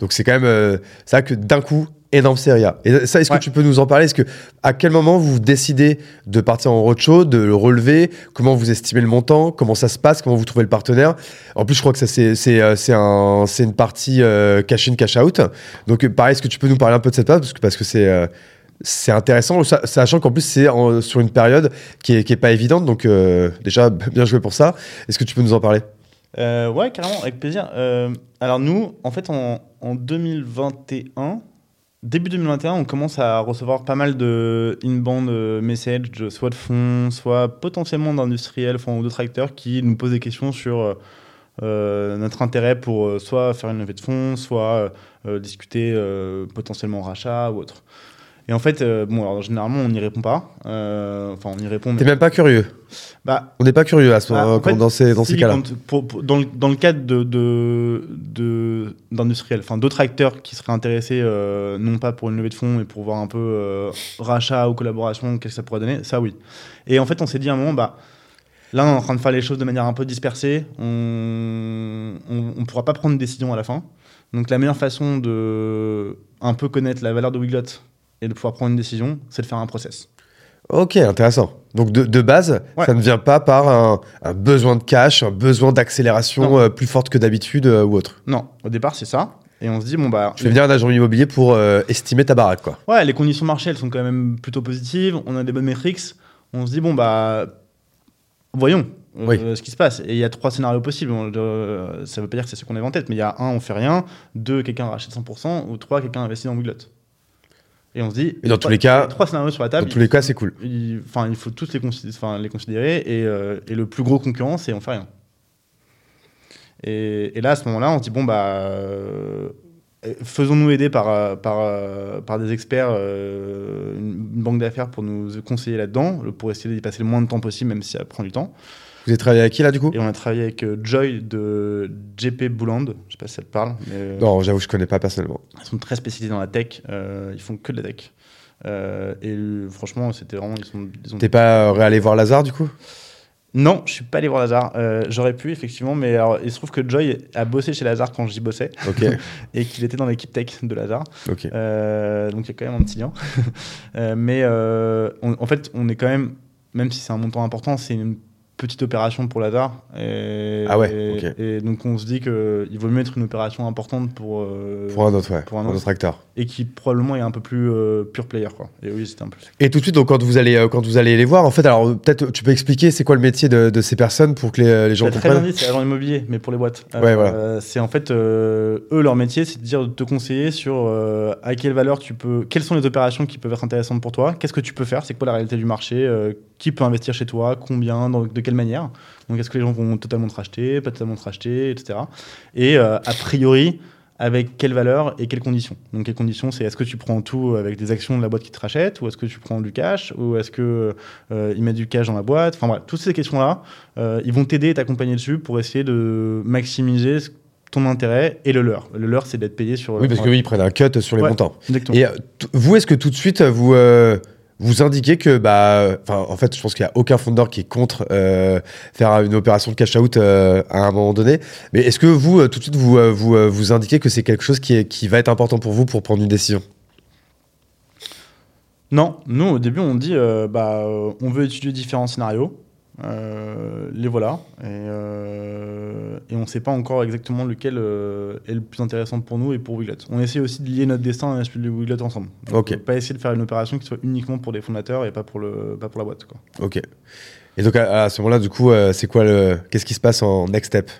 Donc c'est quand même euh, ça que d'un coup énorme série A. Et ça, est-ce Ouais. que tu peux nous en parler? Est-ce que à quel moment vous décidez de partir en roadshow, de le relever? Comment vous estimez le montant? Comment ça se passe? Comment vous trouvez le partenaire? En plus, je crois que ça c'est c'est euh, c'est un c'est une partie euh, cash in cash out. Donc euh, pareil, est-ce que tu peux nous parler un peu de cette phase parce que parce que c'est euh, c'est intéressant, sa- sachant qu'en plus c'est sur une période qui est, qui est pas évidente. Donc euh, déjà bien joué pour ça. Est-ce que tu peux nous en parler? Euh, ouais, carrément, avec plaisir. Euh, alors nous, en fait, en, en 2021, début 2021, on commence à recevoir pas mal de inbound euh, messages, soit de fonds, soit potentiellement d'industriels enfin, ou d'autres acteurs qui nous posent des questions sur notre intérêt pour soit faire une levée de fonds, soit discuter potentiellement rachat ou autre. Et en fait, euh, bon, alors, généralement, on n'y répond pas. Euh, Enfin, on y répond, mais... T'es même pas curieux. Bah, On n'est pas curieux à ce ah, fait, dans ces dans si, ces cas-là. quand- pour- pour- dans, le, dans le cadre de, de, de- d'industriels, enfin d'autres acteurs qui seraient intéressés, euh, non pas pour une levée de fonds, mais pour voir un peu euh, rachat ou collaboration, qu'est-ce que ça pourrait donner, ça oui. Et en fait, on s'est dit à un moment, bah, là, on est en train de faire les choses de manière un peu dispersée, on ne pourra pas prendre une décision à la fin. Donc la meilleure façon de un peu connaître la valeur de Wiglot et de pouvoir prendre une décision, c'est de faire un process. Ok, intéressant. Donc de, de base, Ouais. ça ne vient pas par un, un besoin de cash, un besoin d'accélération euh, plus forte que d'habitude euh, ou autre. Non, au départ, c'est ça. Et on se dit, bon, bah. Tu fais venir un agent immobilier pour euh, estimer ta baraque, quoi. Ouais, les conditions de marché, elles sont quand même plutôt positives. On a des bonnes métriques. On se dit, bon, bah, voyons Oui. ce qui se passe. Et il y a trois scénarios possibles. Ça veut pas dire que c'est ce qu'on avait en tête, mais il y a un, on fait rien. Deux, quelqu'un rachète 100%. Ou trois, quelqu'un investit dans Wiglot. Et on se dit. Et dans tous les cas- Trois scénarios sur la table. Dans tous les cas, c'est cool. il, enfin, il faut tous les, considérer, enfin, les considérer. Et, euh, et le plus gros concurrent, c'est on fait rien. Et, et là, à ce moment-là, on se dit bon, bah. euh, Faisons-nous aider par, euh, par, euh, par des experts, euh, une banque d'affaires pour nous conseiller là-dedans, pour essayer d'y passer le moins de temps possible, même si ça prend du temps. Vous avez travaillé avec qui là du coup Et on a travaillé avec euh, Joy de JP Bouland, je sais pas si ça te parle, mais euh, Non, j'avoue, je connais pas personnellement. ils sont très spécialisés dans la tech, euh, ils font que de la tech. Euh, et euh, franchement, c'était vraiment. Ils sont, ils ont T'es pas réallé voir Lazare du coup? Non, je suis pas allé voir Lazare. Euh, J'aurais pu, effectivement, mais alors, il se trouve que Joy a bossé chez Lazare quand j'y bossais Ok, et qu'il était dans l'équipe tech de Lazare. ok. Euh, donc il y a quand même un petit lien. Euh, mais on- en fait, on est quand même, même si c'est un montant important, c'est une petite opération pour Lazare. Et, Ah ouais, et, ok. et donc on se dit qu'il vaut mieux mettre une opération importante pour, euh, Pour un autre, ouais. pour un autre. autre acteur. et qui probablement est un peu plus euh, pure player. Quoi. Et oui, c'était un peu. Et tout de suite, donc quand vous allez, euh, quand vous allez les voir, en fait, alors euh, peut-être tu peux expliquer c'est quoi le métier de, de ces personnes pour que les, les gens T'as très bien comprennent. dit, c'est agent immobilier, mais pour les boîtes. Ouais, voilà. Euh, c'est en fait, euh, eux, leur métier, c'est de dire, de te conseiller sur euh, à quelle valeur tu peux, quelles sont les opérations qui peuvent être intéressantes pour toi, qu'est-ce que tu peux faire, c'est quoi la réalité du marché, euh, qui peut investir chez toi, combien, dans de quelle manière. Donc, est-ce que les gens vont totalement te racheter, pas totalement te racheter, etc. Et euh, a priori, avec quelle valeur et quelles conditions. Donc, quelles conditions, c'est est-ce que tu prends tout avec des actions de la boîte qui te rachète, ou est-ce que tu prends du cash, ou est-ce que euh, ils mettent du cash dans la boîte. Enfin, voilà, toutes ces questions-là, euh, ils vont t'aider et t'accompagner dessus pour essayer de maximiser ton intérêt et le leur. Le leur, c'est d'être payé sur. Oui, parce qu'ils prennent un cut sur les Ouais. montants. exactement. Et euh, vous, est-ce que tout de suite, vous, euh, vous indiquez que, bah, en fait, je pense qu'il n'y a aucun fondeur qui est contre euh, faire une opération de cash out euh, à un moment donné. Mais est-ce que vous, euh, tout de suite, vous, vous, vous indiquez que c'est quelque chose qui, est, qui va être important pour vous pour prendre une décision? Non, nous au début on dit bah on veut étudier différents scénarios, Euh, les voilà et, euh, et on ne sait pas encore exactement lequel euh, est le plus intéressant pour nous et pour Wiglet. On essaie aussi de lier notre destin et celui de Wiglet ensemble. Donc, Pas essayer de faire une opération qui soit uniquement pour des fondateurs et pas pour le pas pour la boîte quoi. Ok. Et donc, à, ce moment-là, du coup, euh, c'est quoi le. Qu'est-ce qui se passe en next step?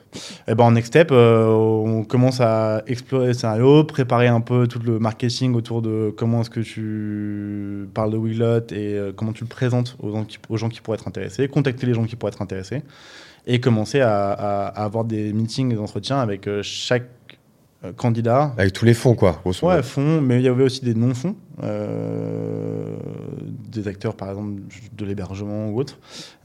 Et ben en next step, euh, on commence à explorer les scénarios, préparer un peu tout le marketing autour de comment est-ce que tu parles de Wiglot et euh, comment tu le présentes aux gens, qui, pourraient être intéressés, contacter les gens qui pourraient être intéressés et commencer à, à- avoir des meetings et des entretiens avec chaque euh, candidat. Avec tous les fonds, quoi. Ouais, fonds, mais il y avait aussi des non-fonds, euh, des acteurs par exemple de l'hébergement ou autre.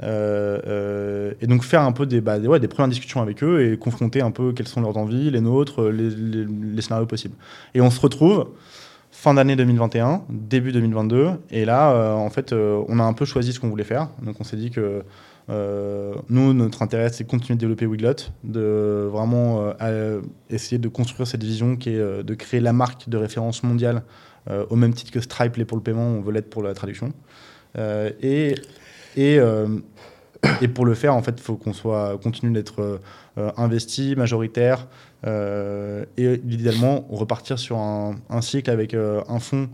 Euh, euh, et donc faire un peu des, bah, des, ouais, des premières discussions avec eux et confronter un peu quelles sont leurs envies, les nôtres, les, les- les scénarios possibles. Et on se retrouve fin d'année 2021, début 2022, et là, en fait, on a un peu choisi ce qu'on voulait faire. Donc on s'est dit que euh, nous, notre intérêt, c'est de continuer de développer Wiglot, de vraiment euh, essayer de construire cette vision qui est euh, de créer la marque de référence mondiale au même titre que Stripe l'est pour le paiement, on veut l'être pour la traduction. Et, pour le faire, en fait, il faut qu'on soit continue d'être investi, majoritaire, et idéalement repartir sur un, un cycle avec un fonds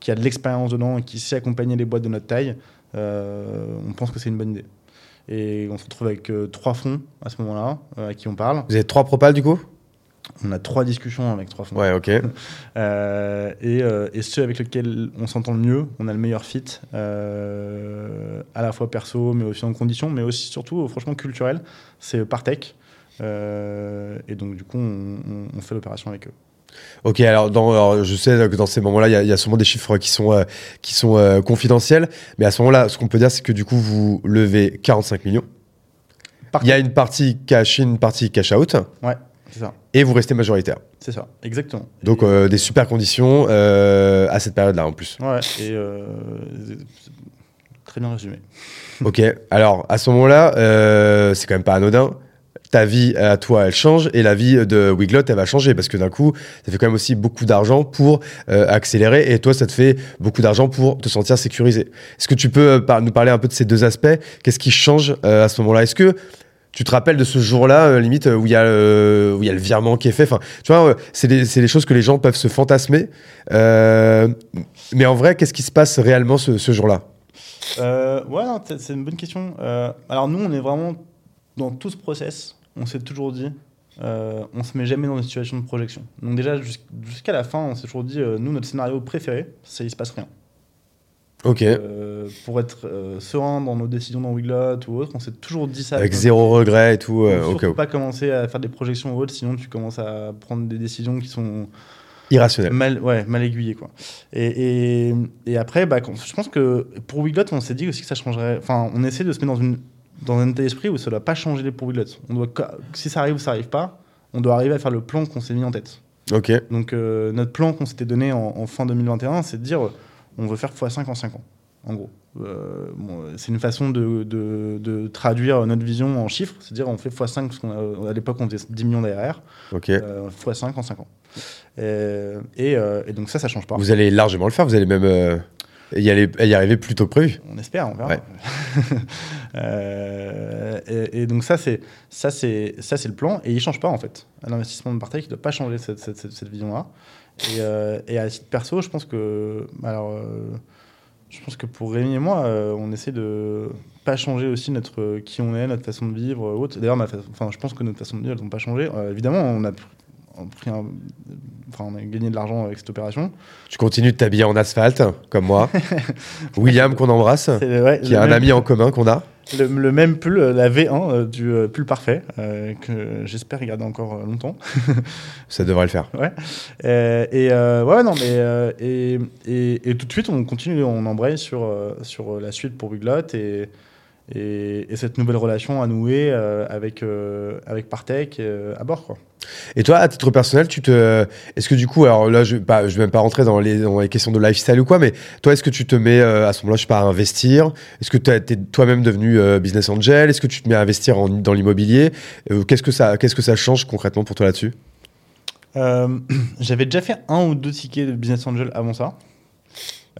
qui a de l'expérience dedans et qui sait accompagner les boîtes de notre taille. On pense que c'est une bonne idée. Et on se retrouve avec euh, trois fonds à ce moment-là, euh, à qui on parle. Vous avez trois propales, du coup? On a trois discussions avec trois fonds. Ouais, ok. Euh, et, euh, et ceux avec lesquels on s'entend le mieux, on a le meilleur fit, à la fois perso, mais aussi en conditions, mais aussi surtout, franchement, culturel, c'est Partech. Et donc, du coup, on, on- on fait l'opération avec eux. Ok, alors, dans, alors, je sais que dans ces moments-là, il y a- il y, a sûrement des chiffres qui sont, euh, qui sont euh, confidentiels, mais à ce moment-là, ce qu'on peut dire, c'est que du coup, vous levez 45 millions. Il y a une partie cash in, une partie cash out, Ouais, c'est ça. et vous restez majoritaire. C'est ça, exactement. Donc, euh, des super conditions à cette période-là, en plus. Ouais, et très bien résumé. Ok, alors à ce moment-là, c'est quand même pas anodin. Ta vie à toi, elle change et la vie de Wiglot, elle va changer parce que d'un coup, ça fait quand même aussi beaucoup d'argent pour euh, accélérer et toi, ça te fait beaucoup d'argent pour te sentir sécurisé. Est-ce que tu peux euh, nous parler un peu de ces deux aspects? Qu'est-ce qui change euh, à ce moment-là? Est-ce que tu te rappelles de ce jour-là, limite, où il y, a, y a le virement qui est fait? Enfin, tu vois, c'est des, des choses que les gens peuvent se fantasmer. Mais en vrai, qu'est-ce qui se passe réellement ce, ce jour-là? Ouais, c'est une bonne question. Alors nous, on est vraiment dans tout ce process. On s'est toujours dit, euh, on se met jamais dans une situation de projection. Donc déjà jus- jusqu'à la fin, on s'est toujours dit, euh, nous notre scénario préféré, c'est il se passe rien. Ok. Euh, pour être euh, serein dans nos décisions dans Wiglot ou autre, on s'est toujours dit ça. Avec zéro regret et tout, cas où. pas commencer à faire des projections ou autre, sinon tu commences à prendre des décisions qui sont Irrationnel. mal, ouais, mal aiguillé quoi. Et, et, et après, bah, je pense que pour Wiglot, on s'est dit aussi que ça changerait. Enfin, on essaie de se mettre dans une dans un état d'esprit où ça doit pas changer pour Wiglot. On doit, si ça arrive ou ça arrive pas, on doit arriver à faire le plan qu'on s'est mis en tête. Ok. Donc euh, notre plan qu'on s'était donné en, en fin 2021, c'est de dire euh, on veut faire x5 en 5 ans, en gros. Euh, bon, euh, c'est une façon de, de- de traduire notre vision en chiffres, c'est-à-dire on fait x5 parce qu'à l'époque on faisait 10 millions d'ARR, Ok. euh, x5 en 5 ans. Euh, et, euh, et donc ça, ça change pas. Vous allez largement le faire. Vous allez même euh, y, aller, y arriver plus tôt que prévu. On espère, on verra. Ouais. Euh, et, et donc ça, c'est ça, c'est ça, c'est le plan, et il change pas en fait. Un investissement de partage, il doit pas changer cette, cette, cette- cette vision-là. Et, euh, et à titre perso, je pense que alors, euh, je pense que pour Rémi et moi, on essaie de pas changer aussi notre qui on est, notre façon de vivre. D'ailleurs, enfin, je pense que notre façon de vivre, elles n'ont pas changé. Évidemment, on a pris un- enfin, on a gagné de l'argent avec cette opération. Tu continues de t'habiller en asphalte, comme moi. William, qu'on embrasse, ouais, qui a un ami en commun qu'on a. le, le même pull, la V1 euh, du euh, pull parfait, euh, que j'espère garder encore euh, longtemps. Ça devrait le faire. Ouais. Euh, et euh, ouais, non, mais euh, et, et, et tout de suite, on continue, on embraye sur, euh, sur la suite pour Wiglot et, et, et cette nouvelle relation à nouer euh, avec, euh, avec Partech euh, à bord. Quoi. Et toi, à titre personnel, tu te, est-ce que du coup, alors là, je, je vais même pas rentrer dans les, dans les questions de lifestyle ou quoi, mais toi, est-ce que tu te mets euh, à ce moment-là, je sais pas, à investir? Est-ce que tu es toi-même devenu euh, business angel? Est-ce que tu te mets à investir dans l'immobilier? Euh, Qu'est-ce que ça, qu'est-ce que ça change concrètement pour toi là-dessus? J'avais déjà fait un ou deux tickets de Business Angel avant ça.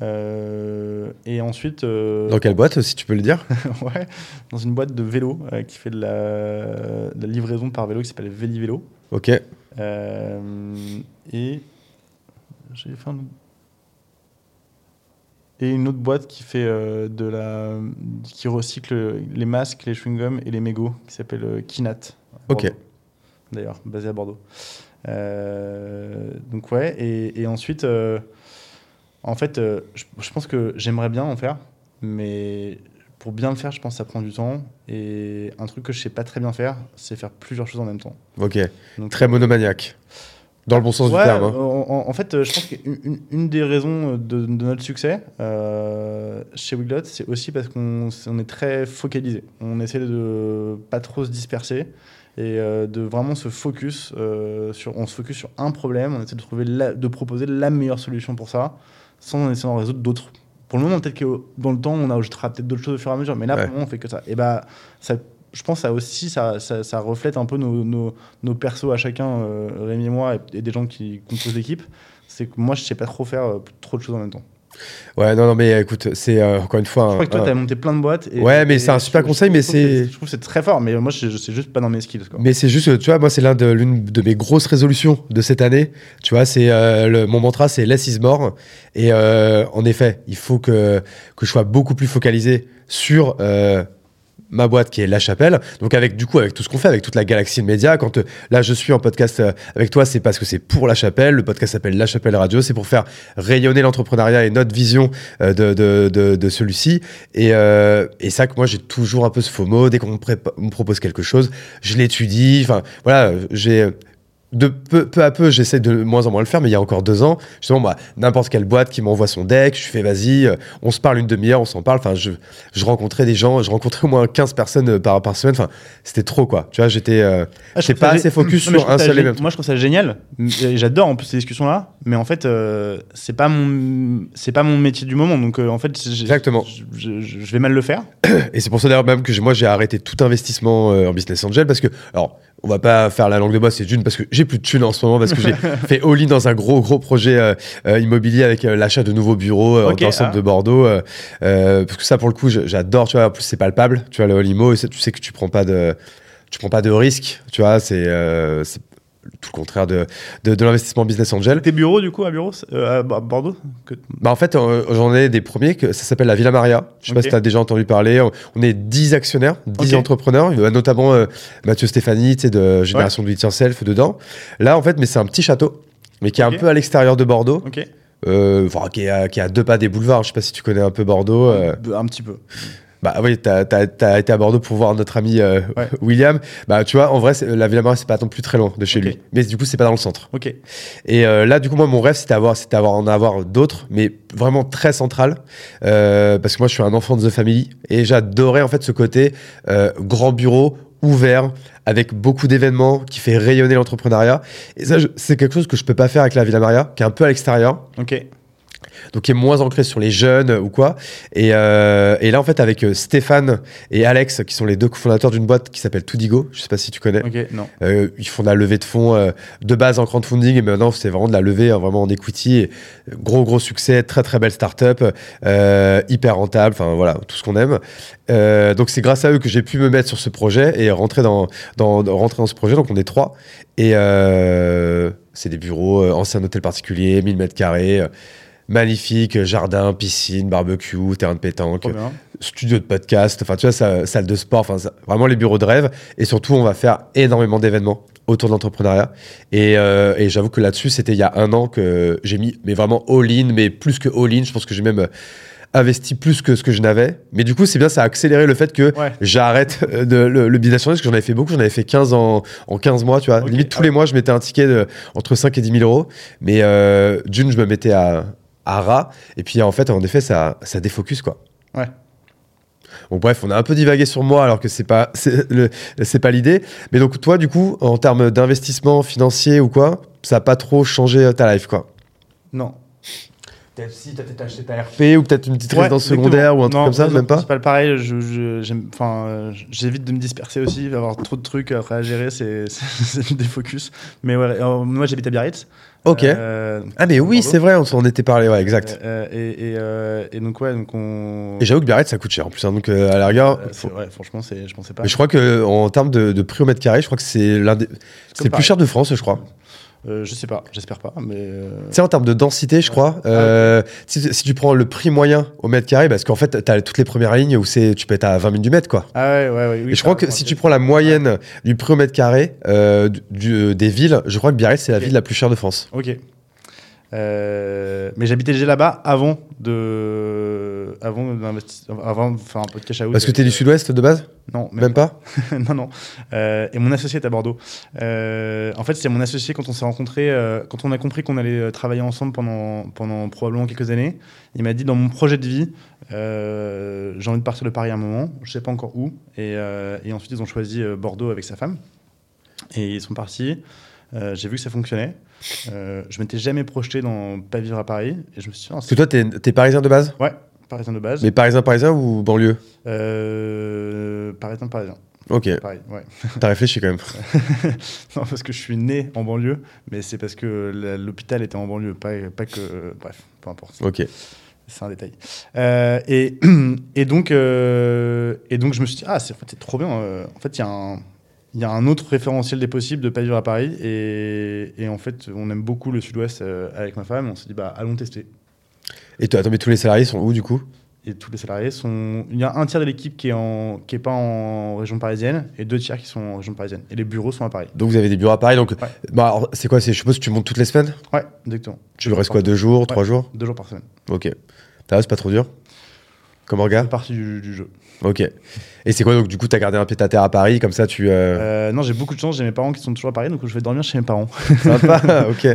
Euh, et ensuite. euh, Dans quelle boîte, si tu peux le dire ouais, dans une boîte de vélo euh, qui fait de la, de la livraison par vélo qui s'appelle Véli Vélo. Ok. Et j'ai fait un Et une autre boîte qui fait de la qui recycle les masques, les chewing-gums et les mégots qui s'appelle Kinat. Ok. D'ailleurs, basé à Bordeaux. Donc ouais, et, et ensuite, en fait, euh, je, je pense que j'aimerais bien en faire, mais pour bien le faire, je pense que ça prend du temps. Et un truc que je sais pas très bien faire, c'est faire plusieurs choses en même temps. Ok. Donc, Très monomaniaque. Dans le bon sens Ouais, du terme. hein. en, en- fait, euh, je pense qu'une une, des raisons de, de notre succès euh, chez Wiglot, c'est aussi parce qu'on on est très focalisé. On essaie de pas trop se disperser et euh, de vraiment se focus euh, sur. On se focus sur un problème. On essaie de trouver, la- de proposer la meilleure solution pour ça, sans en essayer d'en résoudre d'autres. Pour le moment, peut-être que dans le temps, on ajoutera peut-être d'autres choses au fur et à mesure, mais là, Ouais. pour le moment, on fait que ça. Et bah, ça, je pense que ça aussi, ça, ça, ça reflète un peu nos, nos, nos persos à chacun, euh, Rémi et moi, et, et des gens qui composent l'équipe. C'est que moi, je sais pas trop faire euh, trop de choses en même temps. Ouais, non, non, mais écoute, c'est euh, encore une fois. Je un- crois que toi, un- tu as monté plein de boîtes. Et, Ouais, mais c'est un super conseil, je mais trouve que c'est- Je trouve que c'est très fort, mais moi, je, je sais juste pas dans mes skills. Quoi. Mais c'est juste, tu vois, moi, c'est l'un de, l'une de mes grosses résolutions de cette année. Tu vois, c'est euh, le, mon mantra, c'est less is more. Et euh, en effet, il faut que, que je sois beaucoup plus focalisé sur euh, ma boîte qui est La Chapelle. Donc avec du coup avec tout ce qu'on fait, avec toute la galaxie de médias. Quand euh, là je suis en podcast euh, avec toi, c'est parce que c'est pour La Chapelle. Le podcast s'appelle La Chapelle Radio. C'est pour faire rayonner l'entrepreneuriat et notre vision euh, de, de, de, celui-ci. Et, et ça que moi j'ai toujours un peu ce FOMO. Dès qu'on me, me propose quelque chose, je l'étudie. Enfin voilà, j'ai de peu, peu à peu, j'essaie de moins en moins le faire, mais il y a encore deux ans, justement, bah, n'importe quelle boîte qui m'envoie son deck, je fais vas-y, euh, on se parle une demi-heure, on s'en parle. Enfin, je, je rencontrais des gens, je rencontrais au moins 15 personnes euh, par, par semaine. Enfin, c'était trop, quoi. Tu vois, j'étais euh, Ah, je pas assez focus Non, sur un seul événement. Moi, je trouve ça génial. Et J'adore en plus ces discussions-là, mais en fait, euh, c'est pas mon, c'est pas mon métier du moment. Donc, en fait, Exactement. Je, je- je vais mal le faire. Et c'est pour ça d'ailleurs même que moi j'ai arrêté tout investissement en business angel parce que alors on va pas faire la langue de bois c'est d'une parce que j'ai plus de thunes en ce moment parce que j'ai fait all dans un gros gros projet euh, euh, immobilier avec euh, l'achat de nouveaux bureaux euh, Ok, dans le centre ah. de Bordeaux parce que ça pour le coup j'adore tu vois en plus c'est palpable tu vois le all et tu sais que tu prends pas de tu prends pas de risque tu vois c'est tout le contraire de, de, de l'investissement business angel. Tes bureaux, du coup, à, bureau, euh, à Bo- Bordeaux que- Bah en fait, euh, j'en ai des premiers, que ça s'appelle la Villa Maria. Je sais pas si tu as déjà entendu parler. On- est 10 actionnaires, 10 Ok. entrepreneurs, notamment euh, Mathieu Stéphanie, de Génération de It Yourself dedans. Là, en fait, mais c'est un petit château, mais qui est un peu à l'extérieur de Bordeaux, enfin, qui, est à, qui est à deux pas des boulevards. Je sais pas si tu connais un peu Bordeaux. Un petit peu. Bah oui, t'as as, été à Bordeaux pour voir notre ami euh, Ouais. William. Bah tu vois, en vrai, la Villa Maria, c'est pas non plus très loin de chez lui. Mais du coup, c'est pas dans le centre. Ok. Et euh, là, du coup, moi, mon rêve, c'était avoir, c'était avoir, en avoir d'autres, mais vraiment très central, euh, parce que moi, je suis un enfant de The Family et j'adorais en fait ce côté grand bureau ouvert avec beaucoup d'événements qui fait rayonner l'entrepreneuriat. Et ça, c'est quelque chose que je peux pas faire avec la Villa Maria, qui est un peu à l'extérieur Ok. Donc qui est moins ancré sur les jeunes ou quoi. Et, euh, et là, en fait, avec euh, Stéphane et Alex, qui sont les deux cofondateurs d'une boîte qui s'appelle Tudigo, je sais pas si tu connais. Ok. Non. Euh, ils font de la levée de fonds euh, de base en crowdfunding et maintenant c'est vraiment de la levée euh, vraiment en equity. Et, gros gros succès, très très belle startup, hyper rentable, enfin voilà tout ce qu'on aime. Donc c'est grâce à eux que j'ai pu me mettre sur ce projet et rentrer dans, dans, dans- rentrer dans ce projet. Donc on est trois et c'est des bureaux, ancien hôtel particulier, 1000 mètres carrés. Magnifique, jardin, piscine, barbecue, terrain de pétanque studio de podcast, enfin tu vois, ça- salle de sport, enfin vraiment les bureaux de rêve. Et surtout, on va faire énormément d'événements autour de l'entrepreneuriat. Et, euh, et j'avoue que là-dessus, c'était il y a un an que j'ai mis, mais vraiment all-in, mais plus que all-in, je pense que j'ai même euh, investi plus que ce que je n'avais. Mais du coup, c'est bien, ça a accéléré le fait que Ouais. j'arrête euh, de, le, le business parce que j'en avais fait beaucoup. J'en avais fait 15 en, en 15 mois, tu vois. Limite, tous Ah les mois, je mettais un ticket de, entre 5 et 10 000 euros. Mais euh, d'une, je me mettais à, à ras. Et puis, en fait, en effet, ça, ça défocus, quoi. Ouais. Donc bref, on a un peu divagué sur moi alors que c'est pas c'est le- c'est pas l'idée. Mais donc toi du coup en termes d'investissement financier ou quoi, ça a pas trop changé ta life quoi. Non. Peut-être si t'as peut-être acheté ta RP ou peut-être une petite Ouais, résidence secondaire ou un truc comme ça, même pas. C'est pas le pareil. Je, je- j'aime- enfin, j'évite de me disperser aussi, avoir trop de trucs après à gérer, c'est c'est- c'est des focus. Mais ouais, euh, moi j'habite à Biarritz. Ok. Euh, ah mais oui c'est vrai, on s'en était parlé, ouais exact. Euh, euh, et, et, euh, et donc ouais, donc on. Et j'avoue que Biarritz ça coûte cher en plus, hein, donc à la rigueur. Faut- ouais, franchement, c'est, je pensais pas. Mais je crois que en termes de, de prix au mètre carré, je crois que c'est l'un des, c'est le plus cher de France, je crois. Euh, je sais pas, j'espère pas, mais. euh, Tu sais, en termes de densité, je crois, Ah, euh, si, si tu prends le prix moyen au mètre carré, parce qu'en fait, tu as toutes les premières lignes où c'est, tu peux être à 20 000 du mètre, quoi. Ah ouais, ouais, ouais. oui, et je crois que si tu prends la moyenne du prix au mètre carré du- des villes, je crois que Biarritz, c'est la ville la plus chère de France. Ok. Euh, mais j'habitais déjà là-bas avant de, avant avant de faire un peu de cash out. Parce que tu es du sud-ouest de base? Non, Même pas? Non, non. Euh, et mon associé est à Bordeaux. Euh, en fait, c'est mon associé quand on s'est rencontrés, euh, quand on a compris qu'on allait euh, travailler ensemble pendant, pendant probablement quelques années. Il m'a dit dans mon projet de vie, euh, j'ai envie de partir de Paris à un moment, je sais pas encore où. Et, euh, et ensuite, ils ont choisi euh, Bordeaux avec sa femme. Et ils sont partis. Euh, j'ai vu que ça fonctionnait. Euh, je m'étais jamais projeté dans pas vivre à Paris. Et je me suis dit, ah, Parce que toi, t'es es parisien de base? Ouais, parisien de base. Mais parisien, parisien ou banlieue? Euh, parisien, parisien. Ok, Pareil, ouais. t'as réfléchi quand même. non, parce que je suis né en banlieue, mais c'est parce que l'hôpital était en banlieue, pas, pas que. bref, peu importe. Ok. C'est un détail. Euh, et, et, donc, euh, et donc, je me suis dit, ah, c'est en fait, trop bien. en fait, il y, a un- il y a un autre référentiel des possibles de pas vivre à Paris. Et, et en fait, on aime beaucoup le sud-ouest euh, avec ma femme. On s'est dit, bah, allons tester. Et toi, attends, mais tous les salariés sont où du coup? Et tous les salariés sont. Il y a un tiers de l'équipe qui est, en... qui est pas en région parisienne et deux tiers qui sont en région parisienne. Et les bureaux sont à Paris. Donc vous avez des bureaux à Paris, donc Ouais. bah, c'est quoi Je suppose que tu montes toutes les semaines? Ouais, exactement. Tu restes quoi, deux jours, trois jours? Deux jours par semaine. Ok. Va, c'est pas trop dur? Comme C'est regard partie du, du jeu. Ok. Et c'est quoi donc du coup t'as gardé un pied à terre à Paris comme ça tu euh... Euh, non, j'ai beaucoup de chance. J'ai mes parents qui sont toujours à Paris, donc je vais dormir chez mes parents. sympa ok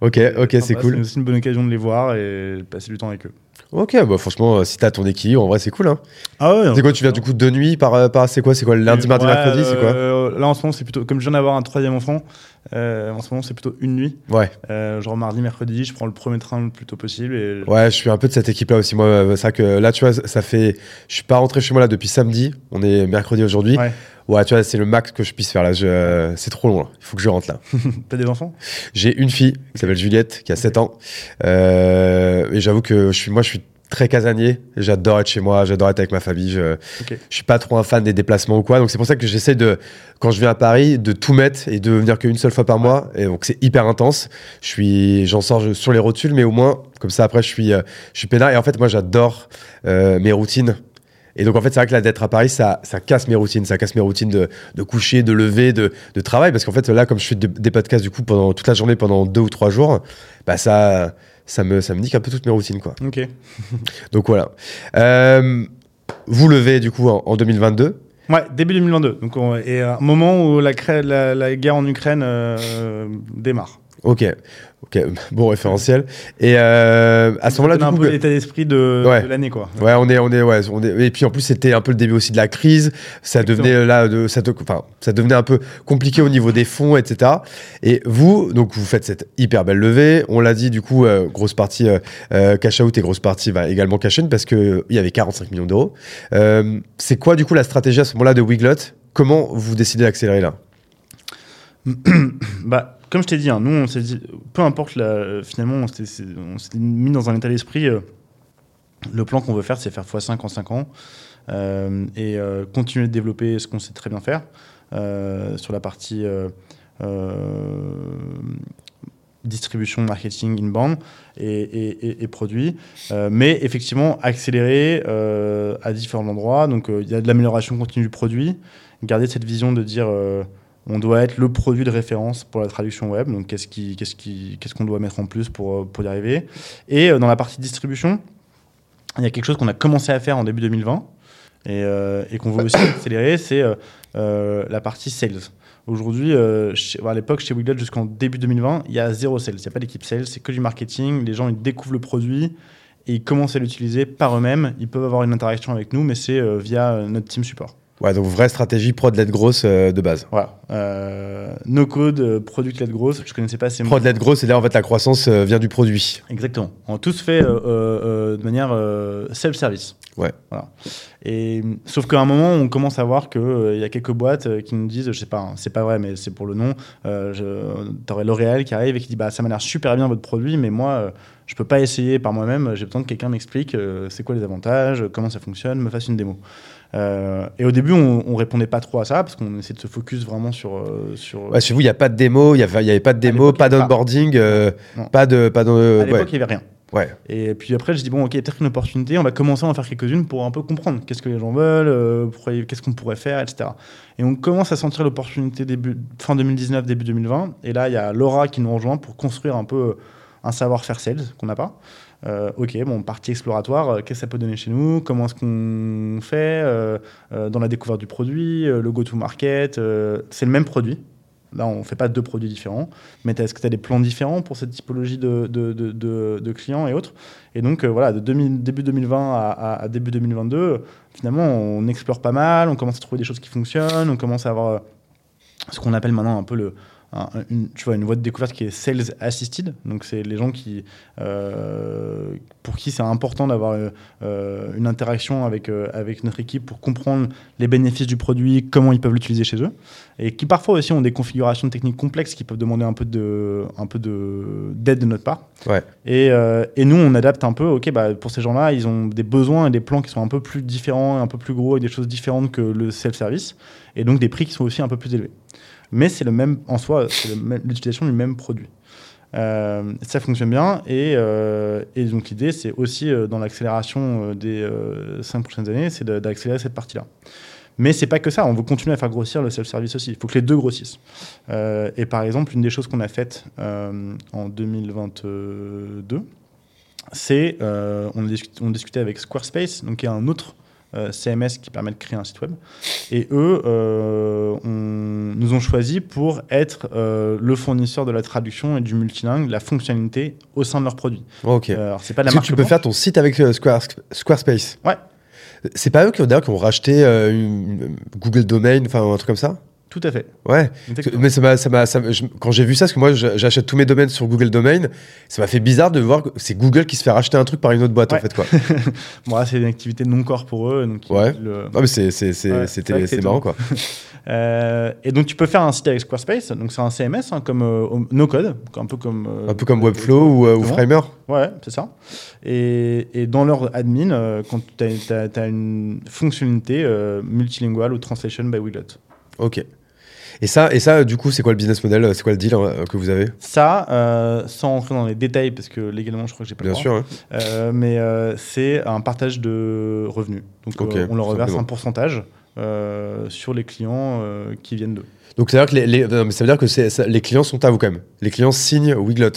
ok ok c'est cool C'est aussi une bonne occasion de les voir et passer du temps avec eux. ok bah franchement euh, si t'as ton équilibre en vrai c'est cool hein Ah ouais. c'est quoi tu viens du coup de nuit par par c'est quoi c'est quoi le lundi mardi Ouais, mercredi c'est quoi Là, en ce moment, c'est plutôt. Comme je viens d'avoir un troisième enfant, euh, en ce moment, c'est plutôt une nuit. ouais Euh, genre mardi, mercredi, je prends le premier train le plus tôt possible. Et... ouais je suis un peu de cette équipe là aussi moi euh, c'est vrai que là tu vois ça fait je suis pas rentré chez moi là depuis samedi on est mercredi aujourd'hui Ouais. ouais tu vois c'est le max que je puisse faire là je... c'est trop long il faut que je rentre là T'as des enfants? J'ai une fille qui s'appelle Juliette, qui a 7 ans. Euh, et j'avoue que je suis, moi, je suis très casanier. J'adore être chez moi, j'adore être avec ma famille. Je, Ok. je suis pas trop un fan des déplacements ou quoi. Donc c'est pour ça que j'essaie de, quand je viens à Paris, de tout mettre et de venir qu'une seule fois par mois. Et donc c'est hyper intense. Je suis, j'en sors sur les rotules, mais au moins, comme ça après, je suis, euh, je suis peinard. Et en fait, moi, j'adore euh, mes routines. Et donc en fait, c'est vrai que là d'être à Paris, ça, ça casse mes routines, ça casse mes routines de, de coucher, de lever, de, de travail, parce qu'en fait là, comme je fais de- des podcasts du coup pendant toute la journée, pendant deux ou trois jours, bah ça, ça me, ça me nique un peu toutes mes routines quoi. Ok. Donc voilà. Euh, vous levez du coup en, en 2022. Ouais, début 2022. Donc, on- et un moment où la, cré- la, la guerre en Ukraine euh, démarre. Ok, bon référentiel. Et euh, à ce moment-là, du coup, un peu l'état d'esprit de, Ouais. de l'année, quoi. Ouais, on est, on est, ouais, on est. Et puis en plus, c'était un peu le début aussi de la crise. Ça Exactement. devenait là, de, ça, te- enfin, ça devenait un peu compliqué au niveau des fonds, etc. Et vous, donc, vous faites cette hyper belle levée. On l'a dit, du coup, euh, grosse partie euh, cash out et grosse partie va également cash in parce que il y avait 45 millions d'euros. C'est quoi, du coup, la stratégie à ce moment-là de Wiglot? Comment vous décidez d'accélérer là? Bah, comme je t'ai dit, hein, nous, on s'est dit, peu importe, finalement, on s'est mis dans un état d'esprit. euh, le plan qu'on veut faire, c'est faire x5 en 5 ans euh, et euh, continuer de développer ce qu'on sait très bien faire sur la partie distribution, marketing, inbound et, et, et, et produits. Mais effectivement, accélérer à différents endroits. Donc, il y a de l'amélioration continue du produit. Garder cette vision de dire on doit être le produit de référence pour la traduction web. Donc, qu'est-ce qu'on doit mettre en plus pour, euh, y arriver Et euh, dans la partie distribution, il y a quelque chose qu'on a commencé à faire en début 2020 et, euh, et qu'on veut aussi accélérer, c'est la partie sales. Aujourd'hui, à l'époque, chez Wiglet, jusqu'en début 2020, il y a zéro sales. Il n'y a pas d'équipe sales, c'est que du marketing. Les gens, ils découvrent le produit et ils commencent à l'utiliser par eux-mêmes. Ils peuvent avoir une interaction avec nous, mais c'est via notre team support. Ouais, donc vraie stratégie prod-led grosse euh, de base. Voilà. Euh, no code, euh, product led growth. Je connaissais pas ces mots. Prod-led grosse, c'est-à-dire en fait la croissance euh, vient du produit. Exactement. On a tous fait de manière self-service. Ouais. Voilà. Et sauf qu'à un moment, on commence à voir que euh, il y a quelques boîtes qui nous disent, je sais pas, hein, c'est pas vrai, mais c'est pour le nom. T'aurais L'Oréal qui arrive et qui dit, bah ça m'a l'air super bien votre produit, mais moi, je peux pas essayer par moi-même. J'ai besoin que quelqu'un m'explique euh, c'est quoi les avantages, comment ça fonctionne, me fasse une démo. Euh, et au début, on, on répondait pas trop à ça parce qu'on essayait de se focus vraiment sur euh, sur. Ouais, chez vous, il n'y a pas de démo, il n'y avait, il y avait pas de démo, pas d'onboarding, euh, pas de. Pas de à ouais. l'époque, il y avait rien. ouais. Et puis après, je dis, bon, ok, peut-être une opportunité, on va commencer à en faire quelques-unes pour un peu comprendre qu'est-ce que les gens veulent, euh, qu'est-ce qu'on pourrait faire, etc. Et on commence à sentir l'opportunité début, fin 2019, début 2020. Et là, il y a Laura qui nous rejoint pour construire un peu un savoir-faire sales qu'on n'a pas. Euh, ok, bon, partie exploratoire, euh, qu'est-ce que ça peut donner chez nous? Comment est-ce qu'on fait? Euh, dans la découverte du produit, le go-to-market C'est le même produit. Là, on ne fait pas deux produits différents. Mais est-ce que tu as des plans différents pour cette typologie de, de, de- clients et autres? Et donc, voilà, de 2000 début 2020 à, début 2022, euh, finalement, on explore pas mal, on commence à trouver des choses qui fonctionnent, on commence à avoir ce qu'on appelle maintenant un peu le, un- une, tu vois, une voie de découverte qui est sales assisted. Donc, c'est les gens qui, euh, pour qui c'est important d'avoir euh, euh, une interaction avec, euh, avec notre équipe pour comprendre les bénéfices du produit, comment ils peuvent l'utiliser chez eux. Et qui parfois aussi ont des configurations techniques complexes qui peuvent demander un peu de, un peu de, d'aide de notre part. Ouais. Et, et nous, on adapte un peu. Ok, bah, pour ces gens-là, ils ont des besoins et des plans qui sont un peu plus différents, un peu plus gros et des choses différentes que le self-service. Et donc des prix qui sont aussi un peu plus élevés. Mais c'est le même, en soi, c'est l'utilisation du même produit. Euh, ça fonctionne bien. Et, euh, et donc l'idée, c'est aussi euh, dans l'accélération des cinq prochaines années, c'est d'accélérer cette partie-là. Mais c'est pas que ça, on veut continuer à faire grossir le self-service aussi. Il faut que les deux grossissent. Et par exemple, une des choses qu'on a faites en 2022, c'est on, a discuté, on discutait avec Squarespace, donc qui est un autre CMS qui permet de créer un site web. Et eux euh, on- nous ont choisi pour être euh, le fournisseur de la traduction et du multilingue, la fonctionnalité au sein de leur produit. Ok. Euh, alors c'est pas de la marque tu peux blanche. faire ton site avec euh, Square- Squarespace Ouais. C'est pas eux qui ont, d'ailleurs, qui ont racheté euh, une Google Domain, enfin un truc comme ça Tout à fait. Ouais. Mais ça m'a, ça m'a, quand j'ai vu ça, parce que moi j'a- j'achète tous mes domaines sur Google Domain, ça m'a fait bizarre de voir que c'est Google qui se fait racheter un truc par une autre boîte en fait quoi. Bon, c'est une activité non corps pour eux. Donc Ouais. le- non mais c'est, c'est, c'est, Ouais, marrant quoi. Euh, et donc tu peux faire un site avec Squarespace, donc c'est un CMS hein, comme euh, no code, un peu comme euh, Un peu comme Webflow ou, euh, ou. Framer. Ouais, c'est ça. Et, et dans leur admin, quand tu as, une fonctionnalité euh, multilingual ou translation by Wiglet. Ok. Et ça, et ça, du coup, c'est quoi le business model C'est quoi le deal euh, que vous avez Ça, euh, sans rentrer dans les détails, parce que légalement, je crois que j'ai pas le Bien droit, sûr. hein. euh, mais euh, c'est un partage de revenus. Donc euh, on leur reverse simplement. un pourcentage euh, sur les clients euh, qui viennent d'eux. Donc que les, les- ça veut dire que ça- les clients sont à vous quand même. Les clients signent Wiglot.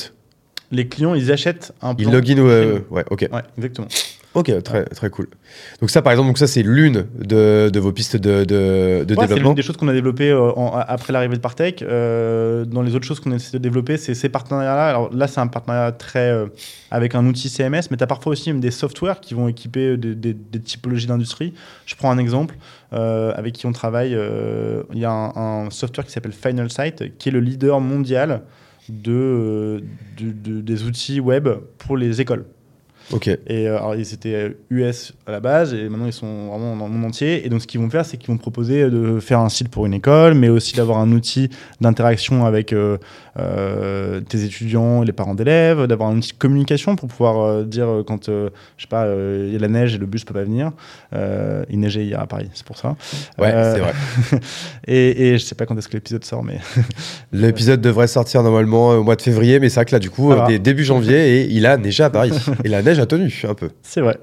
Les clients, ils achètent un Ils plan. login. euh, chez ouais. Ok. Ouais, exactement. Ok. Très très cool. Donc ça, par exemple, donc ça c'est l'une de, de vos pistes de, de, de Ouais, c'est développement. l'une des choses qu'on a développées euh, en- après l'arrivée de Partech. Euh, dans les autres choses qu'on essaie de développer, c'est ces partenariats-là. Alors là, c'est un partenariat très euh, avec un outil CMS, mais tu as parfois aussi même des softwares qui vont équiper des, des- des typologies d'industrie. Je prends un exemple avec qui on travaille. Il y a un, un software qui s'appelle Final Site, qui est le leader mondial de, de- de- des outils web pour les écoles. Ok. Et euh, alors, ils étaient US à la base, et maintenant ils sont vraiment dans le monde entier. Et donc, ce qu'ils vont faire, c'est qu'ils vont proposer de faire un site pour une école, mais aussi d'avoir un outil d'interaction avec euh, euh, tes étudiants, les parents d'élèves, d'avoir un outil de communication pour pouvoir euh, dire euh, quand, euh, je sais pas, euh, il y a la neige et le bus peut pas venir. Euh, il neigeait hier à Paris, c'est pour ça. Ouais, Euh, c'est vrai. Et, et je sais pas quand est-ce que l'épisode sort, mais L'épisode devrait sortir normalement euh, au mois de février, mais c'est vrai que là, du coup, euh, début janvier, et il a neigé à Paris. et la neige a tenu un peu. C'est vrai.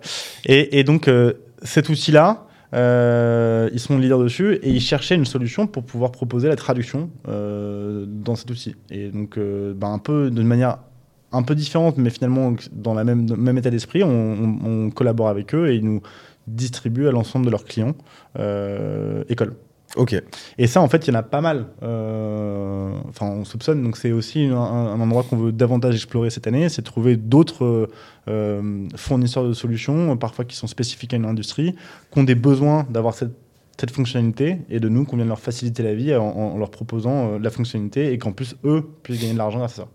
Et, et donc, euh, cet outil-là, euh, ils sont leaders dessus et ils cherchaient une solution pour pouvoir proposer la traduction euh, dans cet outil. Et donc, euh, ben, un peu d'une manière un peu différentes, mais finalement dans le même, même état d'esprit. On, collabore avec eux et ils nous distribuent à l'ensemble de leurs clients écoles. Ok. Et ça, en fait, il y en a pas mal. Euh, enfin, on soupçonne. Donc, c'est aussi un, endroit qu'on veut davantage explorer cette année. C'est trouver d'autres euh, fournisseurs de solutions, parfois qui sont spécifiques à une industrie, qui ont des besoins d'avoir cette, fonctionnalité et de nous qu'on vient de leur faciliter la vie en, leur proposant la fonctionnalité et qu'en plus, eux puissent gagner de l'argent grâce à ça.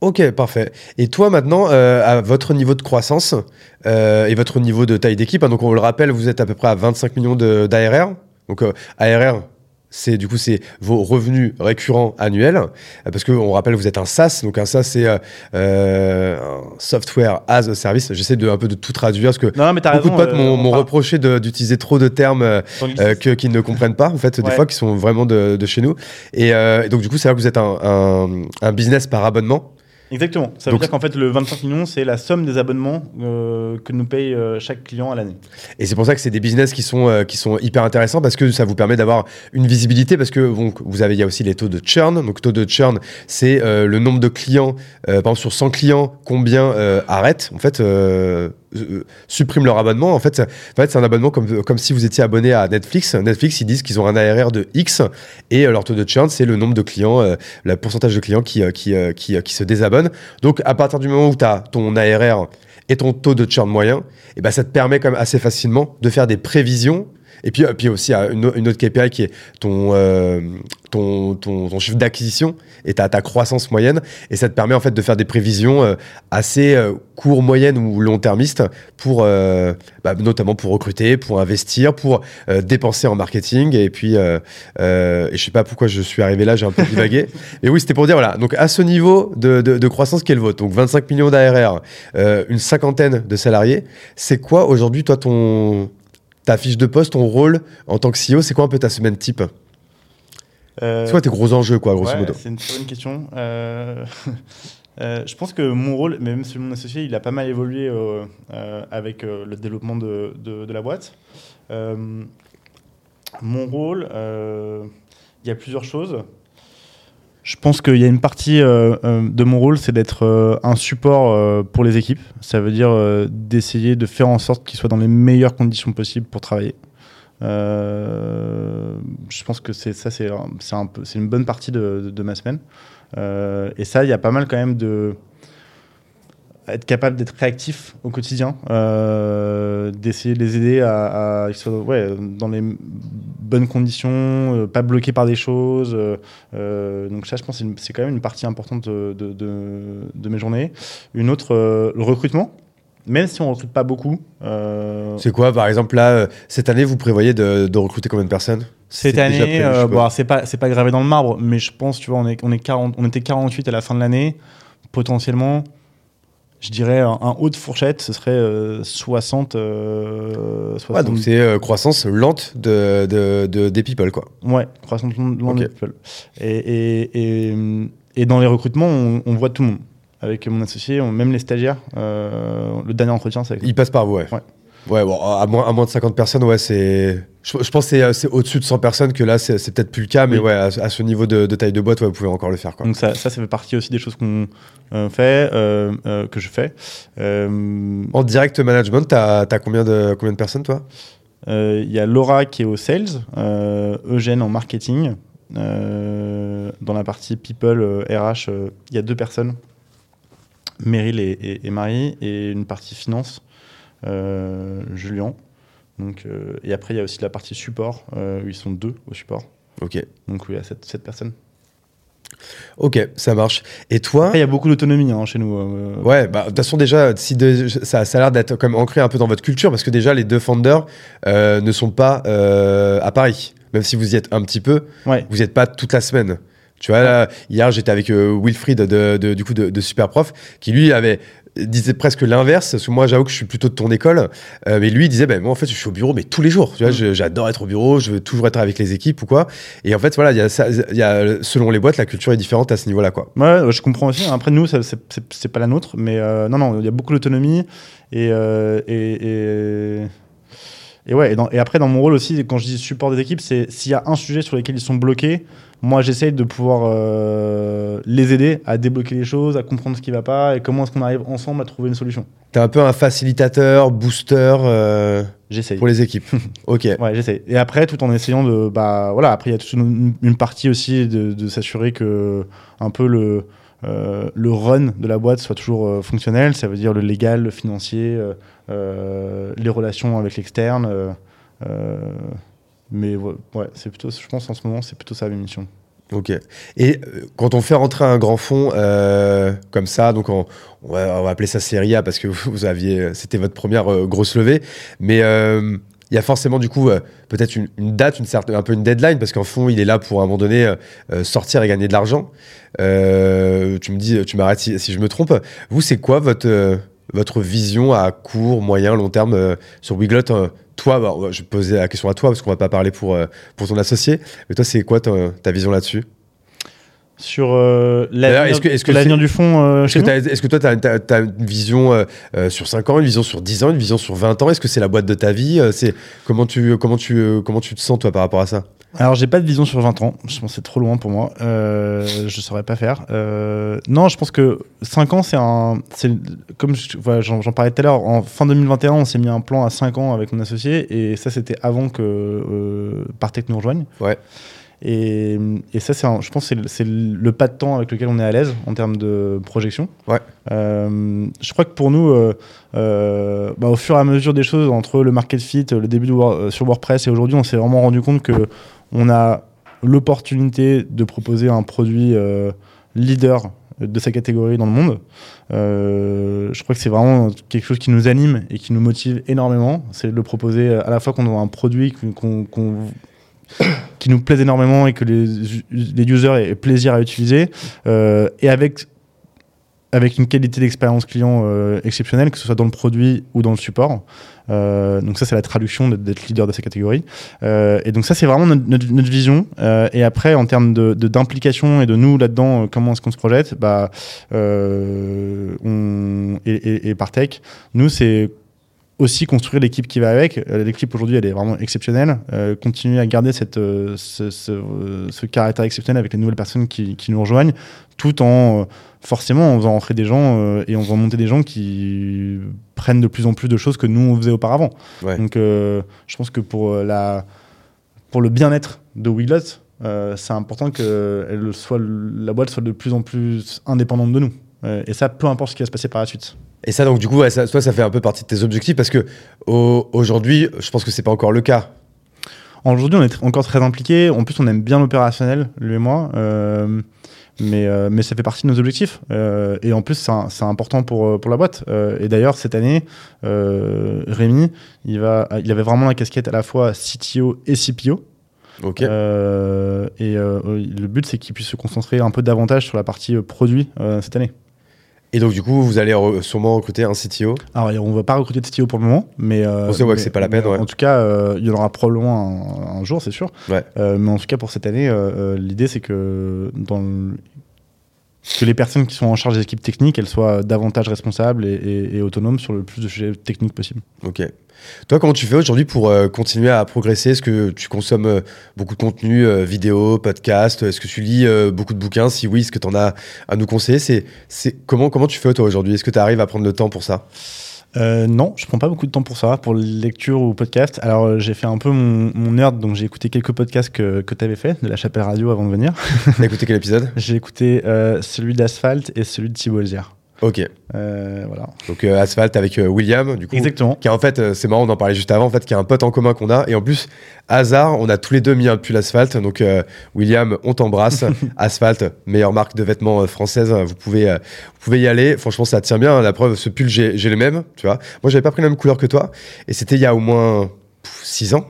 Ok, parfait. Et toi maintenant, euh, à votre niveau de croissance euh, et votre niveau de taille d'équipe, hein, donc on le rappelle, vous êtes à peu près à 25 millions d'ARR. Donc euh, ARR, c'est du coup c'est vos revenus récurrents annuels euh, parce que on rappelle vous êtes un SaaS donc un SaaS c'est euh, un software as a service. J'essaie de un peu de tout traduire parce que beaucoup de potes m'ont reproché d'utiliser trop de termes que qu'ils ne comprennent pas en fait des fois qui sont vraiment de, de chez nous. Et, donc du coup c'est là que vous êtes un, un, un business par abonnement Exactement. Ça veut dire qu'en fait, le 25 millions, c'est la somme des abonnements euh, que nous paye euh, chaque client à l'année. Et c'est pour ça que c'est des business qui sont, euh, qui sont hyper intéressants parce que ça vous permet d'avoir une visibilité parce que bon, vous avez, il y a aussi les taux de churn. Donc, taux de churn, c'est le nombre de clients, par exemple, sur 100 clients, combien arrêtent. En fait, euh, suppriment leur abonnement. En fait, en fait c'est un abonnement comme, comme si vous étiez abonné à Netflix. Netflix, ils disent qu'ils ont un ARR de X et euh, leur taux de churn, c'est le nombre de clients, euh, le pourcentage de clients qui, qui, qui, qui, se désabonnent. Donc, à partir du moment où tu as ton ARR et ton taux de churn moyen, et eh ben, ça te permet quand même assez facilement de faire des prévisions et puis, puis aussi, une, une autre KPI qui est ton, euh, ton, ton, chiffre d'acquisition et ta, ta croissance moyenne. Et ça te permet en fait de faire des prévisions euh, assez euh, court, moyenne ou long-termistes pour, bah, notamment pour recruter, pour investir, pour dépenser en marketing. Et puis, et je sais pas pourquoi je suis arrivé là, j'ai un peu divagué. Mais oui, c'était pour dire, voilà, donc à ce niveau de, de, de croissance qui est le vôtre, donc 25 millions d'ARR, une cinquantaine de salariés, c'est quoi aujourd'hui, toi, ton ta fiche de poste, ton rôle en tant que CEO, c'est quoi un peu ta semaine type euh, C'est quoi tes gros enjeux, quoi, grosso modo C'est une très bonne question. Euh, euh, je pense que mon rôle, même si mon associé, il a pas mal évolué avec le développement de, de la boîte. mon rôle, il y a plusieurs choses. Je pense qu'il y a une partie euh, euh, de mon rôle, c'est d'être euh, un support pour les équipes. Ça veut dire d'essayer de faire en sorte qu'ils soient dans les meilleures conditions possibles pour travailler. je pense que c'est ça, c'est une bonne partie de ma semaine. et ça, il y a pas mal quand même de être capable d'être réactif au quotidien, euh, d'essayer de les aider à, à ouais, dans les bonnes conditions, euh, pas bloqués par des choses. Euh, donc ça, je pense, c'est quand même une partie importante de, de, de, mes journées. Une autre, le recrutement. Même si on ne recrute pas beaucoup. C'est quoi, par exemple, là, cette année, vous prévoyez de, recruter combien de personnes? Cette année, bon, c'est pas, pas gravé dans le marbre, mais je pense, tu vois, on, est, on, est 40, on était 48 à la fin de l'année. Potentiellement, je dirais un, haut de fourchette, ce serait 60. Euh, euh donc c'est euh, croissance lente de, de, des people, quoi. Ouais, croissance lente des people. Et, et, et, dans les recrutements, on, voit tout le monde. Avec mon associé, même les stagiaires, euh, le dernier entretien, c'est avec Il passe par vous, ouais. ouais. Ouais, bon, à moins, à moins de 50 personnes, ouais, c'est. Je, pense que c'est au-dessus de 100 personnes que là, c'est peut-être plus le cas, mais ouais, à, ce niveau de, taille de boîte, ouais, vous pouvez encore le faire. Quoi. Donc ça, ça, ça fait partie aussi des choses qu'on euh, fait, euh, euh, que je fais. En direct management, tu as, combien, de, combien de personnes, toi? Il y a Laura qui est au sales, Eugène en marketing. dans la partie people, RH, il y a deux personnes, Meryl et, et Marie, et une partie finance. Euh, Julien. Donc, euh, et après, il y a aussi la partie support, euh, où ils sont deux au support. Ok. Donc, oui, il y a sept, personnes. Ok, ça marche. Et toi Il y a beaucoup d'autonomie hein, chez nous. Ouais, bah, de toute façon, déjà, si ça, ça, a l'air d'être comme ancré un peu dans votre culture, parce que déjà, les deux founders ne sont pas à Paris. Même si vous y êtes un petit peu, ouais. vous n'y êtes pas toute la semaine. Tu vois, là, hier, j'étais avec Wilfried de, du coup de, de Superprof, qui lui avait disait presque l'inverse, parce que moi j'avoue que je suis plutôt de ton école, euh, mais lui il disait, ben moi en fait je suis au bureau, mais tous les jours, tu vois, mm. j'adore être au bureau, je veux toujours être avec les équipes ou quoi, et en fait voilà, il y, a y a, selon les boîtes, la culture est différente à ce niveau-là, quoi. Ouais, je comprends aussi, après nous, c'est pas la nôtre, mais euh, non, non, il y a beaucoup d'autonomie, et, euh, et, et ouais, et, dans- et après, dans mon rôle aussi, quand je dis support des équipes, c'est s'il y a un sujet sur lequel ils sont bloqués, moi j'essaye de pouvoir euh, les aider à débloquer les choses, à comprendre ce qui va pas et comment est-ce qu'on arrive ensemble à trouver une solution. T'es un peu un facilitateur, booster euh, J'essaye. pour les équipes. ok. Ouais, j'essaie. Et après, tout en essayant de, bah, voilà, après il y a toute une, une partie aussi de, de s'assurer que un peu le le run de la boîte soit toujours euh, fonctionnel. Ça veut dire le légal, le financier, euh, euh, les relations avec l'externe. euh, euh, mais ouais, c'est plutôt, je pense en ce moment, c'est plutôt ça mes missions. Ok. Et euh, quand on fait rentrer un grand fonds euh, comme ça, donc on, va, appeler ça série A parce que vous, aviez, c'était votre première euh, grosse levée, mais euh, il y a forcément du coup euh, peut-être une, une date, une certaine, un peu une deadline parce qu'en fond il est là pour à un moment donné euh, euh, sortir et gagner de l'argent. Tu me dis, tu m'arrêtes si, je me trompe. Vous, c'est quoi votre votre vision à court, moyen, long terme sur Wiglot Toi, bah, je poser la question à toi parce qu'on va pas parler pour pour ton associé, mais toi, c'est quoi ta vision là-dessus? Sur euh, l'avenir est-ce que- est-ce que l'avenir c'est- du fond euh, Est-ce chez que, t'as- est-ce que toi, tu as, une vision euh, euh, sur 5 ans, une vision sur 10 ans, une vision sur 20 ans? Est-ce que c'est la boîte de ta vie? Euh, c'est comment, tu, comment, tu, euh, comment tu te sens, toi, par rapport à ça? Alors, j'ai pas de vision sur 20 ans. Je pense que c'est trop loin pour moi. Euh, je saurais pas faire. Euh, non, je pense que 5 ans, c'est un. c'est- Comme je- voilà, j'en j'en parlais tout à l'heure, en fin 2021, on s'est mis un plan à 5 ans avec mon associé. Et ça, c'était avant que euh, Partech nous rejoigne. Ouais. Et, et ça, un- je pense que c'est le- pas de temps avec lequel on est à l'aise en termes de projection. Ouais. Euh, je crois que pour nous, euh, euh, bah, au fur et à mesure des choses, entre le market fit, le début de sur WordPress et aujourd'hui, on s'est vraiment rendu compte que on a l'opportunité de proposer un produit leader de sa catégorie dans le monde. Euh, je crois que c'est vraiment quelque chose qui nous anime et qui nous motive énormément. C'est de le proposer à la fois qu'on a un produit qu'on- qu'on- qui nous plaise énormément et que les, les users aient plaisir à utiliser, euh, et avec avec une qualité d'expérience client euh, exceptionnelle, que ce soit dans le produit ou dans le support. Euh, donc ça, c'est la traduction d'être- leader de sa catégorie. Euh, et donc ça, c'est vraiment notre, notre- vision. Et après, en termes de de- d'implication et de nous là-dedans, comment est-ce qu'on se projette bah, et par tech, nous, c'est aussi construire l'équipe qui va avec. Euh, L'équipe aujourd'hui, elle est vraiment exceptionnelle. Euh, continuer à garder cette, euh, ce, ce, euh, ce caractère exceptionnel avec les nouvelles personnes qui, qui nous rejoignent, tout en forcément en faisant rentrer des gens et en faisant monter des gens qui prennent de plus en plus de choses que nous on faisait auparavant. Ouais. Donc, je pense que pour la pour le bien-être de Wiglot, c'est important que elle soit, la boîte soit de plus en plus indépendante de nous. Et ça, peu importe ce qui va se passer par la suite. Et ça, donc, du coup, ouais, ça, toi, ça fait un peu partie de tes objectifs parce que au- aujourd'hui, je pense que c'est pas encore le cas. Aujourd'hui, on est tr- encore très impliqués. En plus, on aime bien l'opérationnel, lui et moi. Euh, mais, euh, mais ça fait partie de nos objectifs. Euh, et en plus, c'est un- c'est important pour, pour la boîte. Et d'ailleurs, cette année, Rémi, il, va, il avait vraiment la casquette à la fois CTO et CPO. Ok. Euh, et euh, le but, c'est qu'il puisse se concentrer un peu davantage sur la partie euh, produit cette année. Et donc, du coup, vous allez re- sûrement recruter un CTO. Alors, on ne va pas recruter de CTO pour le moment, mais. euh, On sait, ouais, que c'est pas la peine, ouais. En tout cas, euh, il y en aura probablement un, un jour, c'est sûr. Ouais. Euh, mais en tout cas, pour cette année, l'idée, c'est que, dans le- que les personnes qui sont en charge des équipes techniques, elles soient davantage responsables et, autonomes sur le plus de sujets techniques possible. Ok. Toi, comment tu fais aujourd'hui pour euh, continuer à progresser? Est-ce que tu consommes euh, beaucoup de contenu, euh, vidéo, Est-ce que tu lis euh, beaucoup de bouquins? Si oui, est-ce que tu en as à nous conseiller? C'est, c'est, comment, comment tu fais toi aujourd'hui? Est-ce que tu arrives à prendre le temps pour ça? Euh, non, je prends pas beaucoup de temps pour ça, pour lecture ou podcast. Alors, euh, j'ai fait un peu mon, mon nerd, donc j'ai écouté quelques podcasts que, que tu avais fait de la Chapelle Radio avant de venir. T'as écouté quel épisode? J'ai écouté euh, celui d'Asphalt et celui de Thibault Elzière. Ok. Euh, voilà. Donc euh, Asphalt avec euh, William, du coup. Exactement. Qui en fait, euh, c'est marrant, on en parlait juste avant, en fait, qui a un pote en commun qu'on a. Et en plus, hasard, on a tous les deux mis un pull Asphalt. Donc euh, William, on t'embrasse. Asphalt, meilleure marque de vêtements française. Vous pouvez, vous pouvez y aller. Franchement, ça tient bien. La preuve, ce pull, j'ai les mêmes. Tu vois. Moi, j'avais pas pris la même couleur que toi. Et c'était il y a au moins 6 ans.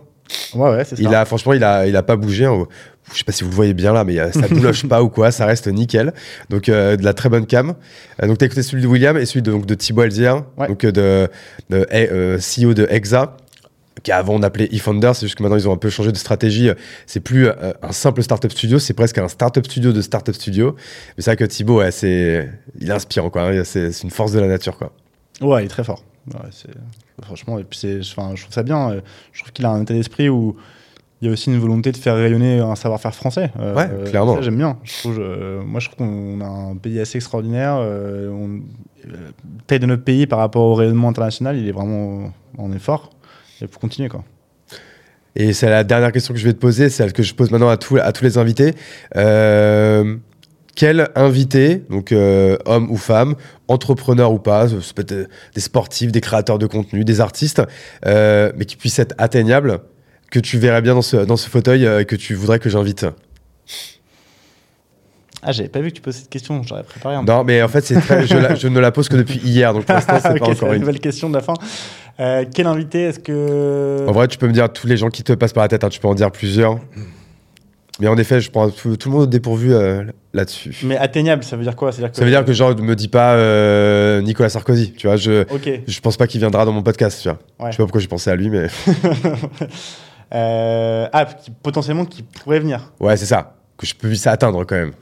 Ouais, ouais, c'est ça. Il a, franchement, il a, il a pas bougé. hein. Je sais pas si vous le voyez bien là, mais euh, ça bouloche pas ou quoi, ça reste nickel. Donc euh, de la très bonne cam. Euh, donc t'as écouté celui de William et celui de, donc, de Thibaut Ouais. donc euh, de, de eh, euh, CEO de Exa, qui avant on appelait eFounder, c'est juste que maintenant ils ont un peu changé de stratégie. C'est plus euh, un simple startup studio, c'est presque un startup studio de startup studio. Mais c'est vrai que Thibaut, ouais, c'est, il est inspirant quoi. hein. C'est c'est une force de la nature quoi. Ouais, il est très fort. Ouais, franchement, et puis enfin, je trouve ça bien. euh, Je trouve qu'il a un état d'esprit où il y a aussi une volonté de faire rayonner un savoir-faire français. Euh, Ouais, euh, clairement. j'aime bien. Je trouve, euh, moi, je trouve qu'on a un pays assez extraordinaire. on, la taille de notre pays par rapport au rayonnement international, il est vraiment, on est fort. Il faut continuer, quoi. Et c'est la dernière question que je vais te poser, celle que je pose maintenant à, à tous les invités. Euh, quel invité, donc euh, homme ou femme, entrepreneur ou pas, ça peut être des sportifs, des créateurs de contenu, des artistes, euh, mais qui puisse être atteignable, que tu verrais bien dans ce, dans ce fauteuil euh, que tu voudrais que j'invite Ah, j'avais pas vu que tu posais cette question. J'aurais préparé un Non, mais en fait, très- je, la- je ne la pose que depuis hier, donc pour l'instant, c'est pas encore une. nouvelle question de la fin. Euh, quel invité est-ce que. En vrai, tu peux me dire tous les gens qui te passent par la tête, hein, tu peux en dire plusieurs. Mais en effet, je prends tout, tout le monde au dépourvu euh, là-dessus. Mais atteignable, ça veut dire quoi? C'est-à-dire Ça veut dire que genre, ne me dis pas euh, Nicolas Sarkozy, tu vois, je, Ok. je pense pas qu'il viendra dans mon podcast, tu vois. Ouais. Je sais pas pourquoi j'ai pensé à lui, mais Euh, ah, qui- potentiellement qui pourrait venir. ouais, c'est ça, que je puisse atteindre quand même.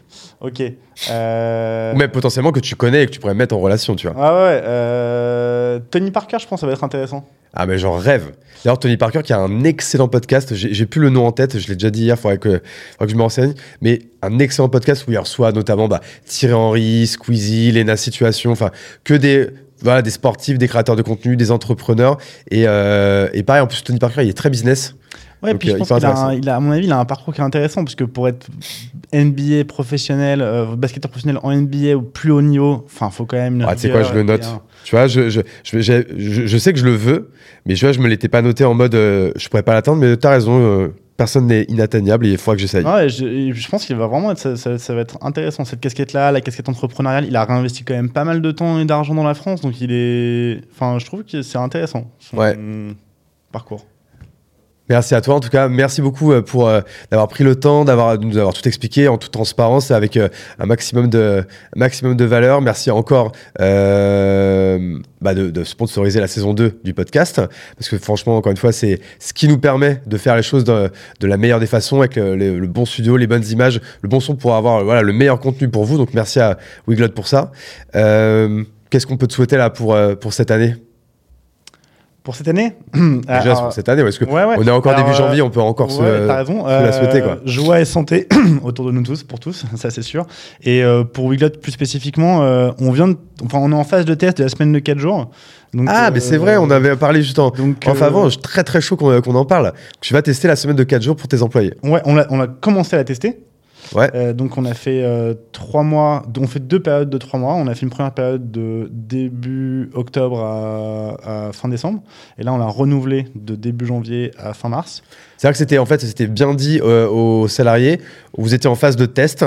Ok. Euh... Ou même potentiellement que tu connais et que tu pourrais mettre en relation, tu vois. Ah ouais. Euh... Tony Parker, je pense, ça va être intéressant. Ah, mais j'en rêve. D'ailleurs, Tony Parker qui a un excellent podcast, j'ai plus le nom en tête, je l'ai déjà dit hier, faudrait que, faudrait que je me renseigne, mais un excellent podcast où il reçoit notamment bah, Thierry Henry, Squeezie, Lena Situation, enfin, que des. Voilà, des sportifs, des créateurs de contenu, des entrepreneurs. Et, euh, et pareil, en plus, Tony Parker, il est très business. Ouais, Donc, puis je euh, pense qu'il a, un- intéressant. il a, à mon avis, il a un parcours qui est intéressant, parce que pour être NBA professionnel, euh, basketteur professionnel en NBA au plus haut niveau, enfin, faut quand même. Ah, tu sais quoi, je le note. un- Tu vois, je, je, je, je, je sais que je le veux, mais je, vois, je me l'étais pas noté en mode euh, je pourrais pas l'atteindre, mais t'as raison, euh, personne n'est inatteignable et il faudra que j'essaye. Ouais, je, pense qu'il va vraiment être, ça, ça- ça va être intéressant cette casquette-là, la casquette entrepreneuriale. Il a réinvesti quand même pas mal de temps et d'argent dans la France, donc il est. Enfin, je trouve que c'est intéressant. son Ouais. Parcours. Merci à toi en tout cas, merci beaucoup euh, pour euh, d'avoir pris le temps, d'avoir de nous avoir tout expliqué en toute transparence avec euh, un maximum de maximum de valeur. Merci encore euh, bah, de, sponsoriser la saison 2 du podcast parce que franchement encore une fois c'est ce qui nous permet de faire les choses de, la meilleure des façons avec le, bon studio, les bonnes images, le bon son pour avoir voilà le meilleur contenu pour vous. Donc merci à Wiglot pour ça. Qu'est-ce qu'on peut te souhaiter là pour pour cette année? Pour cette année Déjà Alors, pour cette année parce que ouais, ouais. on est encore Alors, début euh, janvier, on peut encore se Ouais, t'as raison. se la souhaiter, quoi. Joie et santé autour de nous tous, pour tous, ça c'est sûr. Et euh, pour Wiglot plus spécifiquement, euh, on vient, de- enfin on est en phase de test de la semaine de 4 jours. Donc, Ah, mais euh, c'est vrai, on avait parlé juste en. Donc, Enfin, euh, avant, très très chaud qu'on qu'on en parle. Tu vas tester la semaine de 4 jours pour tes employés. Ouais, on a, on a commencé à la tester. Ouais. Euh, donc on a fait euh, trois mois, on fait deux périodes de trois mois. On a fait une première période de début octobre à, à fin décembre, et là on l'a renouvelé de début janvier à fin mars. C'est vrai que c'était en fait, c'était bien dit euh, aux salariés. Vous étiez en phase de test,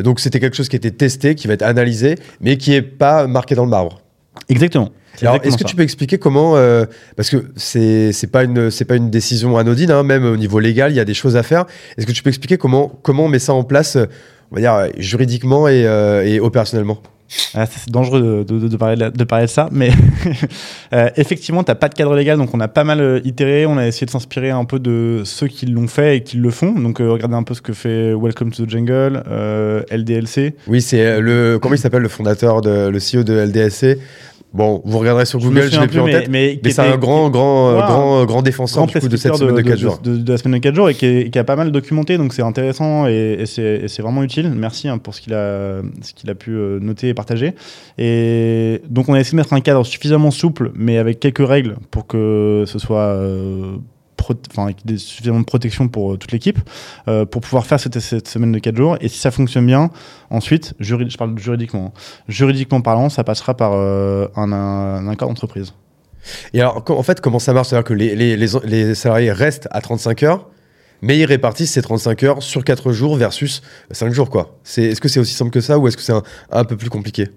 donc c'était quelque chose qui était testé, qui va être analysé, mais qui est pas marqué dans le marbre. Exactement. Alors, est-ce que tu peux expliquer comment euh, Parce que c'est c'est pas une c'est pas une décision anodine, hein, même au niveau légal, il y a des choses à faire. Est-ce que tu peux expliquer comment comment on met ça en place, euh, on va dire juridiquement et, euh, et opérationnellement? Ah, c'est dangereux de, parler de, parler de ça, mais euh, effectivement, tu n'as pas de cadre légal, donc on a pas mal euh, itéré, on a essayé de s'inspirer un peu de ceux qui l'ont fait et qui le font. Donc euh, regardez un peu ce que fait Welcome to the Jungle, euh, LDLC. Oui, c'est euh, le comment il s'appelle le fondateur de le CEO de LDSC. Bon, vous regarderez sur Google, je l'ai plus en tête. mais- Mais, c'est un grand, grand, euh, grand, grand défenseur grand du coup, de cette semaine de 4 jours. de, de la semaine de 4 jours et qui, est- qui a pas mal documenté, donc c'est intéressant et, et c'est vraiment utile. Merci hein, pour ce qu'il a, qu'il a pu euh, noter et partager. Et donc on a essayé de mettre un cadre suffisamment souple, mais avec quelques règles pour que ce soit euh, enfin avec des, suffisamment de protection pour euh, toute l'équipe, euh, pour pouvoir faire cette, cette semaine de 4 jours. Et si ça fonctionne bien, ensuite, juri- je parle juridiquement, hein. juridiquement parlant, ça passera par euh, un, un accord d'entreprise. Et alors, en fait, comment ça marche? C'est-à-dire que les, les, les, les salariés restent à 35 heures, mais ils répartissent ces 35 heures sur 4 jours versus 5 jours, quoi. C'est- Est-ce que c'est aussi simple que ça ou est-ce que c'est un, un peu plus compliqué?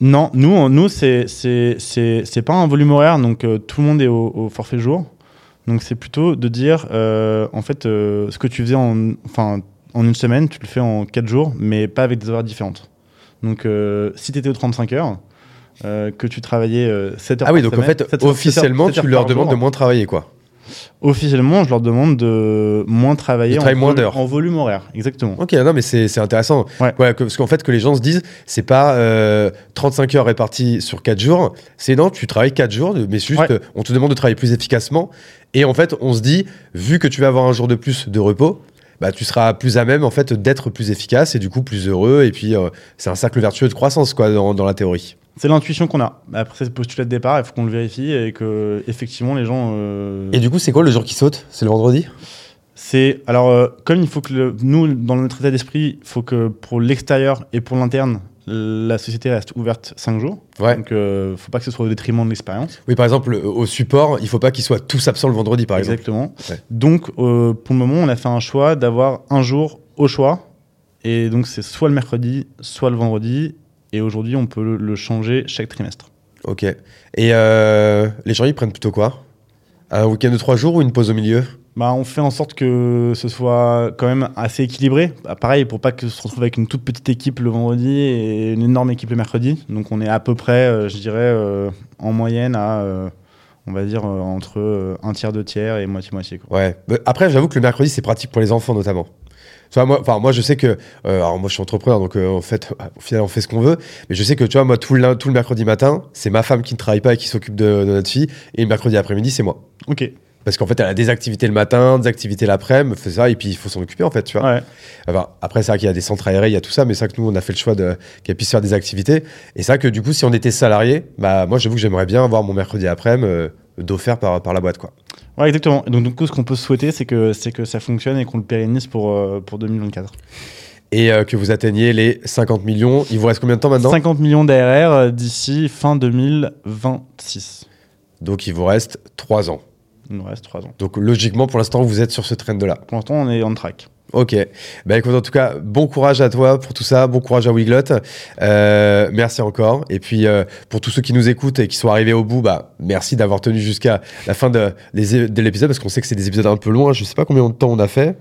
Non, nous, nous c'est c'est c'est c'est pas un volume horaire, donc euh, tout le monde est au, au forfait jour. Donc c'est plutôt de dire, euh, en fait, euh, ce que tu faisais en, enfin, en une semaine, tu le fais en 4 jours, mais pas avec des horaires différentes. Donc euh, si tu étais aux 35 heures, que tu travaillais euh, 7 heures Ah oui, par donc en fait, 7 heures- officiellement, 7 heures tu leur demandes de moins travailler, quoi. Officiellement, je leur demande de moins travailler en, moins volume horaire. Exactement. Ok, non, mais c'est intéressant. Ouais. que- parce qu'en fait, que les gens se disent, c'est pas euh, 35 heures réparties sur 4 jours, c'est non, tu travailles 4 jours, mais juste, Ouais. euh, on te demande de travailler plus efficacement. Et en fait, on se dit, vu que tu vas avoir un jour de plus de repos, bah, tu seras plus à même en fait d'être plus efficace et du coup plus heureux. Et puis, euh, c'est un cercle vertueux de croissance, quoi, dans, dans la théorie. C'est l'intuition qu'on a. Après, c'est le postulat de départ, il faut qu'on le vérifie et que, effectivement, les gens. euh, Et du coup, c'est quoi le jour qui saute? C'est le vendredi? C'est alors euh, comme il faut que le- nous dans notre état d'esprit, il faut que pour l'extérieur et pour l'interne, la société reste ouverte 5 jours. Ouais. Donc euh, faut pas que ce soit au détriment de l'expérience. Oui, par exemple, au support, il faut pas qu'ils soient tous absents le vendredi, par exemple. Exactement. Ouais. Donc euh, pour le moment, on a fait un choix d'avoir un jour au choix et donc c'est soit le mercredi, soit le vendredi et aujourd'hui, on peut le, changer chaque trimestre. Ok. Et euh, les gens, ils prennent plutôt quoi? Un week-end de 3 jours ou une pause au milieu? Bah, on fait en sorte que ce soit quand même assez équilibré. Bah, pareil, pour pas que se retrouve avec une toute petite équipe le vendredi et une énorme équipe le mercredi. Donc on est à peu près, euh, je dirais, euh, en moyenne à, euh, on va dire, entre un tiers, deux tiers et moitié-moitié. Ouais. Après, j'avoue que le mercredi, c'est pratique pour les enfants notamment. Moi, enfin, moi, je sais que. euh, alors, moi, je suis entrepreneur, donc euh, en fait, au final, on fait ce qu'on veut. Mais je sais que, tu vois, moi, tout le, tout le mercredi matin, c'est ma femme qui ne travaille pas et qui s'occupe de, de notre fille. Et le mercredi après-midi, c'est moi. Ok. Parce qu'en fait, elle a des activités le matin, des activités l'après-midi, fait ça, et puis il faut s'en occuper, en fait, tu vois. Ouais. Enfin, après, c'est vrai qu'il y a des centres aérés, il y a tout ça, mais c'est vrai que nous, on a fait le choix de qu'elle puisse faire des activités. Et c'est vrai que du coup, si on était salarié, bah, moi, j'avoue que j'aimerais bien avoir mon mercredi après-midi euh, d'offert par, par la boîte, quoi. Ouais, exactement. Donc, du coup, ce qu'on peut souhaiter, c'est que, c'est que ça fonctionne et qu'on le pérennise pour, euh, pour 2024. Et euh, que vous atteigniez les 50 millions. Il vous reste combien de temps maintenant? 50 millions d'ARR euh, d'ici fin 2026. Donc, il vous reste 3 ans. Il nous reste 3 ans. Donc, logiquement, pour l'instant, vous êtes sur ce trend-là. Pour l'instant, on est on track. Ok. Bah écoute, en tout cas, bon courage à toi pour tout ça, bon courage à Wiglot. Euh, merci encore. Et puis euh, pour tous ceux qui nous écoutent et qui sont arrivés au bout, bah merci d'avoir tenu jusqu'à la fin de, de l'épisode parce qu'on sait que c'est des épisodes un peu hein. Je sais pas combien de temps on a fait.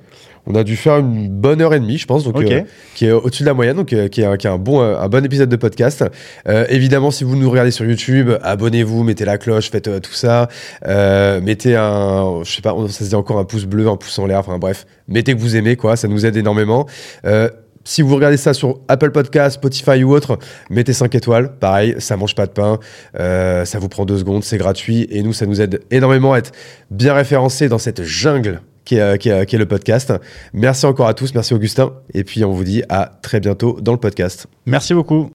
On a dû faire une bonne heure et demie, je pense, donc euh, qui est au-dessus de la moyenne, donc euh, qui est, un, qui est un bon, euh, un bon épisode de podcast. Euh, évidemment, si vous nous regardez sur YouTube, abonnez-vous, mettez la cloche, faites tout ça, mettez un, je sais pas, ça se dit encore un pouce bleu, un pouce en l'air, enfin bref, mettez que vous aimez, quoi, ça nous aide énormément. Si vous regardez ça sur Apple Podcast, Spotify ou autre, mettez 5 étoiles. Pareil, ça mange pas de pain. Euh, ça vous prend deux secondes, c'est gratuit. Et nous, ça nous aide énormément à être bien référencés dans cette jungle qui est, euh, qui est- qui est le podcast. Merci encore à tous. Merci Augustin. Et puis, on vous dit à très bientôt dans le podcast. Merci beaucoup.